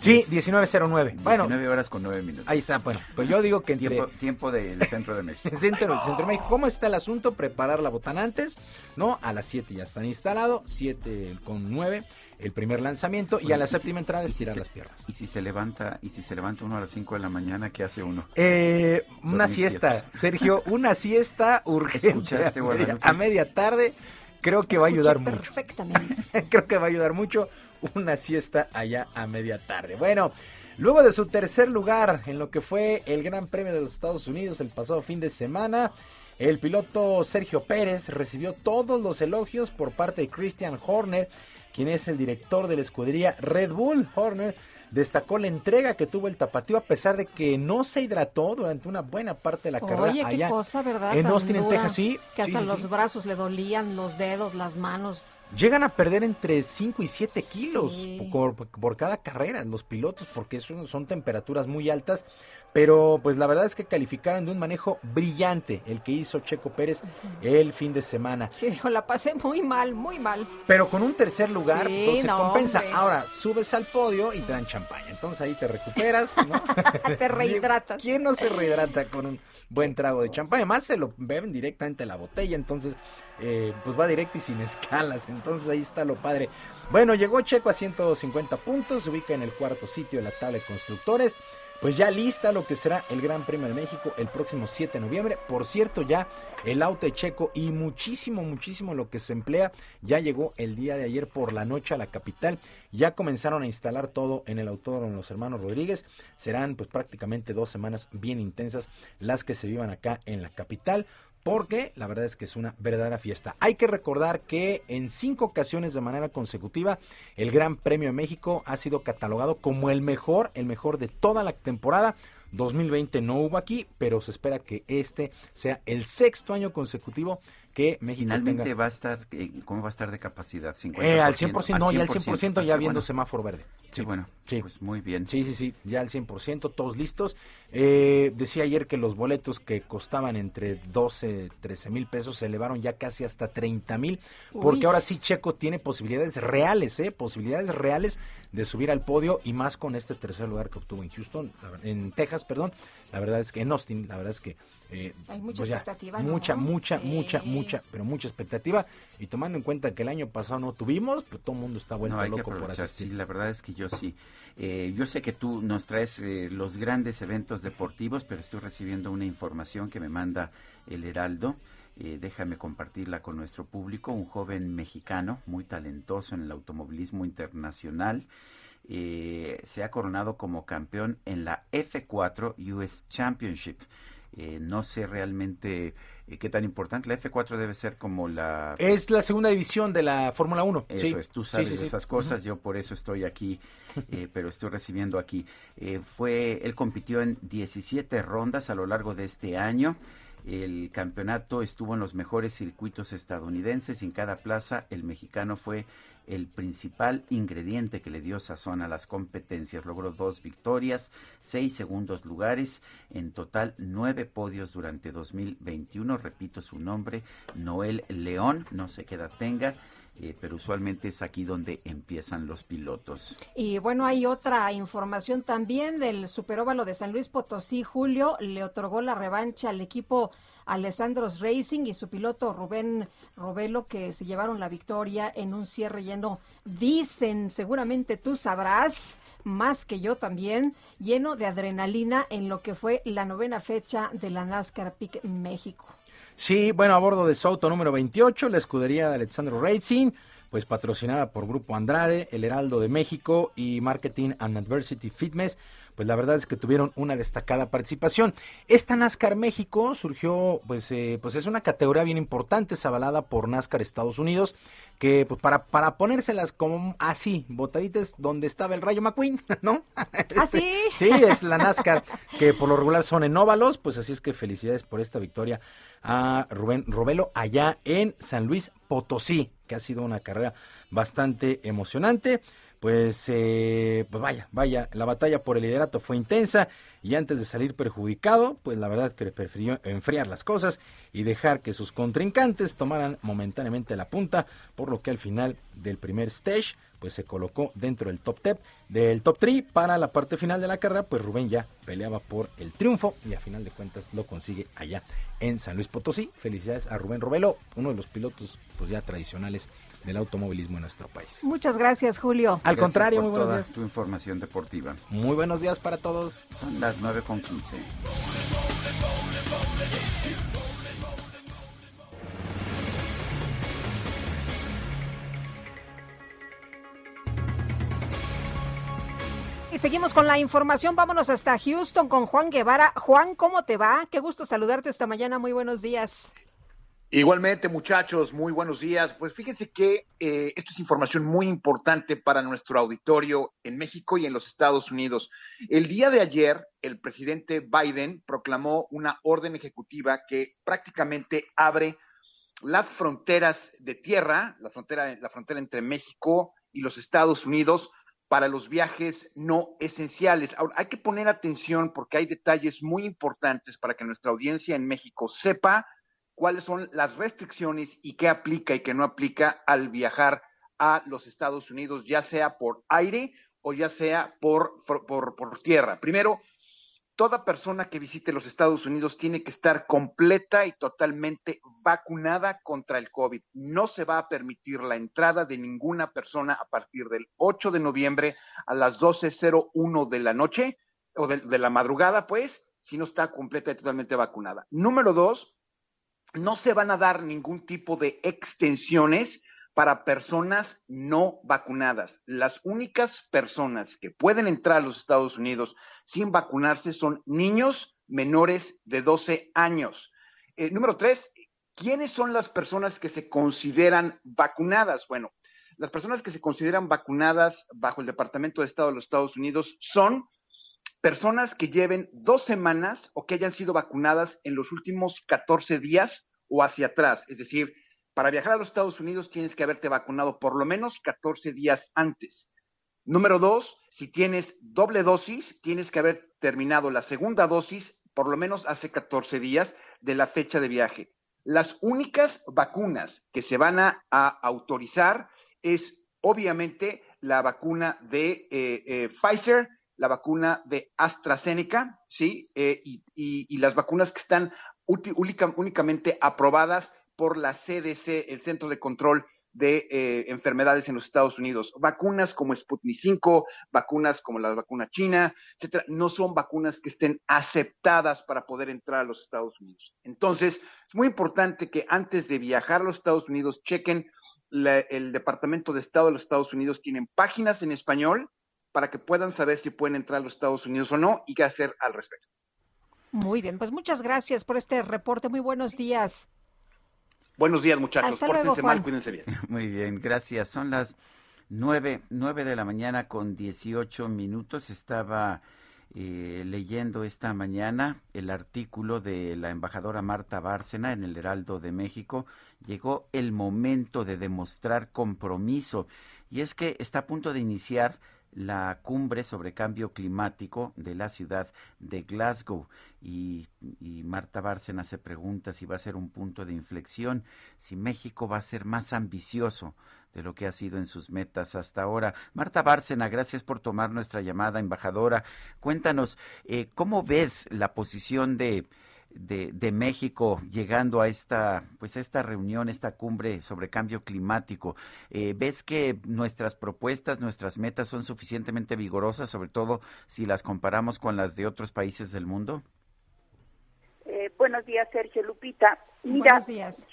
Sí, 1909. Bueno, 19 horas con 9 minutos. Ahí está, bueno, pues yo digo que entre... tiempo, tiempo del centro de México. *laughs* centro, del centro de México. ¿Cómo está el asunto? Preparar la botana antes, ¿no? A las 7 ya están instalados, 7 con 9 el primer lanzamiento y Bueno, a la y si- séptima entrada y si estirar se- las piernas. Y si se levanta, y si se levanta uno a las 5 de la mañana, ¿qué hace uno? Eh, una Dormir siesta, Sergio, una siesta *laughs* urgente ¿Escuchaste, a media, a media tarde. Creo que va a ayudar Escuché mucho. Perfectamente. *laughs* Creo que va a ayudar mucho *laughs* una siesta allá a media tarde. Bueno, luego de su tercer lugar en lo que fue el Gran Premio de los Estados Unidos el pasado fin de semana, el piloto Sergio Pérez recibió todos los elogios por parte de Christian Horner, quien es el director de la escudería Red Bull. Horner destacó la entrega que tuvo el tapatío a pesar de que no se hidrató durante una buena parte de la carrera Oye, qué allá cosa, ¿verdad? en Tan Austin, en Texas. Sí, Que hasta sí, los sí. brazos le dolían, los dedos, las manos. Llegan a perder entre 5 y 7 kilos Sí. por, por cada carrera los pilotos porque son, son temperaturas muy altas. Pero pues la verdad es que calificaron de un manejo brillante el que hizo Checo Pérez el fin de semana. Sí, dijo, la pasé muy mal, muy mal. Pero con un tercer lugar, Sí, entonces no, compensa. hombre. Ahora subes al podio y te dan champaña. Entonces ahí te recuperas, ¿no? *laughs* Te rehidratas. ¿Quién no se rehidrata con un buen trago de champaña? Además se lo beben directamente a la botella, entonces eh, pues va directo y sin escalas. Entonces ahí está lo padre. Bueno, llegó Checo a 150 puntos, se ubica en el cuarto sitio de la tabla de constructores. Pues ya lista lo que será el Gran Premio de México el próximo 7 de noviembre. Por cierto, ya el auto Checo y muchísimo, muchísimo lo que se emplea ya llegó el día de ayer por la noche a la capital. Ya comenzaron a instalar todo en el autódromo Los Hermanos Rodríguez. Serán pues prácticamente dos semanas bien intensas las que se vivan acá en la capital porque la verdad es que es una verdadera fiesta. Hay que recordar que en cinco ocasiones de manera consecutiva el Gran Premio de México ha sido catalogado como el mejor, el mejor de toda la temporada. 2020 no hubo aquí, pero se espera que este sea el sexto año consecutivo que México Finalmente tenga. va a estar, eh, ¿cómo va a estar de capacidad? 50%, Eh, al 100%, no, ya al 100% ya Ah, viendo bueno. semáforo verde. Sí, bueno, sí. pues muy bien. Sí, sí, sí, ya al 100%, todos listos. Eh, decía ayer que los boletos que costaban entre 12, 13 mil pesos se elevaron ya casi hasta 30 mil, porque ahora sí Checo tiene posibilidades reales, ¿eh? Posibilidades reales de subir al podio y más con este tercer lugar que obtuvo en Houston, en Texas, perdón. La verdad es que en Austin, la verdad es que... eh, Hay mucha pues ya, expectativa, ¿no? Mucha, mucha, Sí. mucha, mucha, pero mucha expectativa. Y tomando en cuenta que el año pasado no tuvimos, pues todo el mundo está vuelto No, hay que loco por asistir. sí, la verdad es que yo sí. Eh, yo sé que tú nos traes eh, los grandes eventos deportivos, pero estoy recibiendo una información que me manda el Heraldo. Eh, déjame compartirla con nuestro público. Un joven mexicano muy talentoso en el automovilismo internacional eh, se ha coronado como campeón en la F4 US Championship. Eh, no sé realmente eh, qué tan importante. La F4 debe ser como la Es la segunda división de la Fórmula 1. eso sí. es, tú sabes sí, de sí. esas cosas, yo por eso estoy aquí, *laughs* eh, pero estoy recibiendo aquí. Eh, fue, él compitió en 17 rondas a lo largo de este año. El campeonato estuvo en los mejores circuitos estadounidenses y en cada plaza el mexicano fue el principal ingrediente que le dio sazón a las competencias. Logró dos victorias, seis segundos lugares, en total nueve podios durante 2021. Repito su nombre, Noel León, no sé qué tenga, eh, pero usualmente es aquí donde empiezan los pilotos. Y bueno, hay otra información también del Superóvalo de San Luis Potosí. Julio le otorgó la revancha al equipo Alessandros Racing y su piloto Rubén Robelo que se llevaron la victoria en un cierre lleno, dicen, seguramente tú sabrás, más que yo también, lleno de adrenalina en lo que fue la novena fecha de la NASCAR Peak México. Sí, bueno, a bordo de su auto número 28, la escudería de Alexandro Racing, pues patrocinada por Grupo Andrade, El Heraldo de México y Marketing and Adversity Fitness, pues la verdad es que tuvieron una destacada participación. Esta NASCAR México surgió, pues, eh, pues es una categoría bien importante, es avalada por NASCAR Estados Unidos, que pues para, para ponérselas como así, botaditas donde estaba el Rayo McQueen, *laughs* ¿no? ¿Ah, sí? *laughs* Sí, es la NASCAR, que por lo regular son en óvalos, pues así es que felicidades por esta victoria a Rubén Robelo allá en San Luis Potosí, que ha sido una carrera bastante emocionante. Pues, eh, pues vaya, vaya, la batalla por el liderato fue intensa y antes de salir perjudicado, pues la verdad que prefirió enfriar las cosas y dejar que sus contrincantes tomaran momentáneamente la punta, por lo que al final del primer stage, pues se colocó dentro del top 10, del top 3 para la parte final de la carrera, pues Rubén ya peleaba por el triunfo y a final de cuentas lo consigue allá en San Luis Potosí. Felicidades a Rubén Robelo, uno de los pilotos pues ya tradicionales del automovilismo en nuestro país. Muchas gracias, Julio. Al Gracias contrario, por muy buenos toda días. tu información deportiva. Muy buenos días para todos. Son las 9 con 15. Y seguimos con la información. Vámonos hasta Houston con Juan Guevara. Juan, ¿cómo te va? Qué gusto saludarte esta mañana. Muy buenos días. Igualmente, muchachos, muy buenos días. Pues fíjense que eh, esto es información muy importante para nuestro auditorio en México y en los Estados Unidos. El día de ayer, el presidente Biden proclamó una orden ejecutiva que prácticamente abre las fronteras de tierra, la frontera, la frontera entre México y los Estados Unidos para los viajes no esenciales. Ahora, hay que poner atención porque hay detalles muy importantes para que nuestra audiencia en México sepa cuáles son las restricciones y qué aplica y qué no aplica al viajar a los Estados Unidos, ya sea por aire o ya sea por, por, por, tierra. Primero, toda persona que visite los Estados Unidos tiene que estar completa y totalmente vacunada contra el COVID. No se va a permitir la entrada de ninguna persona a partir del 8 de noviembre a las 12.01 de la noche o de, de la madrugada, pues, si no está completa y totalmente vacunada. Número dos, no se van a dar ningún tipo de extensiones para personas no vacunadas. Las únicas personas que pueden entrar a los Estados Unidos sin vacunarse son niños menores de 12 años. Eh, número tres, ¿quiénes son las personas que se consideran vacunadas? Bueno, las personas que se consideran vacunadas bajo el Departamento de Estado de los Estados Unidos son personas que lleven dos semanas o que hayan sido vacunadas en los últimos 14 días o hacia atrás. Es decir, para viajar a los Estados Unidos tienes que haberte vacunado por lo menos 14 días antes. Número dos, si tienes doble dosis, tienes que haber terminado la segunda dosis por lo menos hace 14 días de la fecha de viaje. Las únicas vacunas que se van a, autorizar es obviamente la vacuna de eh, eh, Pfizer, la vacuna de AstraZeneca, ¿sí? Eh, y, y, y, las vacunas que están única, únicamente aprobadas por la CDC, el Centro de Control de eh, Enfermedades en los Estados Unidos. Vacunas como Sputnik 5, vacunas como la vacuna china, etcétera, no son vacunas que estén aceptadas para poder entrar a los Estados Unidos. Entonces, es muy importante que antes de viajar a los Estados Unidos chequen la, el Departamento de Estado de los Estados Unidos, tienen páginas en español para que puedan saber si pueden entrar a los Estados Unidos o no y qué hacer al respecto. Muy bien, pues muchas gracias por este reporte. Muy buenos días. Buenos días, muchachos. Hasta Pórtense luego, mal, cuídense bien. *laughs* Muy bien, gracias. Son las nueve, nueve de la mañana con 18 minutos. Estaba eh, leyendo esta mañana el artículo de la embajadora Marta Bárcena en el Heraldo de México. Llegó el momento de demostrar compromiso. Y es que está a punto de iniciar la cumbre sobre cambio climático de la ciudad de Glasgow y, Marta Bárcena se pregunta si va a ser un punto de inflexión, si México va a ser más ambicioso de lo que ha sido en sus metas hasta ahora. Marta Bárcena, gracias por tomar nuestra llamada, embajadora. Cuéntanos, eh, ¿cómo ves la posición de, de, de, México llegando a esta, pues a esta reunión, esta cumbre sobre cambio climático. Eh, ¿Ves que nuestras propuestas, nuestras metas son suficientemente vigorosas, sobre todo si las comparamos con las de otros países del mundo? Eh, buenos días, Sergio Lupita. Mira, buenos días.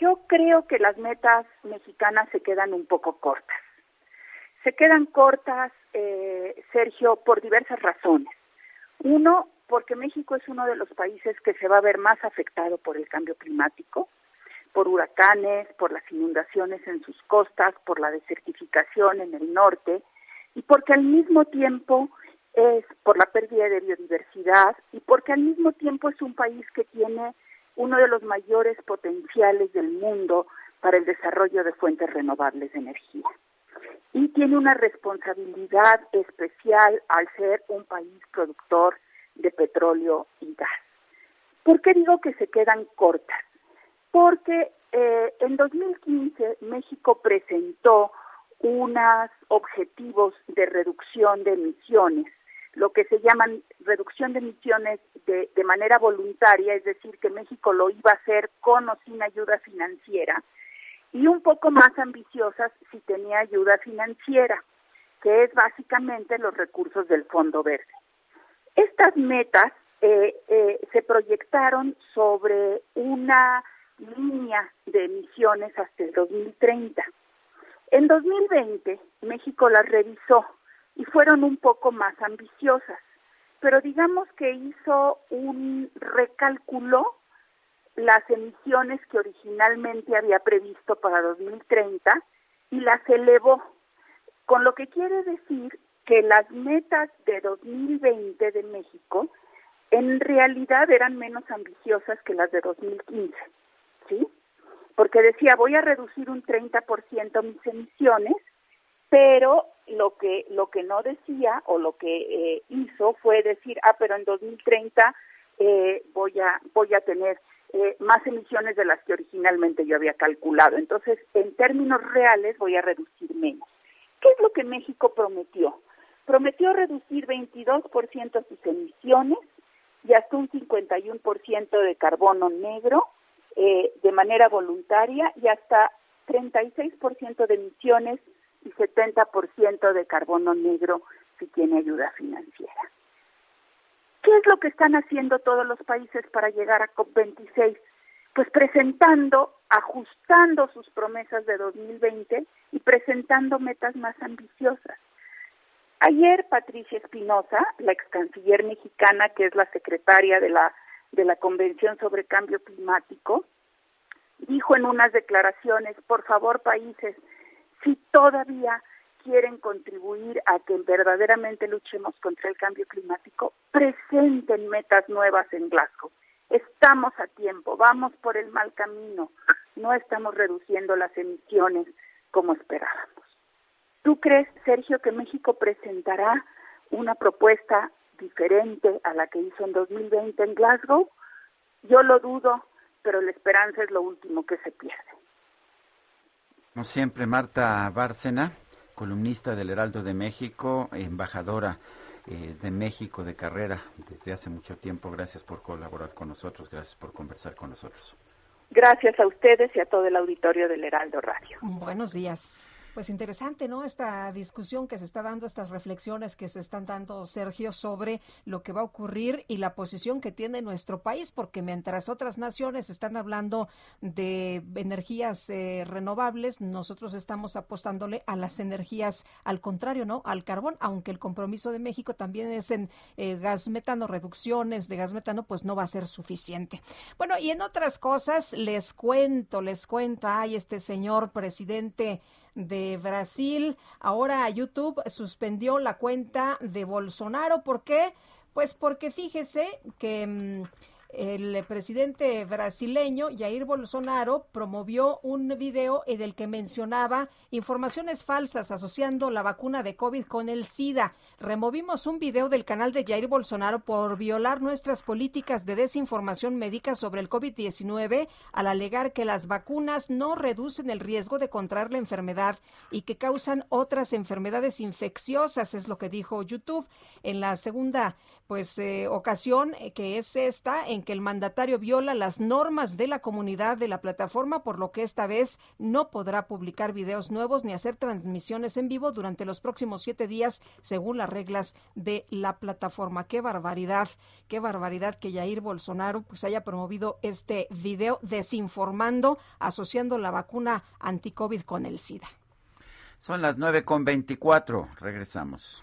Yo creo que las metas mexicanas se quedan un poco cortas. Se quedan cortas, eh, Sergio, por diversas razones. Uno, porque México es uno de los países que se va a ver más afectado por el cambio climático, por huracanes, por las inundaciones en sus costas, por la desertificación en el norte y porque al mismo tiempo es por la pérdida de biodiversidad y porque al mismo tiempo es un país que tiene uno de los mayores potenciales del mundo para el desarrollo de fuentes renovables de energía. Y tiene una responsabilidad especial al ser un país productor de petróleo y gas. ¿Por qué digo que se quedan cortas? Porque eh, en 2015 México presentó unos objetivos de reducción de emisiones, lo que se llaman reducción de emisiones de, de manera voluntaria, es decir, que México lo iba a hacer con o sin ayuda financiera, y un poco más ambiciosas si tenía ayuda financiera, que es básicamente los recursos del Fondo Verde. Estas metas eh, eh, se proyectaron sobre una línea de emisiones hasta el 2030. En 2020, México las revisó y fueron un poco más ambiciosas, pero digamos que hizo un recálculo las emisiones que originalmente había previsto para 2030 y las elevó, con lo que quiere decir que las metas de 2020 de México en realidad eran menos ambiciosas que las de 2015, ¿sí? Porque decía, voy a reducir un 30% mis emisiones, pero lo que lo que no decía o lo que eh, hizo fue decir, ah, pero en 2030 eh, voy a voy a tener eh, más emisiones de las que originalmente yo había calculado. Entonces, en términos reales, voy a reducir menos. ¿Qué es lo que México prometió? Prometió reducir 22% sus emisiones y hasta un 51% de carbono negro eh, de manera voluntaria y hasta 36% de emisiones y 70% de carbono negro si tiene ayuda financiera. ¿Qué es lo que están haciendo todos los países para llegar a COP26? Pues presentando, ajustando sus promesas de 2020 y presentando metas más ambiciosas. Ayer Patricia Espinosa, la ex canciller mexicana, que es la secretaria de la, de la Convención sobre Cambio Climático, dijo en unas declaraciones, por favor países, si todavía quieren contribuir a que verdaderamente luchemos contra el cambio climático, presenten metas nuevas en Glasgow. Estamos a tiempo, vamos por el mal camino, no estamos reduciendo las emisiones como esperábamos. ¿Tú crees, Sergio, que México presentará una propuesta diferente a la que hizo en 2020 en Glasgow? Yo lo dudo, pero la esperanza es lo último que se pierde. Como siempre, Marta Bárcena columnista del Heraldo de México, embajadora eh, de México de carrera desde hace mucho tiempo. Gracias por colaborar con nosotros, gracias por conversar con nosotros. Gracias a ustedes y a todo el auditorio del Heraldo Radio. Buenos días. Pues interesante, ¿no? Esta discusión que se está dando, estas reflexiones que se están dando, Sergio, sobre lo que va a ocurrir y la posición que tiene nuestro país, porque mientras otras naciones están hablando de energías eh, renovables, nosotros estamos apostándole a las energías, al contrario, ¿no? Al carbón, aunque el compromiso de México también es en eh, gas metano, reducciones de gas metano, pues no va a ser suficiente. Bueno, y en otras cosas, les cuento, les cuento, ay, este señor presidente de Brasil. Ahora YouTube suspendió la cuenta de Bolsonaro. ¿Por qué? Pues porque fíjese que... Mm, el presidente brasileño Jair Bolsonaro promovió un video en el que mencionaba informaciones falsas asociando la vacuna de COVID con el SIDA. Removimos un video del canal de Jair Bolsonaro por violar nuestras políticas de desinformación médica sobre el COVID-19 al alegar que las vacunas no reducen el riesgo de contraer la enfermedad y que causan otras enfermedades infecciosas, es lo que dijo YouTube. En la segunda pues eh, ocasión eh, que es esta en que el mandatario viola las normas de la comunidad de la plataforma, por lo que esta vez no podrá publicar videos nuevos ni hacer transmisiones en vivo durante los próximos siete días, según las reglas de la plataforma. Qué barbaridad, qué barbaridad que Jair Bolsonaro pues haya promovido este video desinformando, asociando la vacuna anti-COVID con el SIDA. Son las nueve con veinticuatro. Regresamos.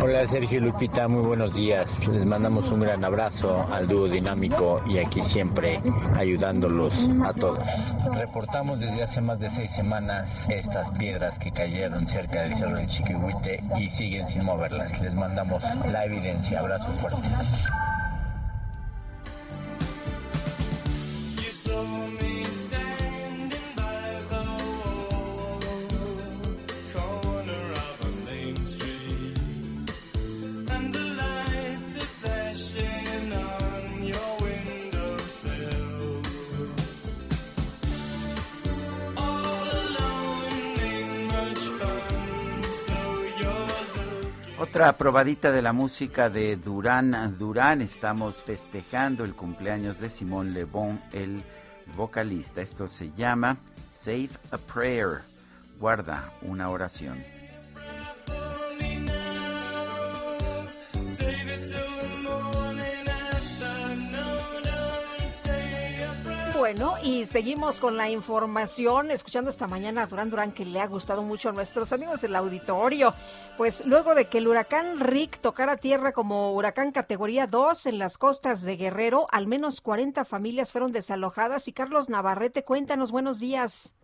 Hola Sergio Lupita, muy buenos días. Les mandamos un gran abrazo al dúo dinámico y aquí siempre ayudándolos a todos. Reportamos desde hace más de seis semanas estas piedras que cayeron cerca del Cerro del Chiquihuite y siguen sin moverlas. Les mandamos la evidencia. Abrazo fuerte. Otra probadita de la música de Durán Durán. Estamos festejando el cumpleaños de Simón Le Bon, el vocalista. Esto se llama Save a Prayer. Guarda una oración. Bueno, y seguimos con la información, escuchando esta mañana a Durán Durán, que le ha gustado mucho a nuestros amigos del auditorio. Pues luego de que el huracán Rick tocara tierra como huracán categoría 2 en las costas de Guerrero, al menos 40 familias fueron desalojadas. Y Carlos Navarrete, cuéntanos, buenos días.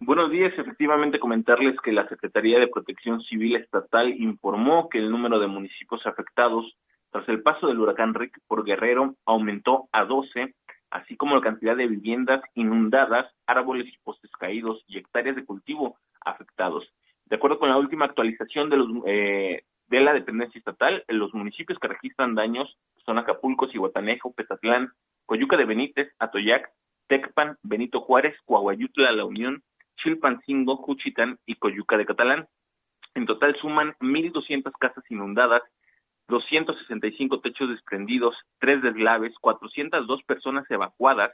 Buenos días, efectivamente comentarles que la Secretaría de Protección Civil Estatal informó que el número de municipios afectados tras el paso del huracán Rick por Guerrero aumentó a 12 así como la cantidad de viviendas inundadas, árboles y postes caídos y hectáreas de cultivo afectados. De acuerdo con la última actualización de, los, eh, de la dependencia estatal, los municipios que registran daños son Acapulco, Cihuatanejo, Petatlán, Coyuca de Benítez, Atoyac, Tecpan, Benito Juárez, Coahuayutla, La Unión, Chilpancingo, Juchitán y Coyuca de Catalán. En total suman 1.200 casas inundadas 265 techos desprendidos, tres deslaves, 402 personas evacuadas,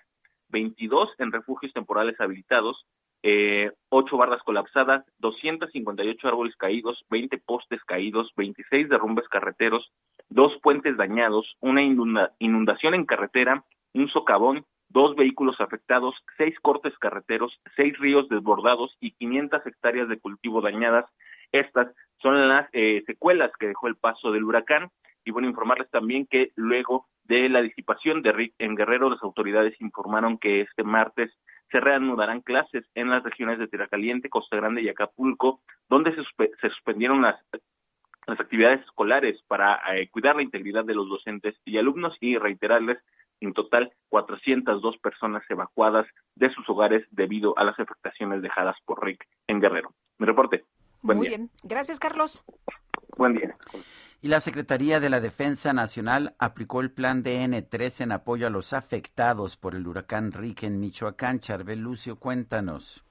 22 en refugios temporales habilitados, eh, 8 barras colapsadas, 258 árboles caídos, 20 postes caídos, 26 derrumbes carreteros, dos puentes dañados, una inundación en carretera, un socavón, dos vehículos afectados, seis cortes carreteros, seis ríos desbordados y 500 hectáreas de cultivo dañadas. Estas son las eh, secuelas que dejó el paso del huracán. Y bueno, informarles también que luego de la disipación de Rick en Guerrero, las autoridades informaron que este martes se reanudarán clases en las regiones de Tierra Caliente, Costa Grande y Acapulco, donde se, se suspendieron las, las actividades escolares para eh, cuidar la integridad de los docentes y alumnos y reiterarles en total 402 personas evacuadas de sus hogares debido a las afectaciones dejadas por Rick en Guerrero. Mi reporte. Muy bien. Gracias, Carlos. Buen día. Y la Secretaría de la Defensa Nacional aplicó el plan DN3 en apoyo a los afectados por el huracán Rick en Michoacán. Charbel Lucio, cuéntanos.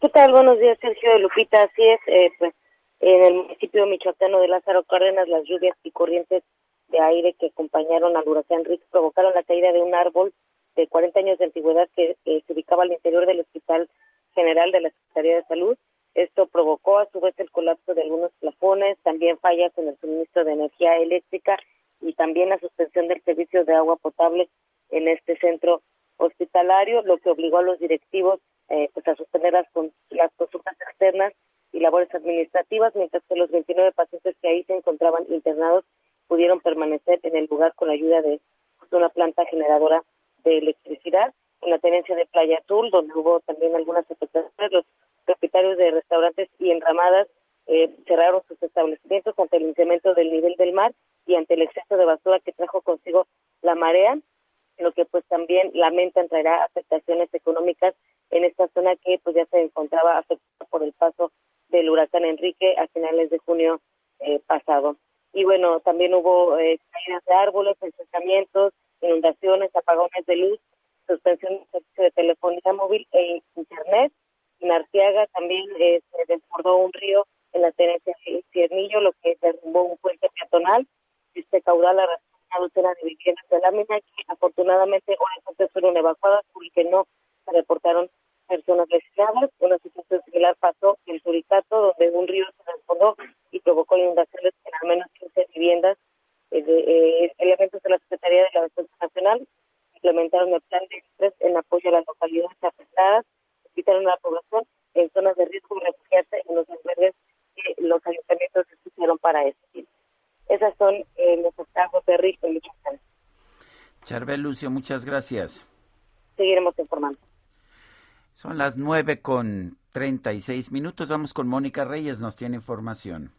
¿Qué tal? Buenos días, Sergio Lupita. Así es, eh, pues en el municipio michoacano de Lázaro Cárdenas, las lluvias y corrientes de aire que acompañaron al huracán Rick provocaron la caída de un árbol de 40 años de antigüedad que se ubicaba al interior del Hospital General de la Secretaría de Salud esto provocó a su vez el colapso de algunos plafones, también fallas en el suministro de energía eléctrica y también la suspensión del servicio de agua potable en este centro hospitalario, lo que obligó a los directivos eh, pues a suspender las, las consultas externas y labores administrativas, mientras que los 29 pacientes que ahí se encontraban internados pudieron permanecer en el lugar con la ayuda de pues, una planta generadora de electricidad. En la tenencia de Playa Azul, donde hubo también algunas afectaciones, propietarios de restaurantes y enramadas eh, cerraron sus establecimientos ante el incremento del nivel del mar y ante el exceso de basura que trajo consigo la marea, lo que pues también lamentan traerá afectaciones económicas en esta zona que pues ya se encontraba afectada por el paso del huracán Enrique a finales de junio eh, pasado. y bueno, también hubo eh, caídas de árboles, encestamientos, inundaciones, apagones de luz, suspensión del servicio de telefonía móvil e internet. En Arteaga también eh, se desbordó un río en la tenencia de Ciernillo, lo que derrumbó un puente peatonal. Este caudal arrastró una docena de viviendas de lámina que afortunadamente hoy fueron evacuadas porque no se reportaron personas lesionadas. Una situación similar pasó en Suricato, donde un río se desbordó y provocó inundaciones en al menos 15 viviendas. Eh, eh, elementos de la Secretaría de la Defensa Nacional implementaron el plan de estrés en apoyo a las localidades afectadas, invitaron a la población en zonas de riesgo refugiarse en los albergues que los ayuntamientos escogieron para eso. Esas son eh, los estados de riesgo en Michoacán. Charbel Lucio, muchas gracias. Seguiremos informando. Son las nueve con treinta y seis minutos. Vamos con Mónica Reyes, nos tiene información.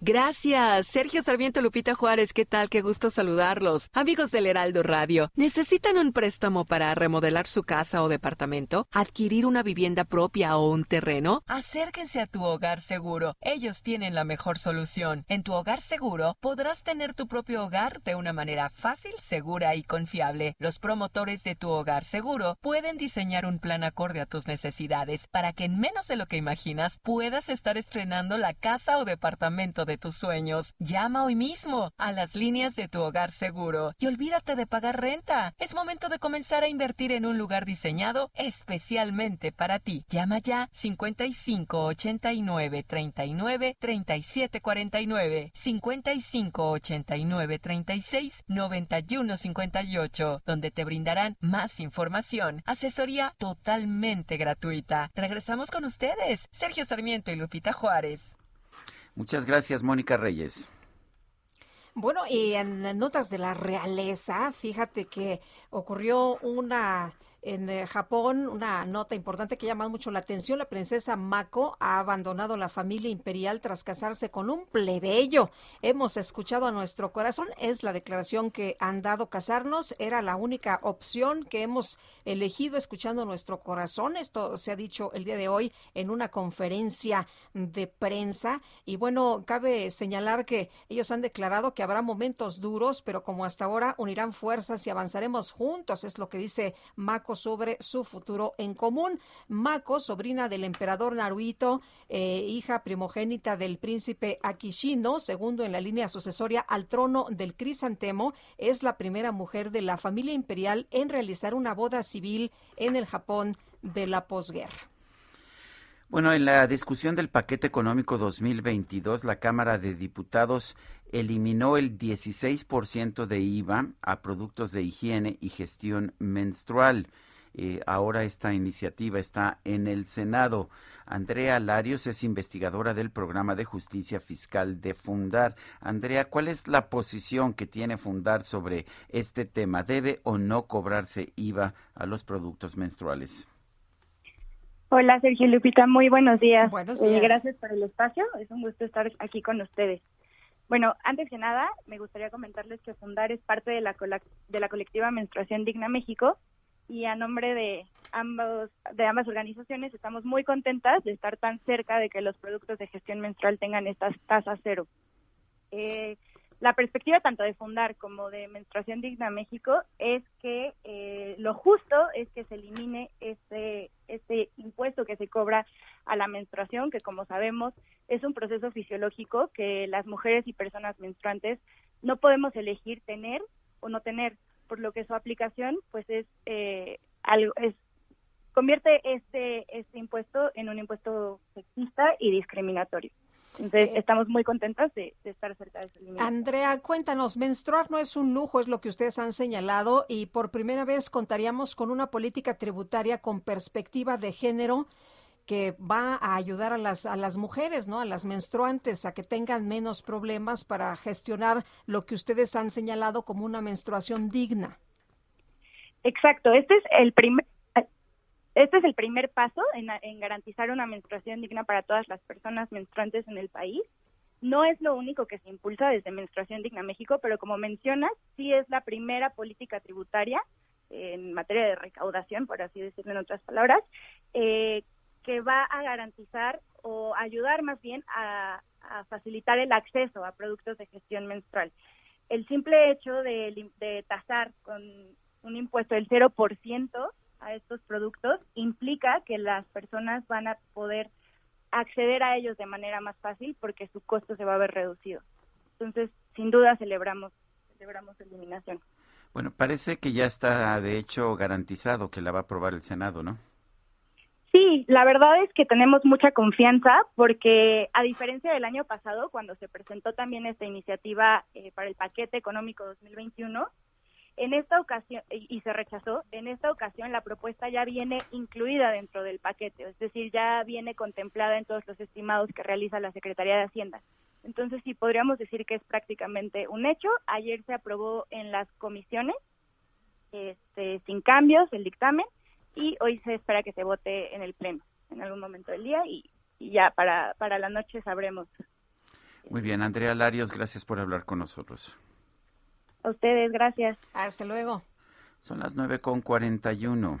Gracias. Sergio Sarmiento Lupita Juárez, ¿qué tal? Qué gusto saludarlos. Amigos del Heraldo Radio, ¿necesitan un préstamo para remodelar su casa o departamento? ¿Adquirir una vivienda propia o un terreno? Acérquense a tu hogar seguro. Ellos tienen la mejor solución. En tu hogar seguro podrás tener tu propio hogar de una manera fácil, segura y confiable. Los promotores de tu hogar seguro pueden diseñar un plan acorde a tus necesidades para que en menos de lo que imaginas puedas estar estrenando la casa o departamento de tus sueños. Llama hoy mismo a las líneas de tu hogar seguro y olvídate de pagar renta. Es momento de comenzar a invertir en un lugar diseñado especialmente para ti. Llama ya 55 89 39 37 49 55 89 36 91 58 donde te brindarán más información, asesoría totalmente gratuita. Regresamos con ustedes, Sergio Sarmiento y Lupita Juárez. Muchas gracias, Mónica Reyes. Bueno, y en notas de la realeza, fíjate que ocurrió una en eh, Japón, una nota importante que llama mucho la atención, la princesa Mako ha abandonado la familia imperial tras casarse con un plebeyo. Hemos escuchado a nuestro corazón, es la declaración que han dado casarnos, era la única opción que hemos elegido escuchando nuestro corazón. Esto se ha dicho el día de hoy en una conferencia de prensa y bueno, cabe señalar que ellos han declarado que habrá momentos duros, pero como hasta ahora unirán fuerzas y avanzaremos juntos, es lo que dice Mako sobre su futuro en común. Mako, sobrina del emperador Naruhito, eh, hija primogénita del príncipe Akishino, segundo en la línea sucesoria al trono del crisantemo, es la primera mujer de la familia imperial en realizar una boda civil en el Japón de la posguerra. Bueno, en la discusión del paquete económico 2022, la Cámara de Diputados eliminó el 16% de IVA a productos de higiene y gestión menstrual. Eh, ahora esta iniciativa está en el Senado. Andrea Larios es investigadora del programa de justicia fiscal de Fundar. Andrea, ¿cuál es la posición que tiene Fundar sobre este tema? ¿Debe o no cobrarse IVA a los productos menstruales? Hola Sergio Lupita, muy buenos días. Buenos eh, días. gracias por el espacio, es un gusto estar aquí con ustedes. Bueno, antes que nada, me gustaría comentarles que Fundar es parte de la, de la colectiva Menstruación Digna México y a nombre de ambos de ambas organizaciones estamos muy contentas de estar tan cerca de que los productos de gestión menstrual tengan estas tasas cero. Eh, la perspectiva tanto de Fundar como de Menstruación Digna México es que eh, lo justo es que se elimine este, este impuesto que se cobra a la menstruación, que como sabemos es un proceso fisiológico que las mujeres y personas menstruantes no podemos elegir tener o no tener, por lo que su aplicación pues es eh, algo es convierte este este impuesto en un impuesto sexista y discriminatorio. Entonces, estamos muy contentas de, de estar cerca de ese límite. Andrea, cuéntanos, menstruar no es un lujo, es lo que ustedes han señalado, y por primera vez contaríamos con una política tributaria con perspectiva de género que va a ayudar a las, a las mujeres, ¿no? A las menstruantes a que tengan menos problemas para gestionar lo que ustedes han señalado como una menstruación digna. Exacto, este es el primer este es el primer paso en, en garantizar una menstruación digna para todas las personas menstruantes en el país. No es lo único que se impulsa desde Menstruación Digna México, pero como mencionas, sí es la primera política tributaria en materia de recaudación, por así decirlo en otras palabras, eh, que va a garantizar o ayudar más bien a, facilitar el acceso a productos de gestión menstrual. El simple hecho de, de tasar con un impuesto del 0% a estos productos implica que las personas van a poder acceder a ellos de manera más fácil porque su costo se va a ver reducido. Entonces, sin duda celebramos celebramos eliminación. Bueno, parece que ya está de hecho garantizado que la va a aprobar el Senado, ¿no? Sí, la verdad es que tenemos mucha confianza porque a diferencia del año pasado, cuando se presentó también esta iniciativa eh, para el paquete económico 2021, en esta ocasión, y se rechazó, en esta ocasión la propuesta ya viene incluida dentro del paquete, es decir, ya viene contemplada en todos los estimados que realiza la Secretaría de Hacienda. Entonces, sí, podríamos decir que es prácticamente un hecho. Ayer se aprobó en las comisiones, este, sin cambios, el dictamen, y hoy se espera que se vote en el Pleno en algún momento del día y, y ya para, para la noche sabremos. Muy bien, Andrea Larios, gracias por hablar con nosotros. A ustedes, gracias. Hasta luego. Son las 9 con 41.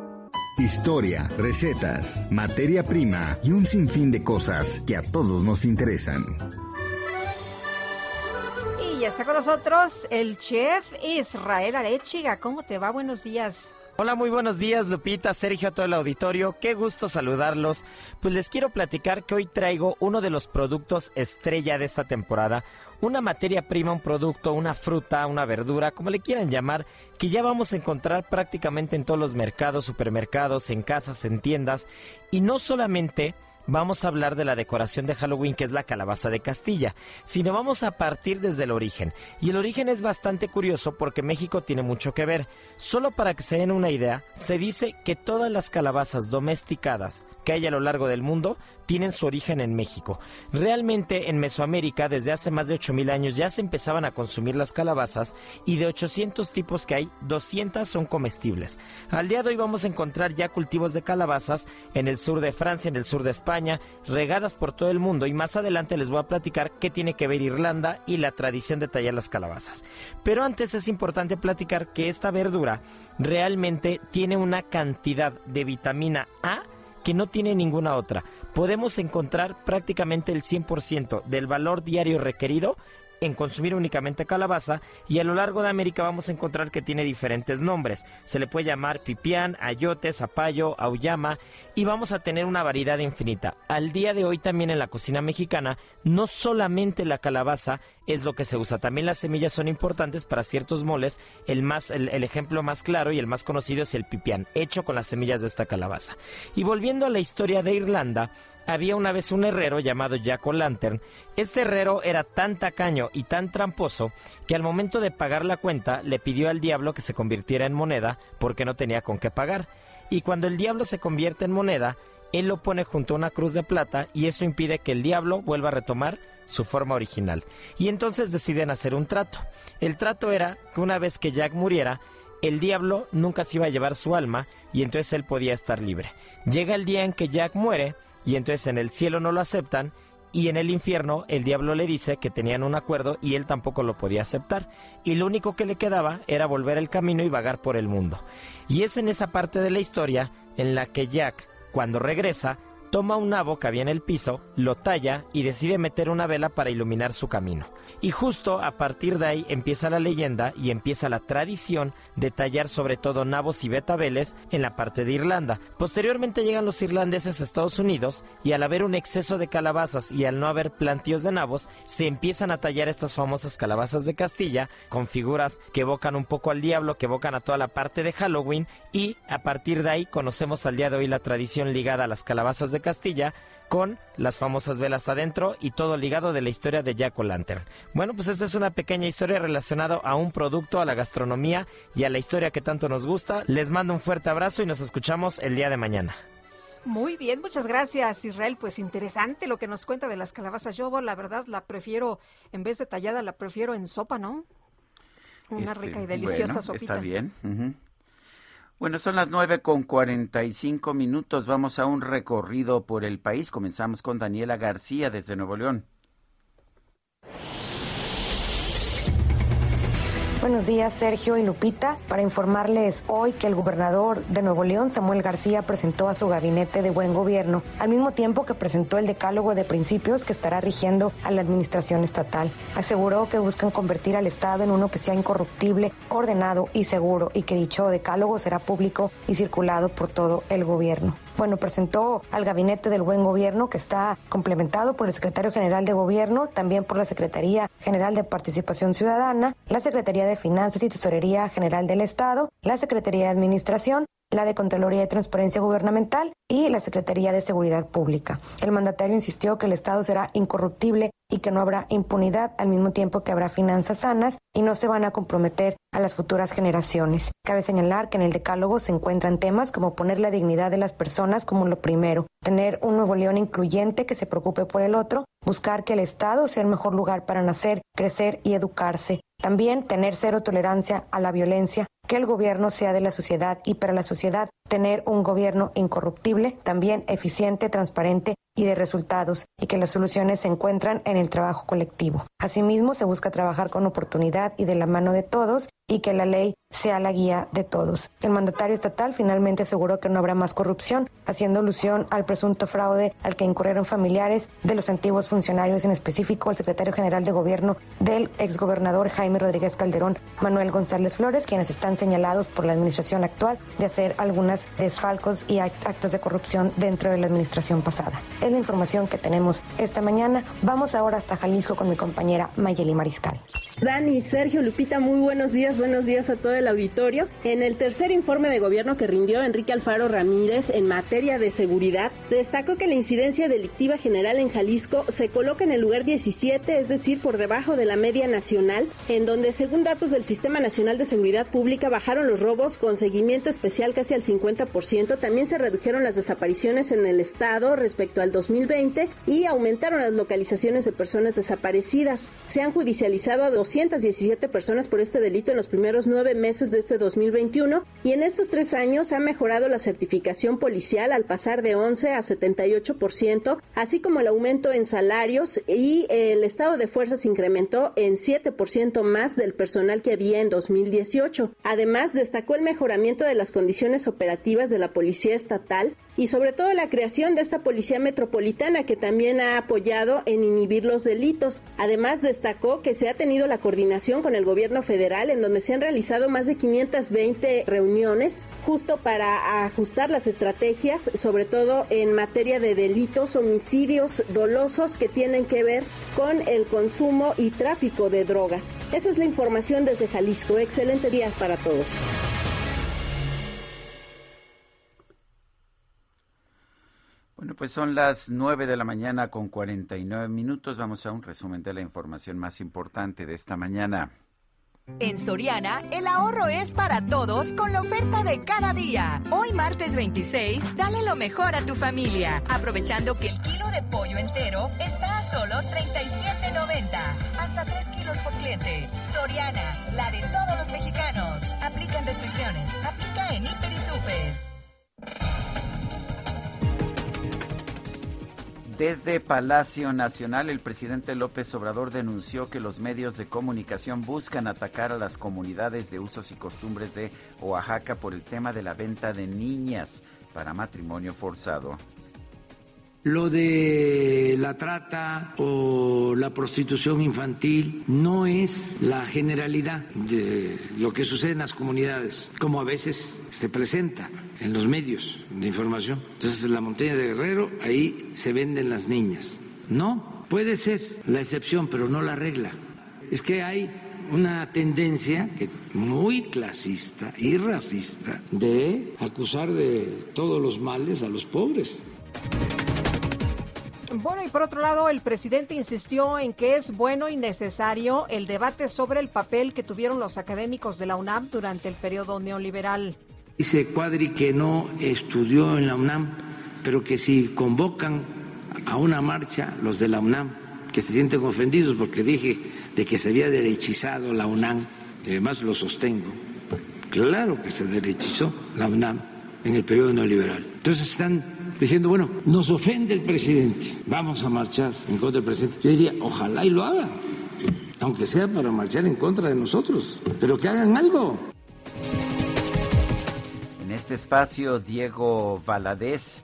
Historia, recetas, materia prima y un sinfín de cosas que a todos nos interesan. Y ya está con nosotros el chef Israel Arechiga. ¿Cómo te va? Buenos días. Hola, muy buenos días, Lupita, Sergio, a todo el auditorio. Qué gusto saludarlos. Pues les quiero platicar que hoy traigo uno de los productos estrella de esta temporada, una materia prima, un producto, una fruta, una verdura, como le quieran llamar, que ya vamos a encontrar prácticamente en todos los mercados, supermercados, en casas, en tiendas, y no solamente vamos a hablar de la decoración de Halloween que es la calabaza de Castilla, sino vamos a partir desde el origen. Y el origen es bastante curioso porque México tiene mucho que ver. Solo para que se den una idea, se dice que todas las calabazas domesticadas que hay a lo largo del mundo tienen su origen en México. Realmente en Mesoamérica desde hace más de 8000 años ya se empezaban a consumir las calabazas y de 800 tipos que hay, 200 son comestibles. Al día de hoy vamos a encontrar ya cultivos de calabazas en el sur de Francia, en el sur de España, regadas por todo el mundo y más adelante les voy a platicar qué tiene que ver Irlanda y la tradición de tallar las calabazas. Pero antes es importante platicar que esta verdura realmente tiene una cantidad de vitamina A que no tiene ninguna otra. Podemos encontrar prácticamente el 100% del valor diario requerido en consumir únicamente calabaza y a lo largo de América vamos a encontrar que tiene diferentes nombres. Se le puede llamar pipián, ayote, zapallo, auyama y vamos a tener una variedad infinita. Al día de hoy también en la cocina mexicana no solamente la calabaza es lo que se usa, también las semillas son importantes para ciertos moles. El, más, el, el ejemplo más claro y el más conocido es el pipián, hecho con las semillas de esta calabaza. Y volviendo a la historia de Irlanda, había una vez un herrero llamado Jack O'Lantern. Este herrero era tan tacaño y tan tramposo que al momento de pagar la cuenta le pidió al diablo que se convirtiera en moneda porque no tenía con qué pagar. Y cuando el diablo se convierte en moneda, él lo pone junto a una cruz de plata y eso impide que el diablo vuelva a retomar su forma original. Y entonces deciden hacer un trato. El trato era que una vez que Jack muriera, el diablo nunca se iba a llevar su alma y entonces él podía estar libre. Llega el día en que Jack muere y entonces en el cielo no lo aceptan y en el infierno el diablo le dice que tenían un acuerdo y él tampoco lo podía aceptar y lo único que le quedaba era volver el camino y vagar por el mundo. Y es en esa parte de la historia en la que Jack, cuando regresa, toma un nabo que había en el piso, lo talla y decide meter una vela para iluminar su camino. Y justo a partir de ahí empieza la leyenda y empieza la tradición de tallar sobre todo nabos y betabeles en la parte de Irlanda. Posteriormente llegan los irlandeses a Estados Unidos y al haber un exceso de calabazas y al no haber plantíos de nabos, se empiezan a tallar estas famosas calabazas de Castilla con figuras que evocan un poco al diablo, que evocan a toda la parte de Halloween y a partir de ahí conocemos al día de hoy la tradición ligada a las calabazas de Castilla con las famosas velas adentro y todo ligado de la historia de Jack O'Lantern. Bueno, pues esta es una pequeña historia relacionada a un producto, a la gastronomía y a la historia que tanto nos gusta. Les mando un fuerte abrazo y nos escuchamos el día de mañana. Muy bien, muchas gracias Israel. Pues interesante lo que nos cuenta de las calabazas. Yo la verdad la prefiero, en vez de tallada, la prefiero en sopa, ¿no? Una Este, rica y deliciosa bueno, sopita. Está bien. Bueno, son las nueve con cuarenta y cinco minutos. Vamos a un recorrido por el país. Comenzamos con Daniela García desde Nuevo León. Buenos días, Sergio y Lupita. Para informarles hoy que el gobernador de Nuevo León, Samuel García, presentó a su gabinete de buen gobierno, al mismo tiempo que presentó el decálogo de principios que estará rigiendo a la administración estatal. Aseguró que buscan convertir al Estado en uno que sea incorruptible, ordenado y seguro, y que dicho decálogo será público y circulado por todo el gobierno. Bueno, presentó al Gabinete del Buen Gobierno, que está complementado por el Secretario General de Gobierno, también por la Secretaría General de Participación Ciudadana, la Secretaría de Finanzas y Tesorería General del Estado, la Secretaría de Administración, la de Contraloría y Transparencia Gubernamental y la Secretaría de Seguridad Pública. El mandatario insistió que el Estado será incorruptible y que no habrá impunidad al mismo tiempo que habrá finanzas sanas y no se van a comprometer a las futuras generaciones. Cabe señalar que en el decálogo se encuentran temas como poner la dignidad de las personas como lo primero, tener un Nuevo León incluyente que se preocupe por el otro, buscar que el Estado sea el mejor lugar para nacer, crecer y educarse, también tener cero tolerancia a la violencia, que el gobierno sea de la sociedad y para la sociedad tener un gobierno incorruptible, también eficiente, transparente y de resultados, y que las soluciones se encuentran en el trabajo colectivo. Asimismo, se busca trabajar con oportunidad y de la mano de todos y que la ley sea la guía de todos. El mandatario estatal finalmente aseguró que no habrá más corrupción, haciendo alusión al presunto fraude al que incurrieron familiares de los antiguos funcionarios, en específico el secretario general de gobierno del exgobernador Jaime Rodríguez Calderón, Manuel González Flores, quienes están señalados por la administración actual de hacer algunos desfalcos y act- actos de corrupción dentro de la administración pasada. Es la información que tenemos esta mañana. Vamos ahora hasta Jalisco con mi compañera Mayeli Mariscal. Dani, Sergio, Lupita, muy buenos días, buenos días a todo el auditorio. En el tercer informe de gobierno que rindió Enrique Alfaro Ramírez en materia de seguridad, destacó que la incidencia delictiva general en Jalisco se coloca en el lugar 17, es decir, por debajo de la media nacional, en donde según datos del Sistema Nacional de Seguridad Pública bajaron los robos con seguimiento especial casi al 50%, también se redujeron las desapariciones en el estado respecto al 2020 y aumentaron las localizaciones de personas desaparecidas. Se han judicializado a 217 personas por este delito en los primeros nueve meses de este 2021 y en estos tres años ha mejorado la certificación policial al pasar de 11 a 78%, así como el aumento en salarios y el estado de fuerzas incrementó en 7% más del personal que había en 2018. Además, destacó el mejoramiento de las condiciones operativas de la Policía Estatal y sobre todo la creación de esta Policía Metropolitana que también ha apoyado en inhibir los delitos. Además, destacó que se ha tenido la coordinación con el gobierno federal en donde se han realizado más de 520 reuniones justo para ajustar las estrategias, sobre todo en materia de delitos, homicidios dolosos que tienen que ver con el consumo y tráfico de drogas. Esa es la información desde Jalisco. Excelente día para todos. Bueno, pues son las nueve de la mañana con 49 minutos. Vamos a un resumen de la información más importante de esta mañana. En Soriana, el ahorro es para todos con la oferta de cada día. Hoy martes 26, dale lo mejor a tu familia, aprovechando que el kilo de pollo entero está a solo 37.90. Hasta 3 kilos por cliente. Soriana, la de todos los mexicanos. Aplican restricciones. Aplica en Hiper y Super. Desde Palacio Nacional, el presidente López Obrador denunció que los medios de comunicación buscan atacar a las comunidades de usos y costumbres de Oaxaca por el tema de la venta de niñas para matrimonio forzado. Lo de la trata o la prostitución infantil no es la generalidad de lo que sucede en las comunidades, como a veces se presenta en los medios de información. Entonces, en la montaña de Guerrero, ahí se venden las niñas. No, puede ser la excepción, pero no la regla. Es que hay una tendencia que es muy clasista y racista de acusar de todos los males a los pobres. Bueno, y por otro lado, el presidente insistió en que es bueno y necesario el debate sobre el papel que tuvieron los académicos de la UNAM durante el periodo neoliberal. Dice Cuadri que no estudió en la UNAM pero que si convocan a una marcha los de la UNAM, que se sienten ofendidos porque dije de que se había derechizado la UNAM, y además lo sostengo, claro que se derechizó la UNAM en el periodo neoliberal. Entonces están diciendo, bueno, nos ofende el presidente, vamos a marchar en contra del presidente. Yo diría, ojalá y lo hagan, aunque sea para marchar en contra de nosotros, pero que hagan algo. En este espacio, Diego Valadez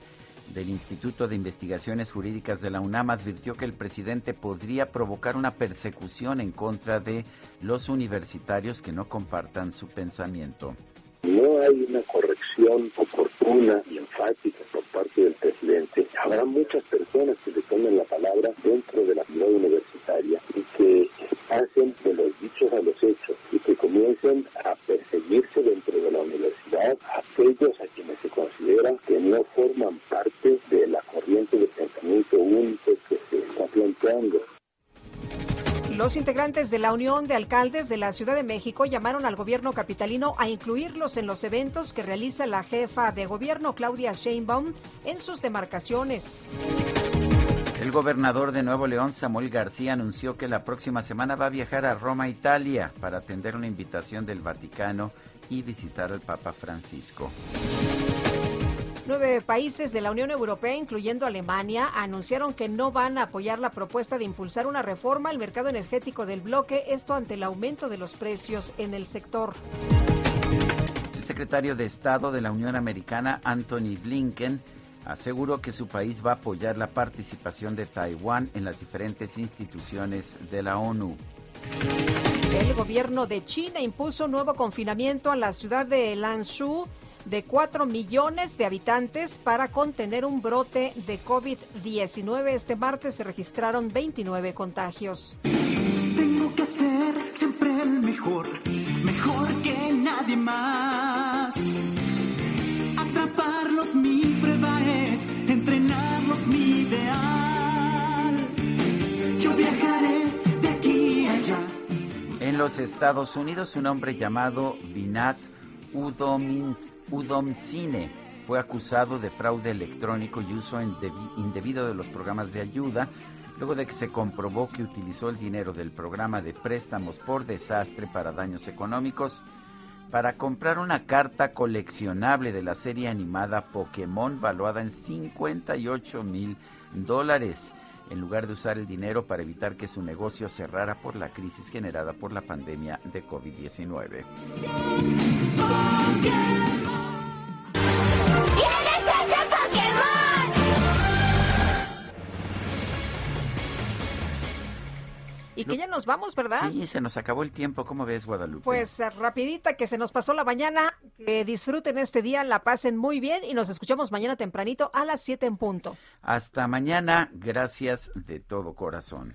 del Instituto de Investigaciones Jurídicas de la UNAM advirtió que el presidente podría provocar una persecución en contra de los universitarios que no compartan su pensamiento. No hay una corrección oportuna y enfática por parte del presidente. Habrá muchas personas que le tomen la palabra dentro de la ciudad universitaria y que hacen de los dichos a los hechos y que comiencen a perseguirse dentro de la universidad aquellos a quienes se considera que no forman parte de la corriente de pensamiento único que se está planteando. Los integrantes de la Unión de Alcaldes de la Ciudad de México llamaron al gobierno capitalino a incluirlos en los eventos que realiza la jefa de gobierno Claudia Sheinbaum en sus demarcaciones. El gobernador de Nuevo León, Samuel García, anunció que la próxima semana va a viajar a Roma, Italia, para atender una invitación del Vaticano y visitar al Papa Francisco. Nueve países de la Unión Europea, incluyendo Alemania, anunciaron que no van a apoyar la propuesta de impulsar una reforma al mercado energético del bloque, esto ante el aumento de los precios en el sector. El secretario de Estado de la Unión Americana, Anthony Blinken, aseguró que su país va a apoyar la participación de Taiwán en las diferentes instituciones de la ONU. El gobierno de China impuso nuevo confinamiento a la ciudad de Lanzhou de 4 millones de habitantes para contener un brote de COVID-19. Este martes se registraron 29 contagios. Tengo que ser siempre el mejor, mejor que nadie más. Atraparlos mi prueba es, entrenarlos mi ideal. Yo viajaré de aquí a allá. En los Estados Unidos, un hombre llamado Vinad Udomcine fue acusado de fraude electrónico y uso indebido de los programas de ayuda, luego de que se comprobó que utilizó el dinero del programa de préstamos por desastre para daños económicos para comprar una carta coleccionable de la serie animada Pokémon valuada en 58 mil dólares, en lugar de usar el dinero para evitar que su negocio cerrara por la crisis generada por la pandemia de COVID-19. Y que ya nos vamos, ¿verdad? Sí, se nos acabó el tiempo. ¿Cómo ves, Guadalupe? Pues eh, rapidita, que se nos pasó la mañana. Que disfruten este día, la pasen muy bien y nos escuchamos mañana tempranito a las 7 en punto. Hasta mañana. Gracias de todo corazón.